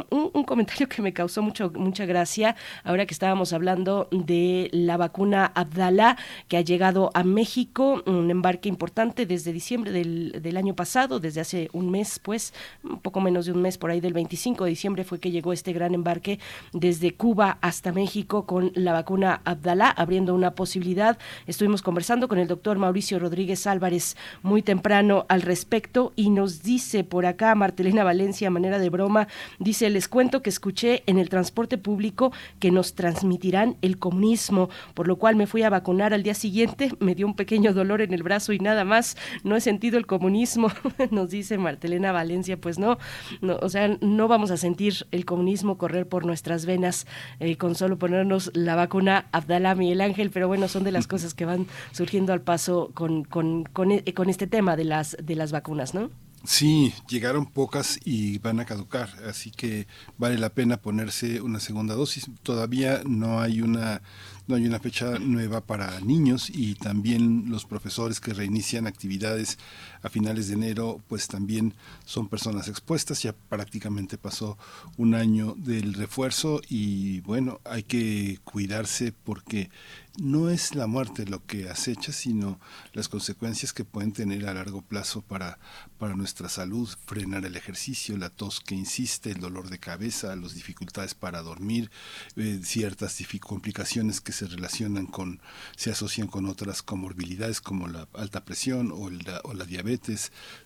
un, comentario que me causó mucho, mucha gracia ahora que estábamos hablando de la vacuna Abdala que ha llegado a México, un embarque importante desde diciembre del, del, año pasado, desde hace un mes, pues, un poco menos de un mes, por ahí del 25 de diciembre fue que llegó este gran embarque desde Cuba hasta México con la vacuna Abdala, abriendo una posibilidad. Estuvimos conversando con el doctor Mauricio Rodríguez Álvarez muy temprano al respecto y nos dice por acá Martelena Valencia, a manera de broma, dice les cuento que escuché en el transporte público que nos transmitirán el comunismo, por lo cual me fui a vacunar al día siguiente, me dio un pequeño dolor en el brazo y nada más, no he sentido el comunismo, nos dice Martelena Valencia, pues no, no, o sea, no vamos a sentir el comunismo correr por nuestras venas eh, con solo ponernos la vacuna Abdalá Miguel Ángel, pero bueno, son de las cosas que van surgiendo al paso con, con, con, con este tema de las, de las vacunas, ¿no? Sí, llegaron pocas y van a caducar, así que vale la pena ponerse una segunda dosis. Todavía no hay una no hay una fecha nueva para niños y también los profesores que reinician actividades a finales de enero, pues también son personas expuestas. Ya prácticamente pasó un año del refuerzo y bueno, hay que cuidarse porque no es la muerte lo que acecha, sino las consecuencias que pueden tener a largo plazo para, para nuestra salud, frenar el ejercicio, la tos que insiste, el dolor de cabeza, las dificultades para dormir, eh, ciertas complicaciones que se relacionan con, se asocian con otras comorbilidades como la alta presión o la, o la diabetes,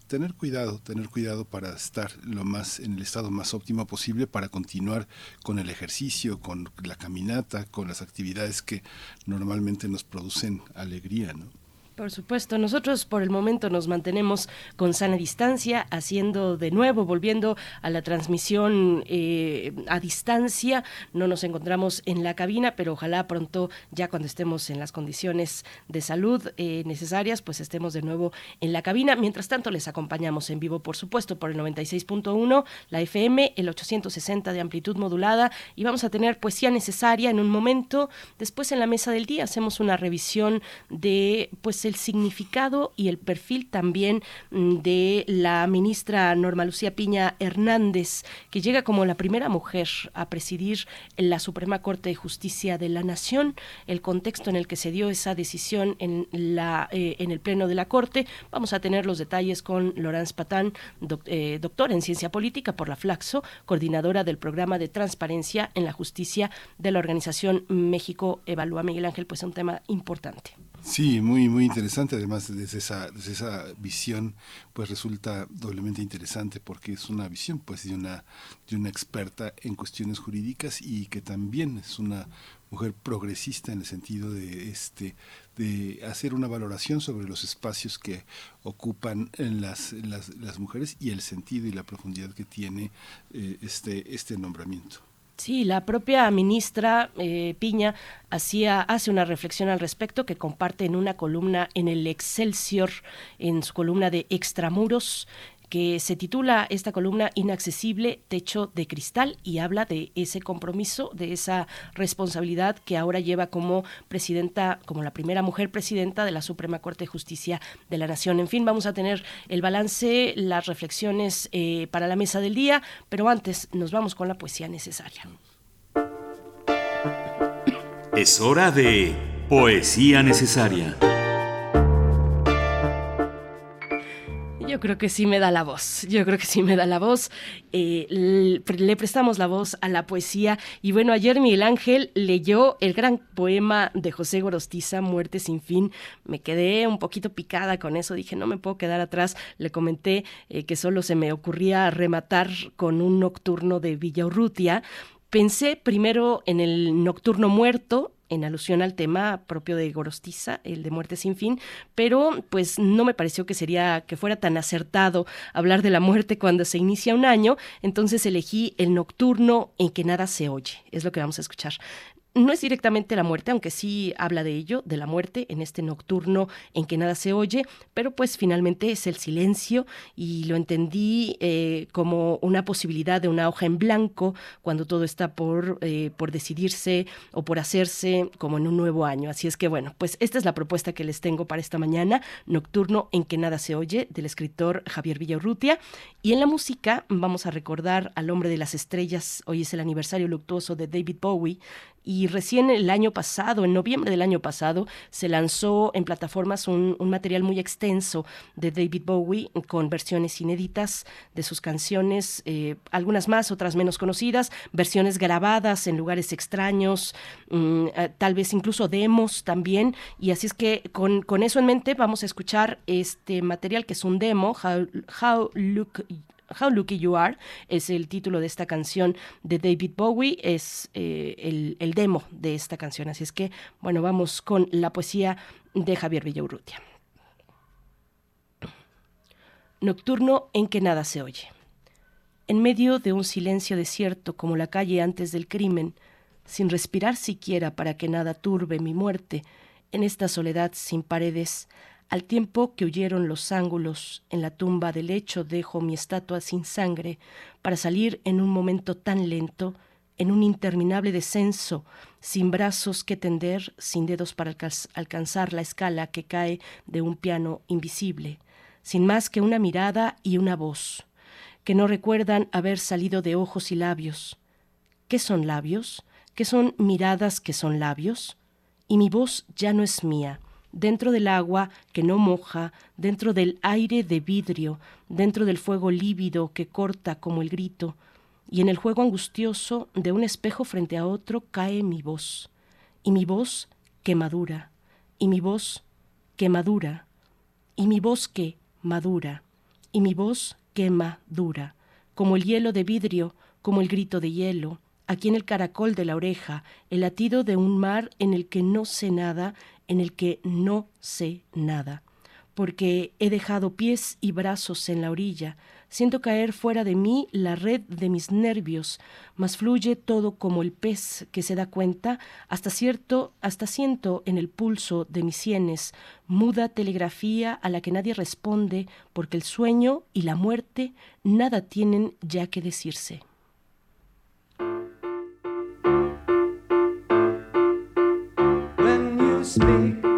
tener cuidado, tener cuidado para estar lo más en el estado más óptimo posible para continuar con el ejercicio, con la caminata, con las actividades que normalmente nos producen alegría, ¿no? Por supuesto, nosotros por el momento nos mantenemos con sana distancia, haciendo de nuevo, volviendo a la transmisión eh, a distancia. No nos encontramos en la cabina, pero ojalá pronto, ya cuando estemos en las condiciones de salud eh, necesarias, pues estemos de nuevo en la cabina. Mientras tanto, les acompañamos en vivo, por supuesto, por el 96.1, la FM, el 860 de amplitud modulada, y vamos a tener poesía necesaria en un momento. Después en la mesa del día hacemos una revisión de, pues, el significado y el perfil también mm, de la ministra Norma Lucía Piña Hernández, que llega como la primera mujer a presidir la Suprema Corte de Justicia de la Nación, el contexto en el que se dio esa decisión en, la, eh, en el Pleno de la Corte. Vamos a tener los detalles con Laurence Patán, eh, doctor en Ciencia Política por la Flaxo, coordinadora del programa de transparencia en la justicia de la organización México Evalúa. Miguel Ángel, pues es un tema importante. Sí, muy, muy interesante. Además, desde esa, desde esa visión, pues resulta doblemente interesante porque es una visión, pues, de una, de una experta en cuestiones jurídicas y que también es una mujer progresista en el sentido de este de hacer una valoración sobre los espacios que ocupan las, las, las mujeres y el sentido y la profundidad que tiene eh, este este nombramiento. Sí, la propia ministra eh, Piña hacía, hace una reflexión al respecto que comparte en una columna en el Excelsior, en su columna de Extramuros, que se titula esta columna Inaccesible Techo de Cristal y habla de ese compromiso, de esa responsabilidad que ahora lleva como presidenta, como la primera mujer presidenta de la Suprema Corte de Justicia de la Nación. En fin, vamos a tener el balance, las reflexiones eh, para la mesa del día, pero antes nos vamos con la poesía necesaria. Es hora de poesía necesaria. Yo creo que sí me da la voz, yo creo que sí me da la voz. Eh, le, prestamos la voz a la poesía y bueno, ayer Miguel Ángel leyó el gran poema de José Gorostiza, Muerte sin fin. Me quedé un poquito picada con eso, dije, no me puedo quedar atrás. Le comenté eh, que solo se me ocurría rematar con un nocturno de Villa Urrutia. Pensé primero en el Nocturno Muerto, en alusión al tema propio de Gorostiza, el de Muerte sin fin, pero pues no me pareció que sería que fuera tan acertado hablar de la muerte cuando se inicia un año, entonces elegí el nocturno en que nada se oye, es lo que vamos a escuchar no es directamente la muerte, aunque sí habla de ello, de la muerte en este nocturno en que nada se oye, pero pues finalmente es el silencio y lo entendí eh, como una posibilidad de una hoja en blanco cuando todo está por, eh, por decidirse o por hacerse como en un nuevo año. Así es que bueno, pues esta es la propuesta que les tengo para esta mañana, Nocturno en que nada se oye, del escritor Javier Villaurrutia. Y en la música vamos a recordar al hombre de las estrellas, hoy es el aniversario luctuoso de David Bowie, y recién el año pasado, en noviembre del año pasado, se lanzó en plataformas un, material muy extenso de David Bowie con versiones inéditas de sus canciones, eh, algunas más, otras menos conocidas, versiones grabadas en lugares extraños, mm, eh, tal vez incluso demos también. Y así es que con, con, eso en mente vamos a escuchar este material que es un demo, How, How Look How Lucky You Are es el título de esta canción de David Bowie, es eh, el, el, demo de esta canción. Así es que, bueno, vamos con la poesía de Javier Villaurrutia. Nocturno en que nada se oye. En medio de un silencio desierto como la calle antes del crimen, sin respirar siquiera para que nada turbe mi muerte, en esta soledad sin paredes, Al tiempo que huyeron los ángulos, en la tumba del lecho dejo mi estatua sin sangre para salir en un momento tan lento, en un interminable descenso, sin brazos que tender, sin dedos para alcanzar la escala que cae de un piano invisible, sin más que una mirada y una voz, que no recuerdan haber salido de ojos y labios. ¿Qué son labios? ¿Qué son miradas que son labios? Y mi voz ya no es mía dentro del agua que no moja, dentro del aire de vidrio, dentro del fuego lívido que corta como el grito, y en el juego angustioso de un espejo frente a otro cae mi voz, y mi voz que madura, y mi voz que madura, y mi voz que madura, y mi voz que madura, como el hielo de vidrio, como el grito de hielo, aquí en el caracol de la oreja, el latido de un mar en el que no sé nada, en el que no sé nada, porque he dejado pies y brazos en la orilla, siento caer fuera de mí la red de mis nervios, mas fluye todo como el pez que se da cuenta, hasta cierto, hasta siento en el pulso de mis sienes, muda telegrafía a la que nadie responde, porque el sueño y la muerte nada tienen ya que decirse. Speak,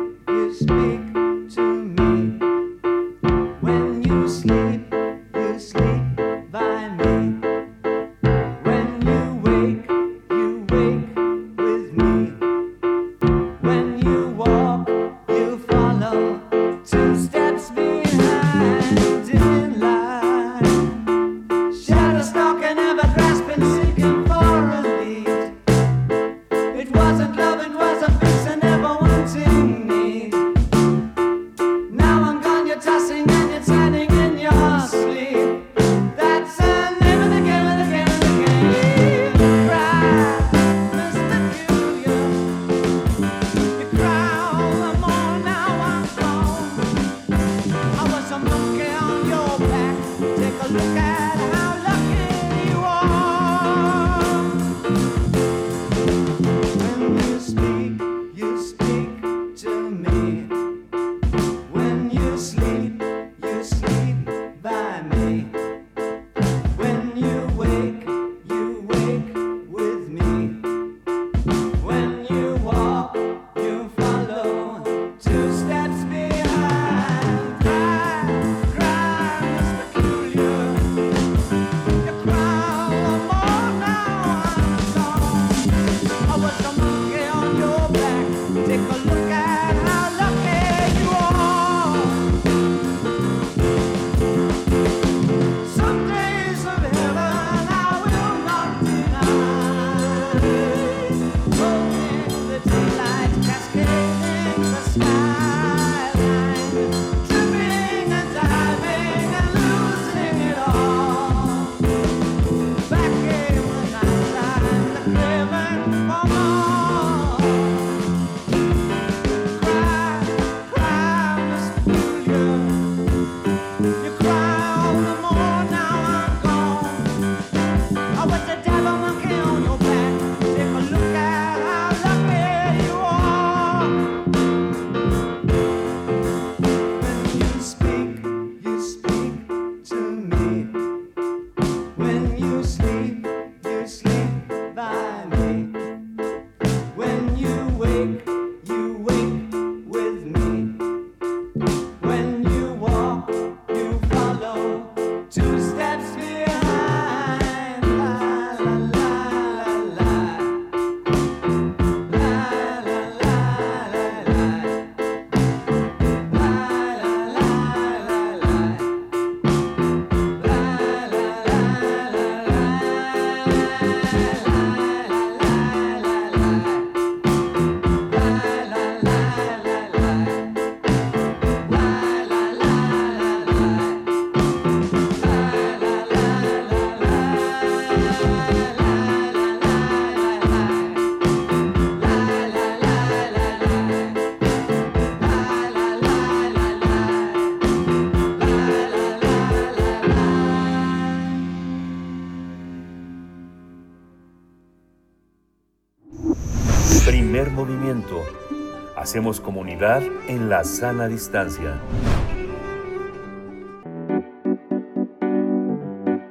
Hacemos comunidad en la sana distancia.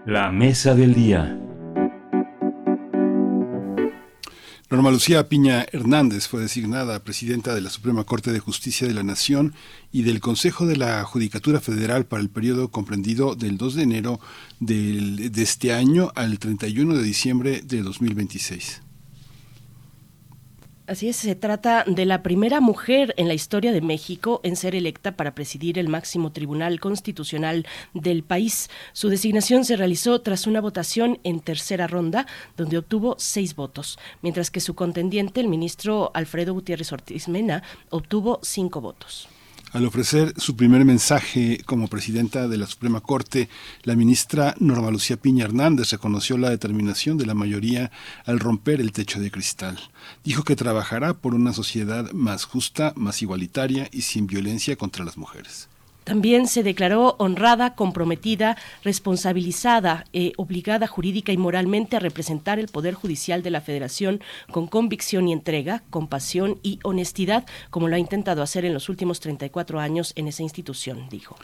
La mesa del día. Norma Lucía Piña Hernández fue designada presidenta de la Suprema Corte de Justicia de la Nación y del Consejo de la Judicatura Federal para el periodo comprendido del 2 de enero del- de este año al 31 de diciembre de 2026. Así es, se trata de la primera mujer en la historia de México en ser electa para presidir el máximo tribunal constitucional del país. Su designación se realizó tras una votación en tercera ronda, donde obtuvo seis votos, mientras que su contendiente, el ministro Alfredo Gutiérrez Ortiz Mena, obtuvo cinco votos. Al ofrecer su primer mensaje como presidenta de la Suprema Corte, la ministra Norma Lucía Piña Hernández reconoció la determinación de la mayoría al romper el techo de cristal. Dijo que trabajará por una sociedad más justa, más igualitaria y sin violencia contra las mujeres. También se declaró honrada, comprometida, responsabilizada, eh, obligada jurídica y moralmente a representar el Poder Judicial de la Federación con convicción y entrega, compasión y honestidad, como lo ha intentado hacer en los últimos 34 años en esa institución, dijo.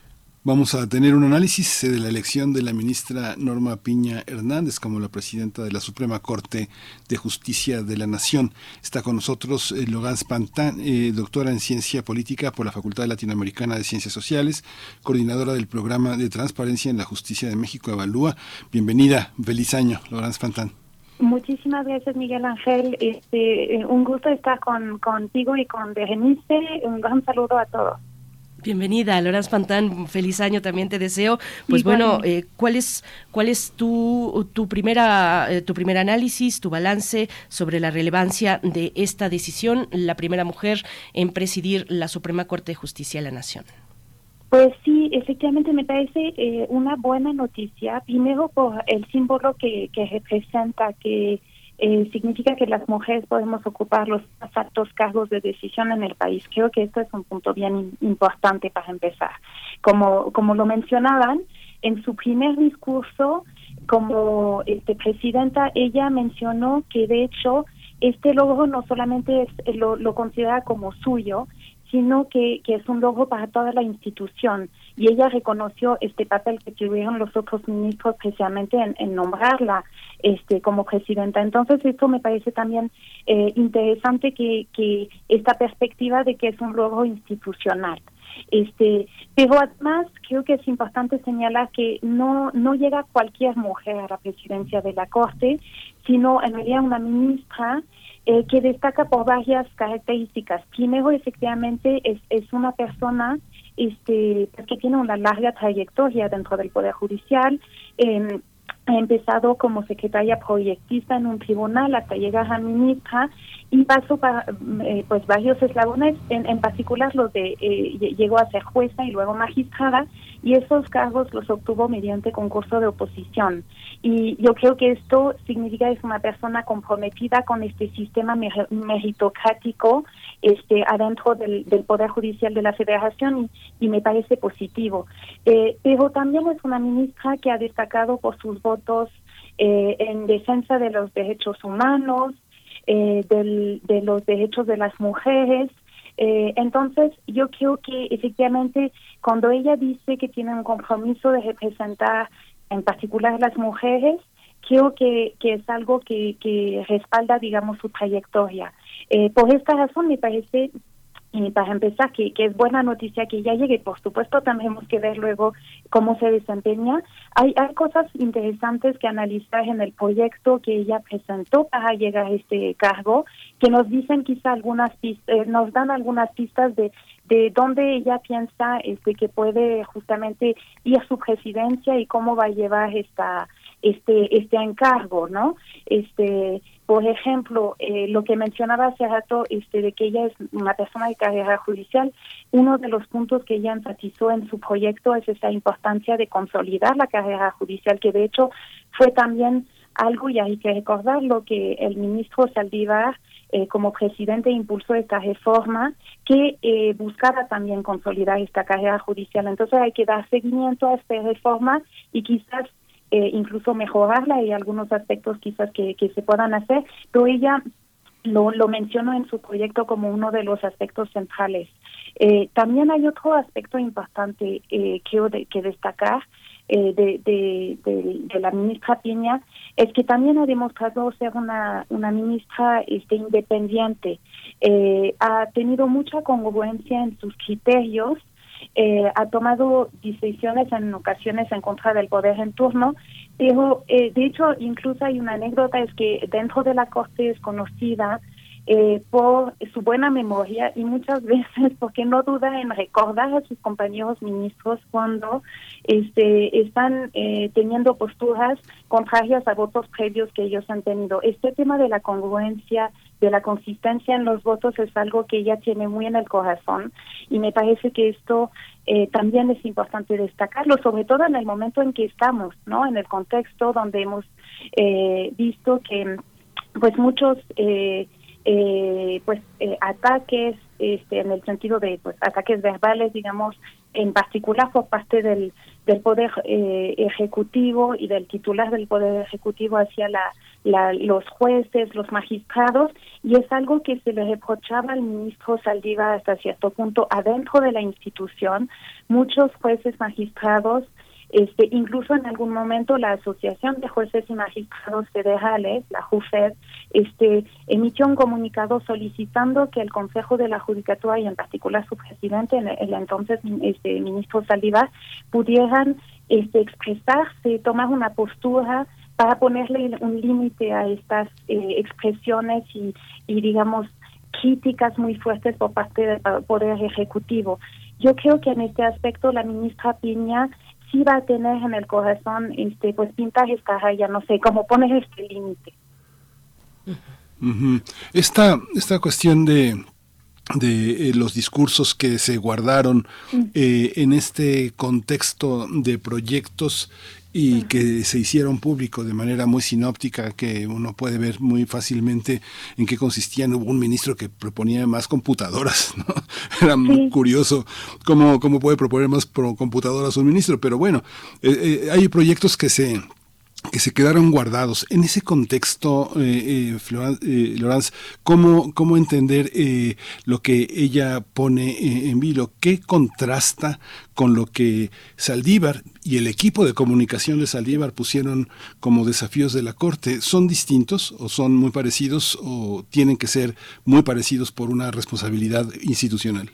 Vamos a tener un análisis eh, de la elección de la ministra Norma Piña Hernández como la presidenta de la Suprema Corte de Justicia de la Nación. Está con nosotros eh, Logan Spantán, eh, doctora en Ciencia Política por la Facultad Latinoamericana de Ciencias Sociales, coordinadora del Programa de Transparencia en la Justicia de México Evalúa. Bienvenida, feliz año, Logan Spantán. Muchísimas gracias, Miguel Ángel. Este, eh, un gusto estar con, contigo y con Berenice. Un gran saludo a todos. Bienvenida, Lorenz Pantán, feliz año también te deseo. Pues bueno, eh, ¿cuál es, cuál es tu, tu, primera, eh, tu primer análisis, tu balance sobre la relevancia de esta decisión, la primera mujer en presidir la Suprema Corte de Justicia de la Nación? Pues sí, efectivamente me parece eh, una buena noticia. Primero por el símbolo que, que representa, que eh, significa que las mujeres podemos ocupar los más altos cargos de decisión en el país. Creo que esto es un punto bien importante para empezar. Como, como lo mencionaban, en su primer discurso como este, presidenta, ella mencionó que de hecho este logro no solamente es, lo, lo considera como suyo, sino que, que es un logro para toda la institución. Y ella reconoció este papel que tuvieron los otros ministros precisamente en, nombrarla este, como presidenta. Entonces, esto me parece también eh, interesante que, que esta perspectiva de que es un logro institucional. Este, pero además creo que es importante señalar que no no llega cualquier mujer a la presidencia de la Corte, sino en realidad una ministra eh, que destaca por varias características. Primero, efectivamente, es, es una persona este, pues, que tiene una larga trayectoria dentro del Poder Judicial. eh, ha empezado como secretaria proyectista en un tribunal hasta llegar a ministra y pasó para, eh, pues varios eslabones, en, en particular los de eh, lle- llegó a ser jueza y luego magistrada y esos cargos los obtuvo mediante concurso de oposición. Y yo creo que esto significa que es una persona comprometida con este sistema mer- meritocrático este adentro del, del poder judicial de la Federación y, y me parece positivo. Eh, pero también es una ministra que ha destacado por sus votos eh, en defensa de los derechos humanos eh, del- de los derechos de las mujeres. Eh, entonces, yo creo que efectivamente cuando ella dice que tiene un compromiso de representar en particular las mujeres, creo que, es algo que, que respalda, digamos, su trayectoria. Eh, por esta razón me parece y para empezar, que, que es buena noticia que ya llegue. Por supuesto, tenemos que ver luego cómo se desempeña. Hay, hay cosas interesantes que analizar en el proyecto que ella presentó para llegar a este cargo, que nos dicen quizá algunas pistas, nos dan algunas pistas de de dónde ella piensa este que puede justamente ir su presidencia y cómo va a llevar esta este este encargo, ¿no? Este, por ejemplo, eh, lo que mencionaba hace rato, este, de que ella es una persona de carrera judicial, uno de los puntos que ella enfatizó en su proyecto es esa importancia de consolidar la carrera judicial, que de hecho fue también algo, y hay que recordarlo, que el ministro Saldívar, eh, como presidente, impulsó esta reforma que eh, buscaba también consolidar esta carrera judicial. Entonces hay que dar seguimiento a esta reforma y quizás eh, incluso mejorarla y algunos aspectos quizás que, que se puedan hacer, pero ella lo, lo mencionó en su proyecto como uno de los aspectos centrales. Eh, también hay otro aspecto importante eh, que, que destacar eh, de, de, de, de, la ministra Piña es que también ha demostrado ser una, una ministra este, independiente. Eh, ha tenido mucha congruencia en sus criterios eh, ha tomado decisiones en ocasiones en contra del poder en turno, pero eh, de hecho incluso hay una anécdota, es que dentro de la Corte es conocida eh, por su buena memoria y muchas veces porque no duda en recordar a sus compañeros ministros cuando este, están eh, teniendo posturas contrarias a votos previos que ellos han tenido. Este tema de la congruencia, de la consistencia en los votos es algo que ella tiene muy en el corazón y me parece que esto eh, también es importante destacarlo, sobre todo en el momento en que estamos, ¿no? En el contexto donde hemos eh, visto que pues muchos eh, eh, pues eh, ataques este, en el sentido de pues ataques verbales digamos en particular por parte del, del poder eh, ejecutivo y del titular del poder ejecutivo hacia la, la, los jueces, los magistrados, y es algo que se le reprochaba al ministro Saldívar hasta cierto punto adentro de la institución. Muchos jueces magistrados este, incluso en algún momento la Asociación de Jueces y Magistrados Federales, la JUFED, este, emitió un comunicado solicitando que el Consejo de la Judicatura y en particular su presidente, el, entonces este, ministro Saldívar, pudieran este, expresarse, tomar una postura para ponerle un límite a estas eh, expresiones y, y, digamos, críticas muy fuertes por parte del Poder Ejecutivo. Yo creo que en este aspecto la ministra Piña sí va a tener en el corazón este pues pintar esta raya, no sé, cómo poner este límite. Esta, esta cuestión de de eh, los discursos que se guardaron eh, en este contexto de proyectos y que se hicieron público de manera muy sinóptica, que uno puede ver muy fácilmente en qué consistían. Hubo un ministro que proponía más computadoras, ¿no? Era muy curioso cómo, cómo puede proponer más computadoras un ministro, pero bueno, eh, eh, hay proyectos que se que se quedaron guardados. En ese contexto, eh, eh, Florence, eh, ¿cómo, ¿cómo entender eh, lo que ella pone eh, en vilo? ¿Qué contrasta con lo que Saldívar y el equipo de comunicación de Saldívar pusieron como desafíos de la Corte? ¿Son distintos o son muy parecidos o tienen que ser muy parecidos por una responsabilidad institucional?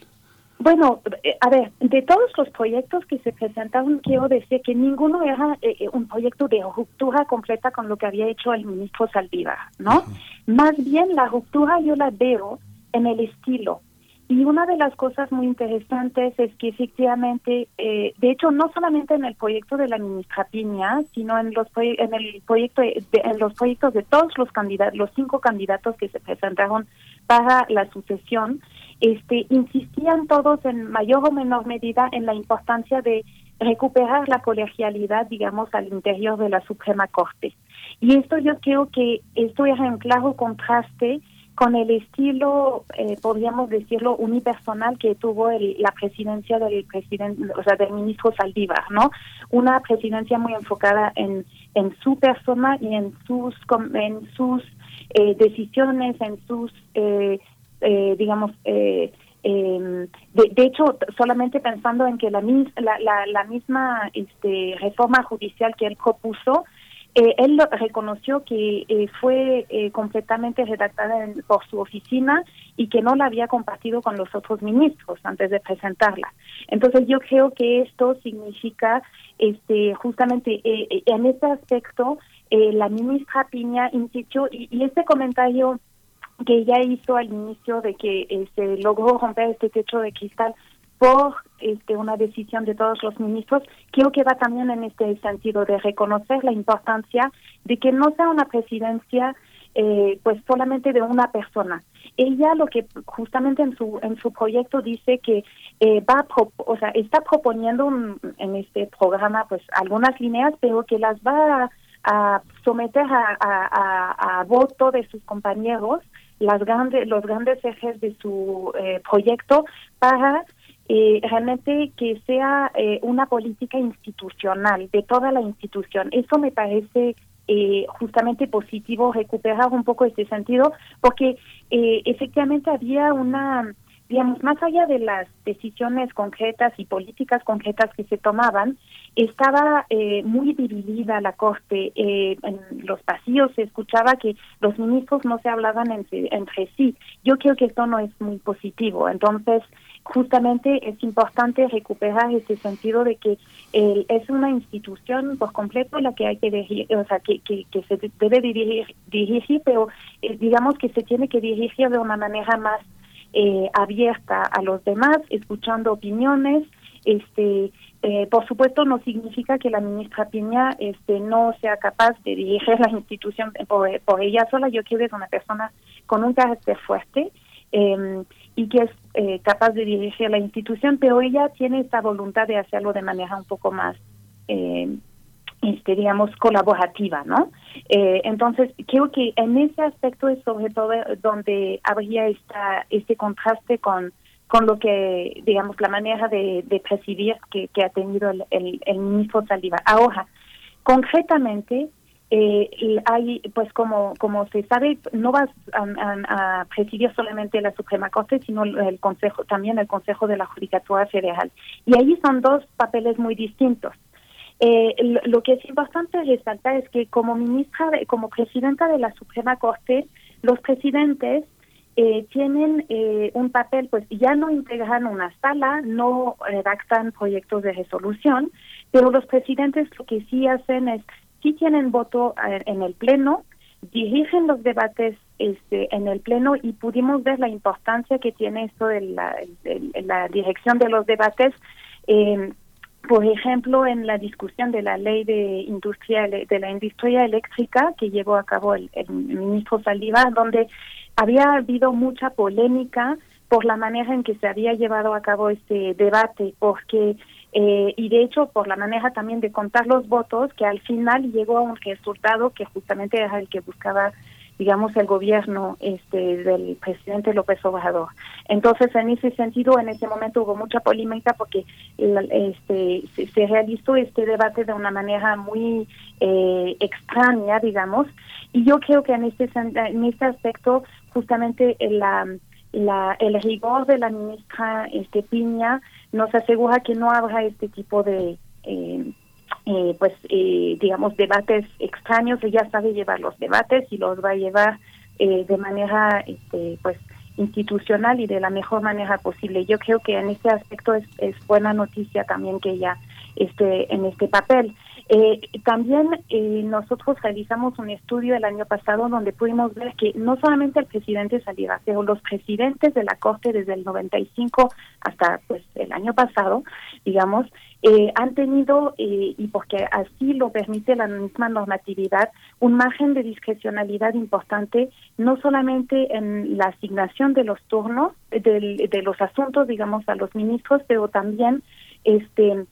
Bueno, a ver, de todos los proyectos que se presentaron, quiero decir que ninguno era eh, un proyecto de ruptura completa con lo que había hecho el ministro Saldívar, ¿no? Uh -huh. Más bien la ruptura yo la veo en el estilo. Y una de las cosas muy interesantes es que efectivamente, eh, de hecho, no solamente en el proyecto de la ministra Piña, sino en los en el proyecto de, en los proyectos de todos los candidatos, los cinco candidatos que se presentaron para la sucesión, este, insistían todos en mayor o menor medida en la importancia de recuperar la colegialidad, digamos, al interior de la Suprema Corte. Y esto yo creo que esto era en claro contraste con el estilo, eh, podríamos decirlo, unipersonal que tuvo el, la presidencia del presidente, o sea, del ministro Saldívar, ¿no? Una presidencia muy enfocada en, en su persona y en sus, en sus eh, decisiones, en sus eh, eh, digamos, eh, eh, de, hecho, solamente pensando en que la, la, la, la misma este, reforma judicial que él propuso, eh, él reconoció que eh, fue eh, completamente redactada en, por su oficina y que no la había compartido con los otros ministros antes de presentarla. Entonces yo creo que esto significa, este, justamente en este aspecto, la ministra Piña insistió y, y este comentario que ella hizo al inicio de que se este, logró romper este techo de cristal por este, una decisión de todos los ministros, creo que va también en este sentido de reconocer la importancia de que no sea una presidencia eh, pues solamente de una persona. Ella lo que justamente en su en su proyecto dice que eh, va pro, o sea está proponiendo en este programa pues algunas líneas, pero que las va a, someter a, a, voto de sus compañeros las grandes, los grandes ejes de su eh, proyecto para eh, realmente que sea eh, una política institucional de toda la institución. Eso me parece eh, justamente positivo recuperar un poco este sentido, porque eh, efectivamente había una, digamos, más allá de las decisiones concretas y políticas concretas que se tomaban, estaba eh, muy dividida la corte. Eh, en los pasillos se escuchaba que los ministros no se hablaban entre, entre sí. Yo creo que esto no es muy positivo. Entonces, justamente es importante recuperar ese sentido de que es una institución por completo la que hay que dirigir, o sea, que, que, que se debe dirigir, dirigir pero eh, digamos que se tiene que dirigir de una manera más eh, abierta a los demás, escuchando opiniones, este eh, por supuesto no significa que la ministra Piña este no sea capaz de dirigir la institución por, ella sola yo quiero que es una persona con un carácter fuerte eh, y que es eh, capaz de dirigir la institución, pero ella tiene esta voluntad de hacerlo de manera un poco más, eh, este, digamos, colaborativa, ¿no? Eh, entonces, creo que en ese aspecto es sobre todo donde habría esta, este contraste con, con lo que, digamos, la manera de, de presidir que, que ha tenido el, el, el ministro Saldívar. Ahora, concretamente, eh, hay, pues como como se sabe, no vas a, presidir solamente la Suprema Corte, sino el Consejo, también el Consejo de la Judicatura Federal. Y ahí son dos papeles muy distintos. Eh, lo- que es importante resaltar es que como ministra, como presidenta de la Suprema Corte, los presidentes eh, tienen eh, un papel, pues ya no integran una sala, no redactan proyectos de resolución, pero los presidentes lo que sí hacen es, sí tienen voto eh, en el Pleno, dirigen los debates este, en el Pleno y pudimos ver la importancia que tiene esto de la, de la dirección de los debates. eh, por ejemplo, en la discusión de la ley de industria de la industria eléctrica que llevó a cabo el, el ministro Saldívar, donde había habido mucha polémica por la manera en que se había llevado a cabo este debate, porque eh, y de hecho por la manera también de contar los votos, que al final llegó a un resultado que justamente era el que buscaba digamos el gobierno este del presidente López Obrador. Entonces, en ese sentido, en ese momento hubo mucha polémica porque este se, realizó este debate de una manera muy eh, extraña, digamos, y yo creo que en este en este aspecto justamente el, la, la- el rigor de la ministra este Piña nos asegura que no habrá este tipo de eh, eh, pues eh, digamos debates extraños. Ella sabe llevar los debates y los va a llevar eh, de manera este pues institucional y de la mejor manera posible. Yo creo que en este aspecto es, es buena noticia también que ella esté en este papel eh, también eh, nosotros realizamos un estudio el año pasado donde pudimos ver que no solamente el presidente Saldívar, pero los presidentes de la Corte desde el 95 hasta pues el año pasado, digamos, eh, han tenido, eh, y porque así lo permite la misma normatividad, un margen de discrecionalidad importante, no solamente en la asignación de los turnos, del- de los asuntos, digamos, a los ministros, pero también este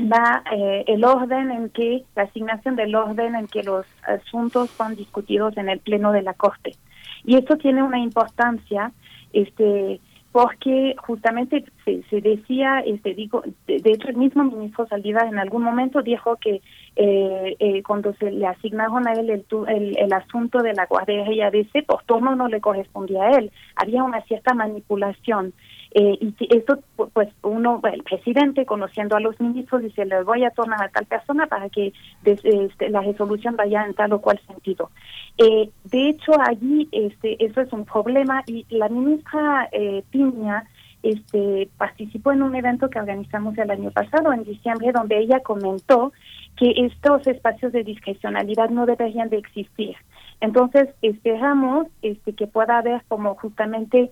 la, eh, el orden en que, la asignación del orden en que los asuntos son discutidos en el Pleno de la Corte. Y esto tiene una importancia, este porque justamente se, decía, este digo, de, hecho el mismo ministro Saldívar en algún momento dijo que eh, eh, cuando se le asignaron a él el, el, el asunto de la guardería DC, por turno no le correspondía a él, había una cierta manipulación. Eh, y esto, pu- pues uno, el presidente, conociendo a los ministros, dice, le voy a tornar a tal persona para que des- este, la resolución vaya en tal o cual sentido. Eh, de hecho, allí este, eso es un problema y la ministra eh, Piña este, participó en un evento que organizamos el año pasado, en diciembre, donde ella comentó que estos espacios de discrecionalidad no deberían de existir. Entonces, esperamos este, que pueda haber como justamente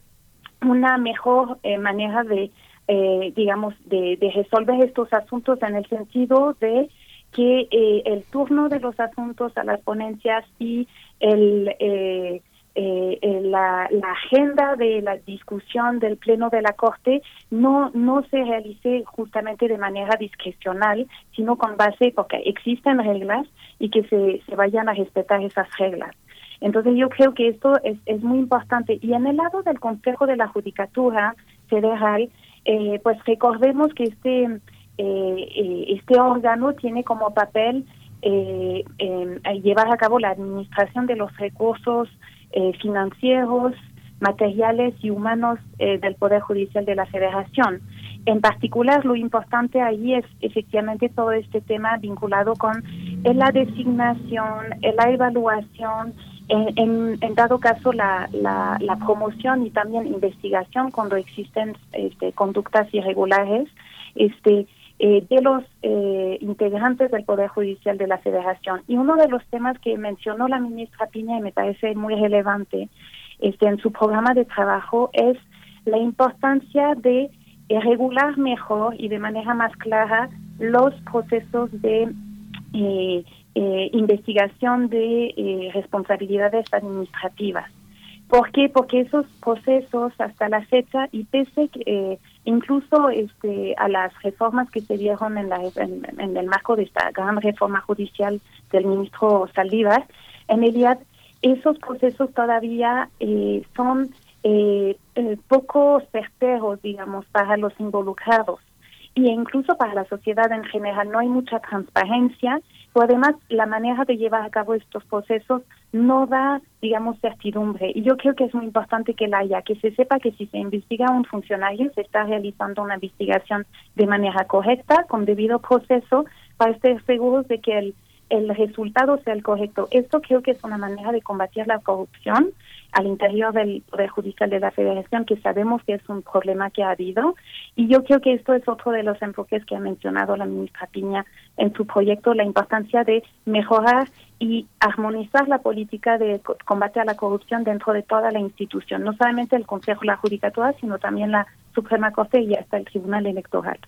una mejor eh, manera de, eh, digamos, de, resolver estos asuntos en el sentido de que eh, el turno de los asuntos a las ponencias y el, eh, eh, eh, la, la agenda de la discusión del pleno de la corte no no se realice justamente de manera discrecional sino con base porque existen reglas y que se, se vayan a respetar esas reglas entonces yo creo que esto es, es muy importante. Y en el lado del Consejo de la Judicatura Federal, eh, pues recordemos que este, eh, eh, este órgano tiene como papel eh, em, llevar a cabo la administración de los recursos eh, financieros, materiales y humanos eh, del Poder Judicial de la Federación. En particular, lo importante ahí es efectivamente todo este tema vinculado con eh, la designación, eh, la evaluación, en, en, dado caso la, la, promoción y también investigación cuando existen este, conductas irregulares este, eh, de los eh, integrantes del Poder Judicial de la Federación. Y uno de los temas que mencionó la ministra Piña y me parece muy relevante este, en su programa de trabajo es la importancia de regular mejor y de manera más clara los procesos de eh, eh, investigación de eh, responsabilidades administrativas. ¿Por qué? Porque esos procesos hasta la fecha, y pese eh, incluso este, a las reformas que se dieron en, la, en, el marco de esta gran reforma judicial del ministro Saldívar, en realidad esos procesos todavía eh, son poco certeros, digamos, para los involucrados y incluso para la sociedad en general. No hay mucha transparencia, pero además la manera de llevar a cabo estos procesos no da, digamos, certidumbre. Y yo creo que es muy importante que la haya, que se sepa que si se investiga a un funcionario, se está realizando una investigación de manera correcta, con debido proceso, para estar seguros de que el el resultado sea el correcto. Esto creo que es una manera de combatir la corrupción al interior del Judicial de la Federación, que sabemos que es un problema que ha habido. Y yo creo que esto es otro de los enfoques que ha mencionado la ministra Piña en su proyecto, la importancia de mejorar y armonizar la política de combate a la corrupción dentro de toda la institución, no solamente el Consejo de la Judicatura, sino también la Suprema Corte y hasta el Tribunal Electoral.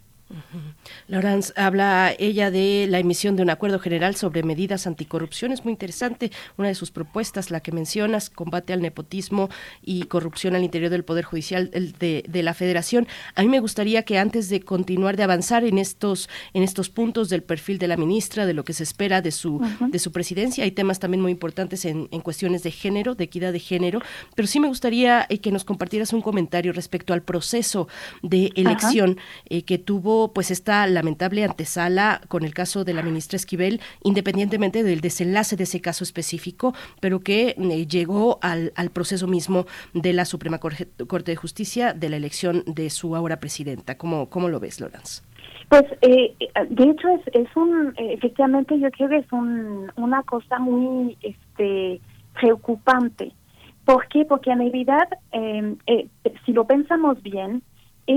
Laurence habla ella de la emisión de un acuerdo general sobre medidas anticorrupción. Es muy interesante. Una de sus propuestas, la que mencionas, combate al nepotismo y corrupción al interior del Poder Judicial de, de, la Federación. A mí me gustaría que antes de continuar de avanzar en estos, en estos puntos del perfil de la ministra, de lo que se espera de su, uh -huh. de su presidencia, hay temas también muy importantes en, en, cuestiones de género, de equidad de género, pero sí me gustaría eh, que nos compartieras un comentario respecto al proceso de elección uh -huh. eh, que tuvo pues esta lamentable antesala con el caso de la ministra Esquivel, independientemente del desenlace de ese caso específico, pero que eh, llegó al, al, proceso mismo de la Suprema Corte de Justicia de la elección de su ahora presidenta. ¿Cómo, cómo lo ves, Lorenz? Pues, eh, de hecho, es, es un, efectivamente, yo creo que es un, una cosa muy este, preocupante. ¿Por qué? Porque en realidad, eh, eh, si lo pensamos bien,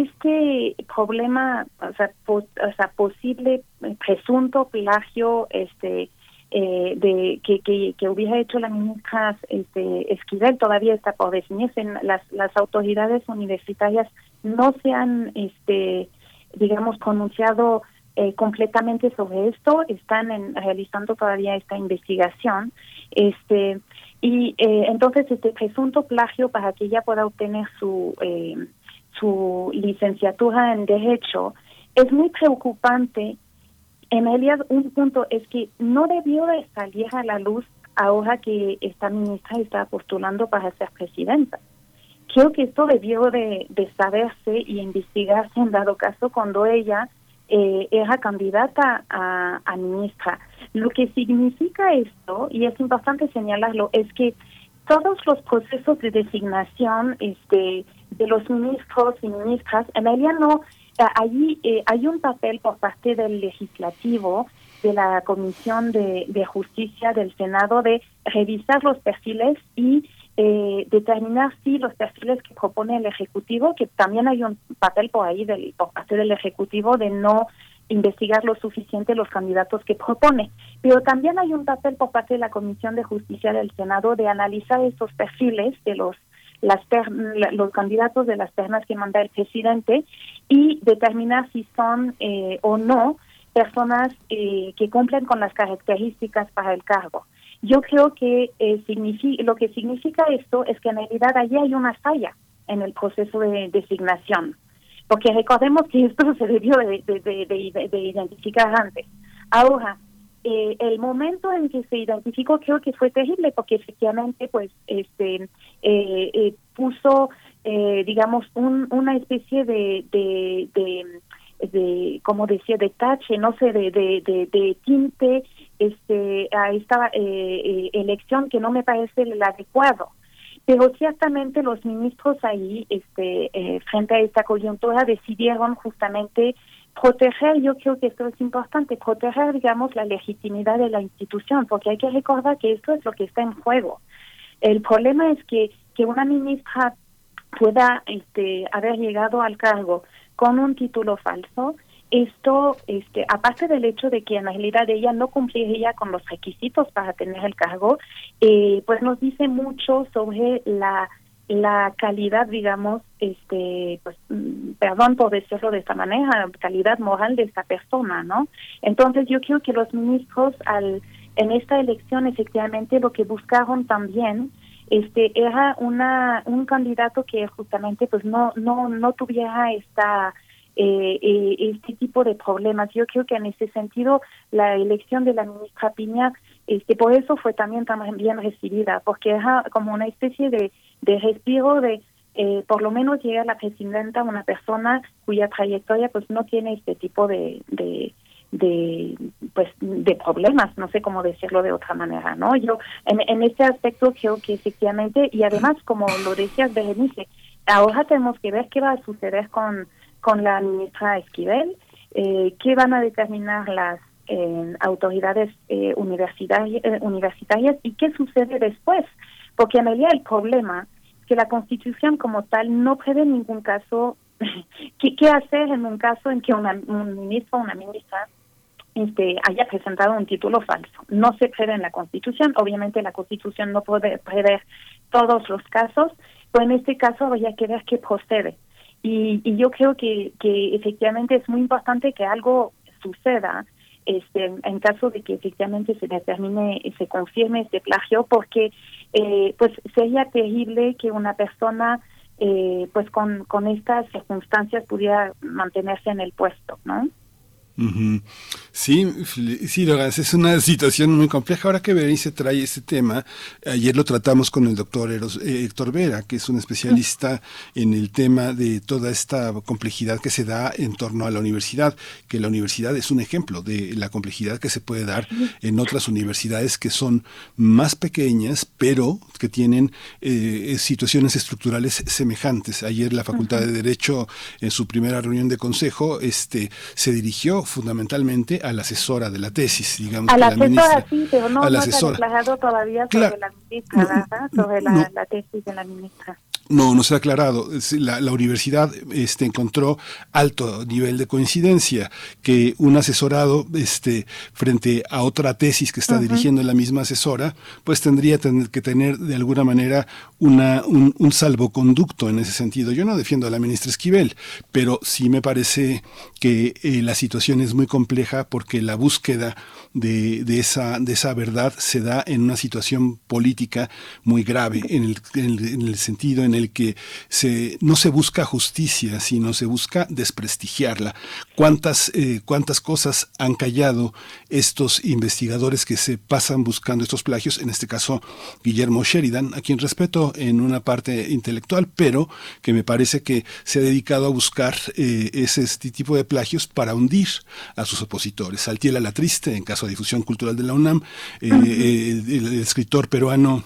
este problema, o sea, po, o sea posible presunto plagio, este, eh, de que, que, que, hubiera hecho la ministra este, Esquivel todavía está por definirse. Las, las autoridades universitarias no se han, este, digamos, pronunciado eh, completamente sobre esto, están en, realizando todavía esta investigación. Este, y eh, entonces este presunto plagio para que ella pueda obtener su eh, su licenciatura en Derecho, es muy preocupante. En realidad, un punto es que no debió de salir a la luz ahora que esta ministra está postulando para ser presidenta. Creo que esto debió de, de saberse y investigarse en dado caso cuando ella eh, era candidata a ministra. Lo que significa esto, y es importante señalarlo, es que todos los procesos de designación este, de los ministros y ministras, en realidad no, allí eh, hay un papel por parte del legislativo, de la Comisión de, de Justicia del Senado, de revisar los perfiles y eh, determinar si los perfiles que propone el Ejecutivo, que también hay un papel por ahí del, por parte del Ejecutivo de no investigar lo suficiente los candidatos que propone. Pero también hay un papel por parte de la Comisión de Justicia del Senado de analizar estos perfiles de los las los candidatos de las ternas que manda el presidente y determinar si son eh, o no personas eh, que cumplen con las características para el cargo. Yo creo que eh, lo que significa esto es que en realidad allí hay una falla en el proceso de designación, porque recordemos que esto se debió de, de, de, de identificar antes. Ahora, eh, el momento en que se identificó creo que fue terrible porque efectivamente pues este eh, eh, puso eh, digamos un, una especie de, de, de, como decía de tache no sé de, de, de, tinte este, a esta eh, eh, elección que no me parece el adecuado. Pero ciertamente los ministros ahí, este, frente a esta coyuntura, decidieron justamente proteger, yo creo que esto es importante, proteger, digamos, la legitimidad de la institución, porque hay que recordar que esto es lo que está en juego. El problema es que, que una ministra pueda este, haber llegado al cargo con un título falso, esto, este, aparte del hecho de que en realidad ella no cumpliría con los requisitos para tener el cargo, eh, pues nos dice mucho sobre la la calidad, digamos, este, pues, mm, perdón por decirlo de esta manera, calidad moral de esta persona, ¿no? Entonces yo creo que los ministros al en esta elección efectivamente lo que buscaron también este era una un candidato que justamente pues no no no tuviera esta eh, eh, este tipo de problemas. Yo creo que en ese sentido la elección de la ministra Piña, este, por eso fue también tan bien recibida, porque era como una especie de, de respiro de eh, por lo menos llega la presidenta una persona cuya trayectoria pues no tiene este tipo de, de de pues de problemas no sé cómo decirlo de otra manera no yo en, en este aspecto creo que efectivamente y además como lo decías Berenice ahora tenemos que ver qué va a suceder con con la ministra Esquivel eh, qué van a determinar las eh, autoridades eh, universitarias, eh, universitarias y qué sucede después porque en realidad el problema que la constitución como tal no prevé en ningún caso qué, qué hacer en un caso en que una, un ministro o una ministra este, haya presentado un título falso. No se prevé en la Constitución, obviamente la Constitución no puede prever todos los casos, pero en este caso habría que ver qué procede. Y, y yo creo que, que efectivamente es muy importante que algo suceda este, en caso de que efectivamente se determine y se confirme este plagio, porque eh, pues sería terrible que una persona eh, pues con, con estas circunstancias pudiera mantenerse en el puesto, ¿no? Ujú. Sí, sí, Lorenz, es una situación muy compleja. Ahora que Berenice trae este tema, ayer lo tratamos con el doctor Eros- eh, Héctor Vera, que es un especialista en el tema de toda esta complejidad que se da en torno a la universidad, que la universidad es un ejemplo de la complejidad que se puede dar en otras universidades que son más pequeñas, pero que tienen eh, situaciones estructurales semejantes. Ayer la Facultad de Derecho, en su primera reunión de consejo, este, se dirigió fundamentalmente a la asesora de la tesis, digamos. A la que la ministra- asesora sí, pero no, a la no asesora. todavía sobre Claro. la ministra, ¿verdad? Sobre la, no. la tesis de la ministra. No, no se ha aclarado. La, la universidad este, encontró alto nivel de coincidencia que un asesorado este, frente a otra tesis que está dirigiendo la misma asesora, pues tendría ten- que tener de alguna manera una, un, un salvoconducto en ese sentido. Yo no defiendo a la ministra Esquivel, pero sí me parece que eh, la situación es muy compleja porque la búsqueda de, de esa, de esa verdad se da en una situación política muy grave, en el, en el- en el sentido en el que se, no se busca justicia, sino se busca desprestigiarla. ¿Cuántas, eh, ¿Cuántas cosas han callado estos investigadores que se pasan buscando estos plagios? En este caso, Guillermo Sheridan, a quien respeto en una parte intelectual, pero que me parece que se ha dedicado a buscar eh, ese este tipo de plagios para hundir a sus opositores. Saltiela la Triste, en caso de difusión cultural de la UNAM, eh, eh, el, el escritor peruano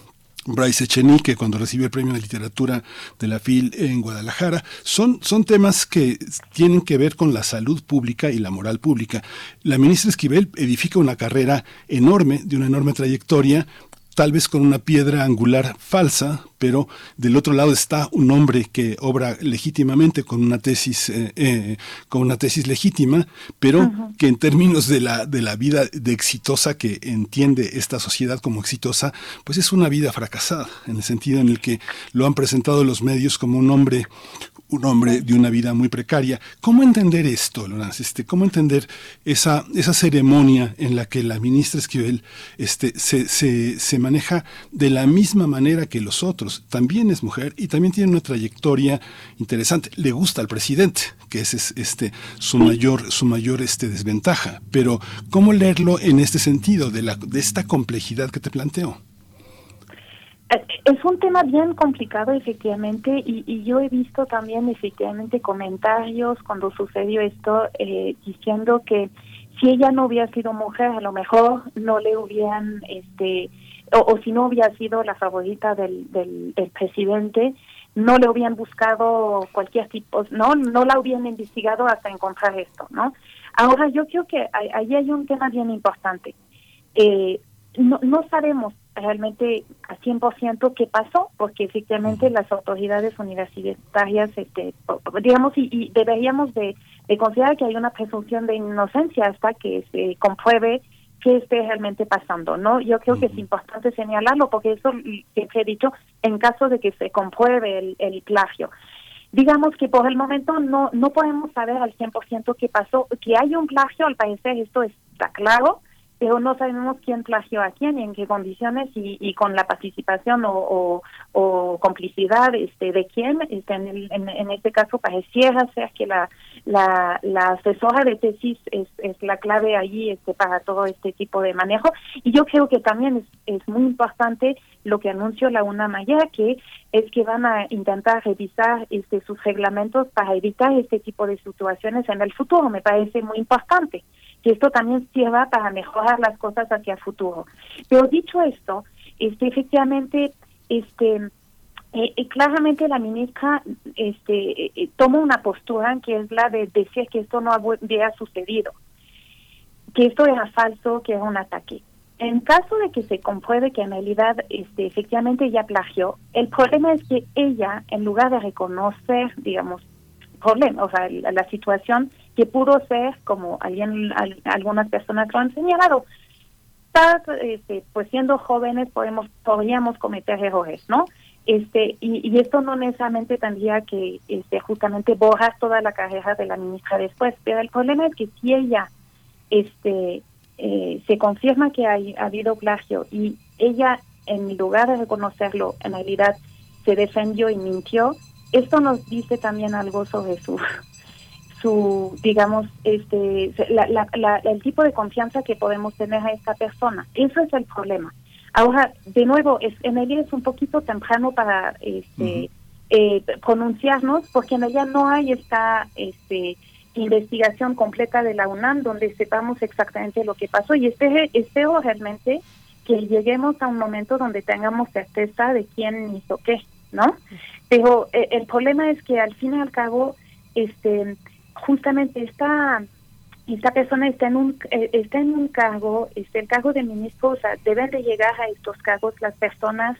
Bryce Echenique cuando recibió el premio de literatura de la FIL en Guadalajara. Son, son temas que tienen que ver con la salud pública y la moral pública. La ministra Esquivel edifica una carrera enorme, de una enorme trayectoria, tal vez con una piedra angular falsa, pero del otro lado está un hombre que obra legítimamente con una tesis, eh, eh, con una tesis legítima, pero que en términos de la, de la vida de exitosa que entiende esta sociedad como exitosa, pues es una vida fracasada, en el sentido en el que lo han presentado los medios como un hombre un hombre de una vida muy precaria. ¿Cómo entender esto, Lorenz? Este, ¿Cómo entender esa, esa ceremonia en la que la ministra Esquivel este, se, se, se maneja de la misma manera que los otros? También es mujer y también tiene una trayectoria interesante. Le gusta al presidente, que ese es este, su mayor, su mayor este, desventaja. Pero, ¿cómo leerlo en este sentido, de, la, de esta complejidad que te planteo? Es un tema bien complicado, efectivamente, y, y yo he visto también, efectivamente, comentarios cuando sucedió esto eh, diciendo que si ella no hubiera sido mujer, a lo mejor no le hubieran, este, o, si no hubiera sido la favorita del, del, presidente, no le hubieran buscado cualquier tipo, no, no la hubieran investigado hasta encontrar esto, ¿no? Ahora yo creo que ahí hay un tema bien importante. Eh, no, no sabemos realmente a 100% qué pasó, porque efectivamente las autoridades universitarias, este, digamos, y, y deberíamos de, de considerar que hay una presunción de inocencia hasta que se compruebe qué esté realmente pasando, ¿no? Yo creo que es importante señalarlo, porque eso siempre he dicho, en caso de que se compruebe el, el plagio. Digamos que por el momento no no podemos saber al 100% qué pasó. Que hay un plagio, al parecer esto está claro, pero no sabemos quién plagió a quién y en qué condiciones y, y con la participación o, o, complicidad este, de quién. Este, en, en, este caso pareciera ser que la, la, la asesora de tesis es, es la clave allí este, para todo este tipo de manejo. Y yo creo que también es, es muy importante lo que anunció la UNAM ayer, que es que van a intentar revisar este, sus reglamentos para evitar este tipo de situaciones en el futuro. Me parece muy importante que esto también sirva para mejorar las cosas hacia el futuro. Pero dicho esto, este, efectivamente, este, eh, eh, claramente la ministra este, eh, eh, toma una postura que es la de decir que esto no había sucedido, que esto era falso, que era un ataque. En caso de que se compruebe que en realidad este, efectivamente ella plagió, el problema es que ella, en lugar de reconocer, digamos, problema, o sea, la, la situación que pudo ser, como alguien, al- algunas personas lo han señalado, estás, este, pues siendo jóvenes podemos podríamos cometer errores, ¿no? Este y, y esto no necesariamente tendría que este, justamente borrar toda la carrera de la ministra después, pero el problema es que si ella este eh, se confirma que hay, ha habido plagio y ella en lugar de reconocerlo en realidad se defendió y mintió, esto nos dice también algo sobre su su digamos este la, la, la- el tipo de confianza que podemos tener a esta persona. Eso es el problema. Ahora de nuevo es en realidad es un poquito temprano para este eh, pronunciarnos porque en realidad no hay esta este investigación completa de la UNAM donde sepamos exactamente lo que pasó. Y este espero realmente que lleguemos a un momento donde tengamos certeza de quién hizo qué, ¿no? Pero eh, el problema es que al fin y al cabo, este, justamente esta esta persona está en un eh, está en un cargo, este, el cargo de ministro, o sea, deben de llegar a estos cargos las personas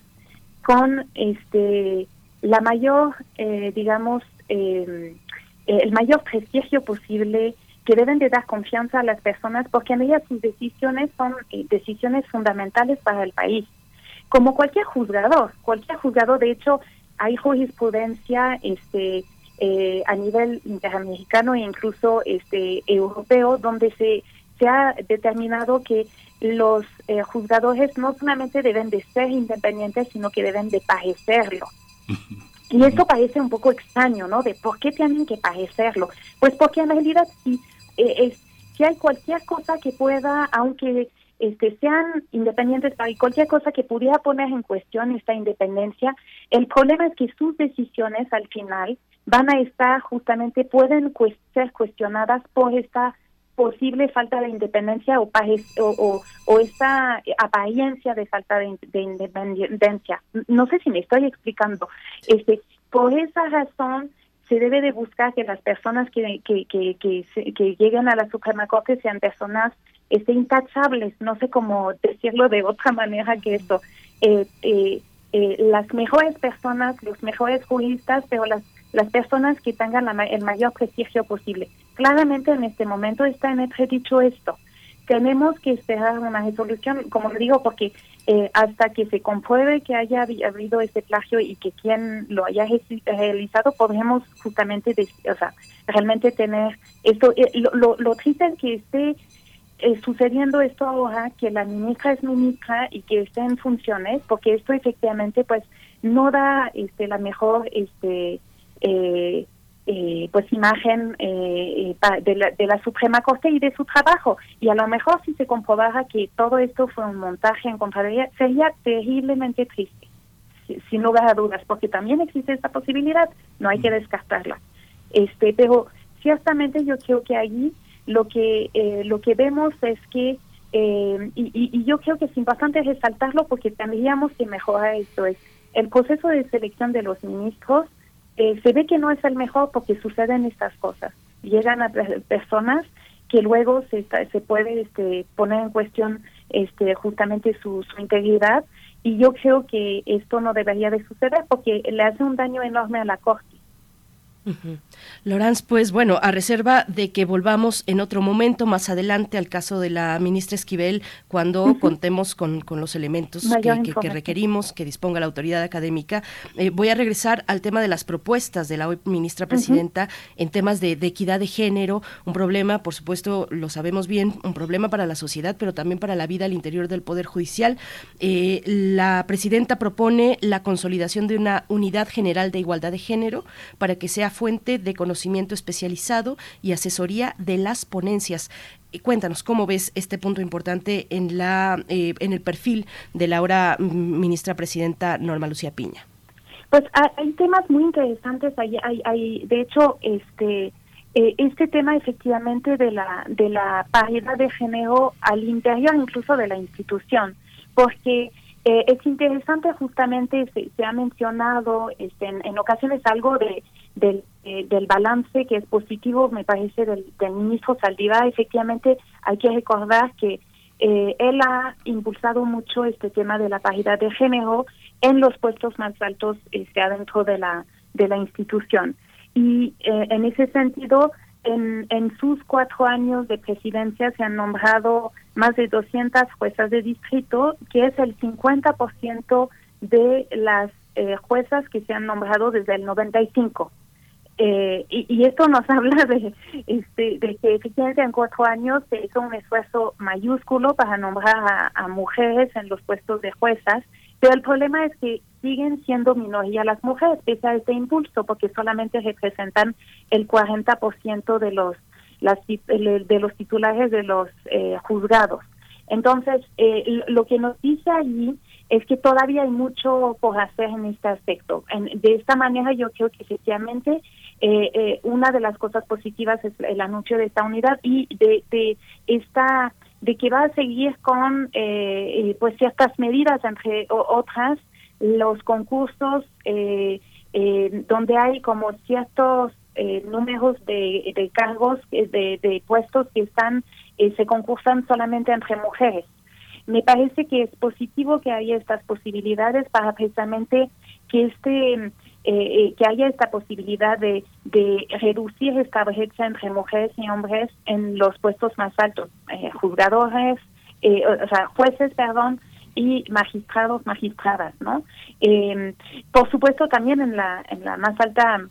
con este la mayor, eh, digamos, eh, el mayor prestigio posible, que deben de dar confianza a las personas, porque en ellas sus decisiones son eh, decisiones fundamentales para el país. Como cualquier juzgador, cualquier juzgador, de hecho, hay jurisprudencia este, eh, a nivel interamericano e incluso este, europeo, donde se, se ha determinado que los eh, juzgadores no solamente deben de ser independientes, sino que deben de parecerlo. Y esto parece un poco extraño, ¿no? De por qué tienen que parecerlo. Pues porque en realidad si, eh, es, si hay cualquier cosa que pueda, aunque este, sean independientes, hay cualquier cosa que pudiera poner en cuestión esta independencia, el problema es que sus decisiones al final van a estar justamente, pueden ser cuestionadas por esta posible falta de independencia o, o, esta apariencia de falta de, in- de independencia. No sé si me estoy explicando. Este, por esa razón se debe de buscar que las personas que, que, que, que, se- que lleguen a la Suprema Corte sean personas este, intachables, no sé cómo decirlo de otra manera que esto. Eh, eh, eh, las mejores personas, los mejores juristas, pero las, las personas que tengan la el mayor prestigio posible. Claramente en este momento está en dicho esto. Tenemos que esperar una resolución, como le digo, porque eh, hasta que se compruebe que haya habi- habido este plagio y que quien lo haya realizado, podremos justamente, o sea, realmente tener esto. Eh, lo, lo, lo triste es que esté eh, sucediendo esto ahora, que la ministra es ministra y que esté en funciones, porque esto efectivamente pues no da este la mejor este eh, eh, pues imagen eh, de, la, de la Suprema Corte y de su trabajo. Y a lo mejor si se comprobara que todo esto fue un montaje en contra de ella, sería terriblemente triste, si- sin lugar a dudas, porque también existe esta posibilidad, no hay que descartarla. Este, pero ciertamente yo creo que allí lo que eh, lo que vemos es que eh, y, y- y yo creo que es importante resaltarlo porque tendríamos que mejorar esto es el proceso de selección de los ministros eh, se ve que no es el mejor porque suceden estas cosas. Llegan a pe- personas que luego se se puede este, poner en cuestión este justamente su, su integridad y yo creo que esto no debería de suceder porque le hace un daño enorme a la corte Lorenz, pues bueno, a reserva de que volvamos en otro momento más adelante al caso de la ministra Esquivel, cuando contemos con, con los elementos que, que- que información. requerimos, que disponga la autoridad académica. Eh, voy a regresar al tema de las propuestas de la hoy ministra presidenta en temas de, de equidad de género, un problema, por supuesto, lo sabemos bien, un problema para la sociedad, pero también para la vida al interior del Poder Judicial. Eh, la presidenta propone la consolidación de una unidad general de igualdad de género para que sea fuente de conocimiento especializado y asesoría de las ponencias. Cuéntanos cómo ves este punto importante en la eh, en el perfil de la ahora ministra presidenta Norma Lucía Piña. Pues hay, temas muy interesantes. Hay, hay, de hecho, este eh, este tema efectivamente de la de la paridad de género al interior incluso de la institución, porque eh, es interesante justamente se, se ha mencionado este, en, en ocasiones algo de del, eh, del balance que es positivo, me parece, del, del ministro Saldívar. Efectivamente, hay que recordar que eh, él ha impulsado mucho este tema de la paridad de género en los puestos más altos este, adentro de la, de la institución. Y eh, en ese sentido, en, en sus cuatro años de presidencia se han nombrado más de 200 juezas de distrito, que es el 50% de las eh, juezas que se han nombrado desde el 95. Eh, y, y esto nos habla de, este, de que efectivamente en cuatro años se hizo un esfuerzo mayúsculo para nombrar a, mujeres en los puestos de juezas, pero el problema es que siguen siendo minoría las mujeres pese a este impulso, porque solamente representan el 40% de los las, de los titulares de los eh, juzgados. Entonces, eh, lo que nos dice allí es que todavía hay mucho por hacer en este aspecto. En- de esta manera, yo creo que efectivamente eh, eh, una de las cosas positivas es el anuncio de esta unidad y de, de esta de que va a seguir con eh, eh, pues ciertas medidas entre otras los concursos donde hay como ciertos números de, de cargos de, de puestos que están se concursan solamente entre mujeres me parece que es positivo que haya estas posibilidades para precisamente que este eh, eh, que haya esta posibilidad de, de reducir esta brecha entre mujeres y hombres en los puestos más altos, eh, juzgadores, eh, o sea, jueces, perdón, y magistrados, magistradas, ¿no? Eh, por supuesto, también en la en la más alta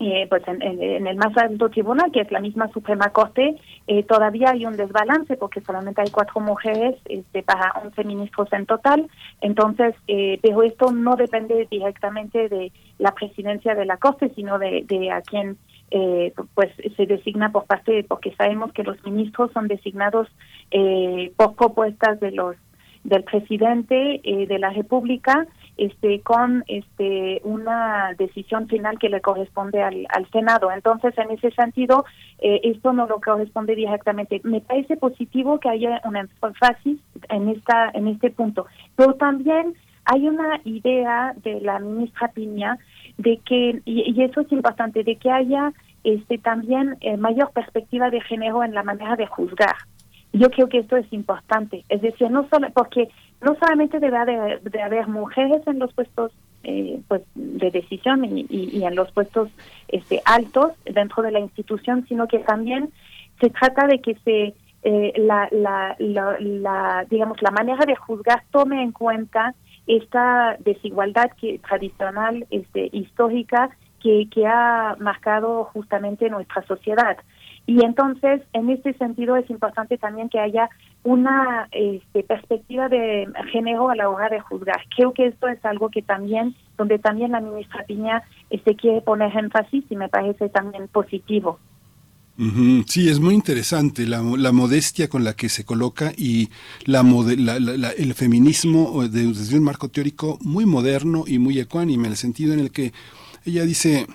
eh, pues en, en- en el más alto tribunal, que es la misma Suprema Corte, eh, todavía hay un desbalance porque solamente hay cuatro mujeres este, para 11 ministros en total. Entonces, eh, pero esto no depende directamente de la presidencia de la Corte, sino de, de a quien eh, pues se designa por parte, porque sabemos que los ministros son designados eh, por propuestas de los del presidente de la República este con este una decisión final que le corresponde al, al Senado. Entonces, en ese sentido, eh, esto no lo corresponde directamente. Me parece positivo que haya un énfasis en esta en este punto, pero también hay una idea de la ministra Piña de que y, y eso es importante de que haya este también eh, mayor perspectiva de género en la manera de juzgar. Yo creo que esto es importante, es decir, no solo porque no solamente debe haber, de haber mujeres en los puestos eh, pues de decisión y, y- en los puestos este, altos dentro de la institución, sino que también se trata de que se eh, la, la, la, la, digamos la manera de juzgar tome en cuenta esta desigualdad que tradicional este, histórica que, que ha marcado justamente nuestra sociedad. Y entonces, en este sentido, es importante también que haya una este, perspectiva de género a la hora de juzgar. Creo que esto es algo que también, donde también la ministra Piña este, quiere poner énfasis y me parece también positivo. Sí, es muy interesante la, la modestia con la que se coloca y la, la- la- el feminismo de- desde un marco teórico muy moderno y muy ecuánime, en el sentido en el que ella dice,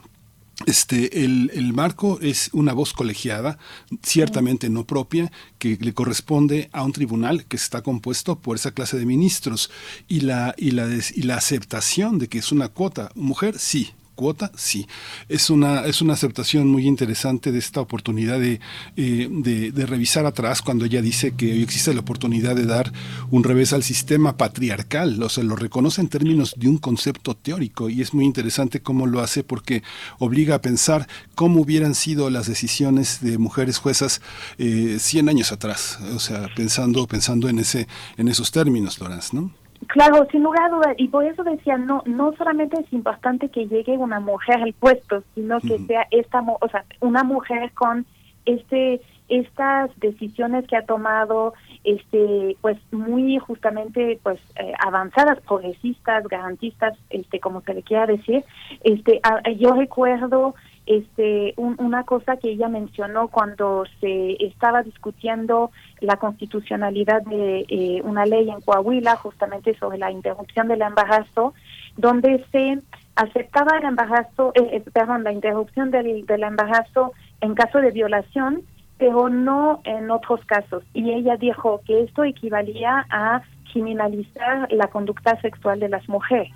Este, el, el, marco es una voz colegiada, ciertamente no propia, que le corresponde a un tribunal que está compuesto por esa clase de ministros y la, y la, y la aceptación de que es una cuota. Mujer, sí, cuota, sí. Es una, es una aceptación muy interesante de esta oportunidad de, eh, de, de, revisar atrás cuando ella dice que hoy existe la oportunidad de dar un revés al sistema patriarcal, o sea, lo reconoce en términos de un concepto teórico y es muy interesante cómo lo hace porque obliga a pensar cómo hubieran sido las decisiones de mujeres juezas eh, 100 años atrás, o sea, pensando, pensando en, ese, en esos términos, Lorenz, ¿no? Claro, sin lugar a dudas, y por eso decía, no no solamente es importante que llegue una mujer al puesto, sino que uh -huh. sea esta, o sea, una mujer con este estas decisiones que ha tomado este pues muy justamente pues eh, avanzadas progresistas garantistas este como se le quiera decir este a, yo recuerdo este un, una cosa que ella mencionó cuando se estaba discutiendo la constitucionalidad de eh, una ley en Coahuila justamente sobre la interrupción del embarazo donde se aceptaba el embarazo eh, perdón la interrupción del, del embarazo en caso de violación pero no en otros casos. Y ella dijo que esto equivalía a criminalizar la conducta sexual de las mujeres.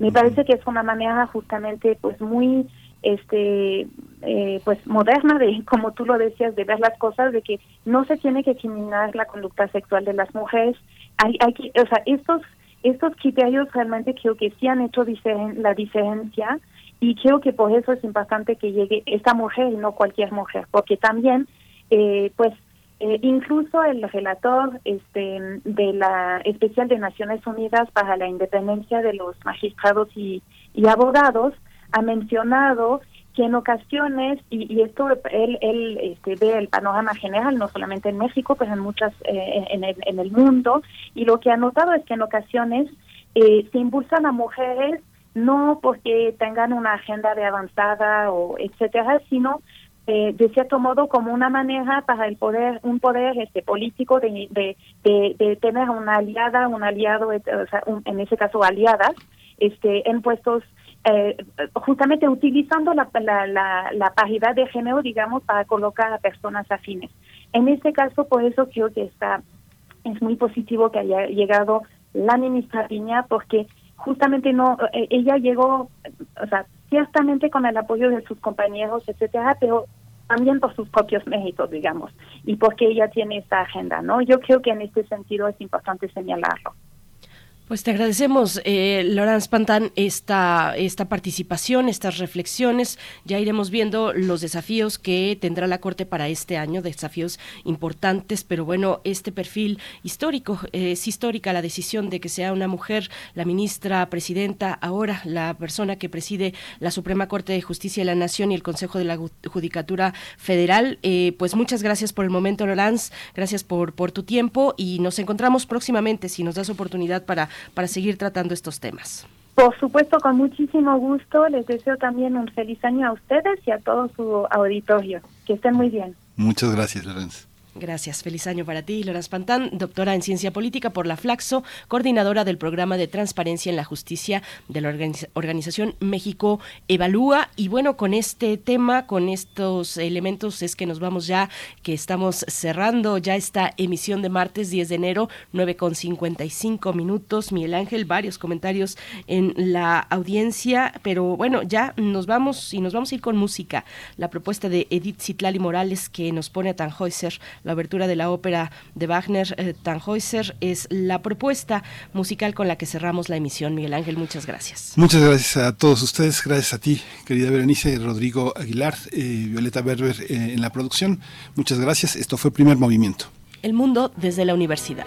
Me parece que es una manera justamente pues muy este eh, pues moderna de como tú lo decías de ver las cosas de que no se tiene que criminalizar la conducta sexual de las mujeres. Hay, hay que, o sea estos estos criterios realmente creo que sí han hecho la diferencia y creo que por eso es importante que llegue esta mujer y no cualquier mujer porque también eh, pues eh, incluso el relator este, de la especial de Naciones Unidas para la independencia de los magistrados y, y abogados ha mencionado que en ocasiones y, y esto él, él este, ve el panorama general no solamente en México pero en muchas eh, en, el, en el mundo y lo que ha notado es que en ocasiones eh, se impulsan a mujeres no porque tengan una agenda de avanzada o etcétera sino eh, de cierto modo como una manera para el poder un poder este político de, de, de, de tener una aliada un aliado o sea, un, en ese caso aliadas este en puestos eh, justamente utilizando la, la, la, la, paridad de género digamos para colocar a personas afines en este caso por eso creo que está es muy positivo que haya llegado la ministra Piña porque justamente no eh, ella llegó o sea ciertamente con el apoyo de sus compañeros, etcétera, pero también por sus propios méritos, digamos, y porque ella tiene esta agenda, ¿no? Yo creo que en este sentido es importante señalarlo. Pues te agradecemos, eh, Laurence Pantán, esta, esta participación, estas reflexiones. Ya iremos viendo los desafíos que tendrá la Corte para este año, desafíos importantes, pero bueno, este perfil histórico, eh, es histórica la decisión de que sea una mujer la ministra presidenta, ahora la persona que preside la Suprema Corte de Justicia de la Nación y el Consejo de la Judicatura Federal. Eh, pues muchas gracias por el momento, Laurence, gracias por, por tu tiempo y nos encontramos próximamente si nos das oportunidad para para seguir tratando estos temas. Por supuesto, con muchísimo gusto. Les deseo también un feliz año a ustedes y a todo su auditorio. Que estén muy bien. Muchas gracias, Lorenz. Gracias. Feliz año para ti, Loras Pantán, doctora en Ciencia Política por la Flaxo, coordinadora del programa de Transparencia en la Justicia de la Organización México Evalúa. Y bueno, con este tema, con estos elementos, es que nos vamos ya, que estamos cerrando ya esta emisión de martes 10 de enero, 9 con 55 minutos. Miguel Ángel, varios comentarios en la audiencia, pero bueno, ya nos vamos y nos vamos a ir con música. La propuesta de Edith Zitlali Morales que nos pone a Tannhäuser la abertura de la ópera de Wagner, eh, Tannhäuser, es la propuesta musical con la que cerramos la emisión. Miguel Ángel, muchas gracias. Muchas gracias a todos ustedes, gracias a ti, querida Berenice, Rodrigo Aguilar, eh, Violeta Berber eh, en la producción. Muchas gracias. Esto fue Primer Movimiento. El mundo desde la universidad.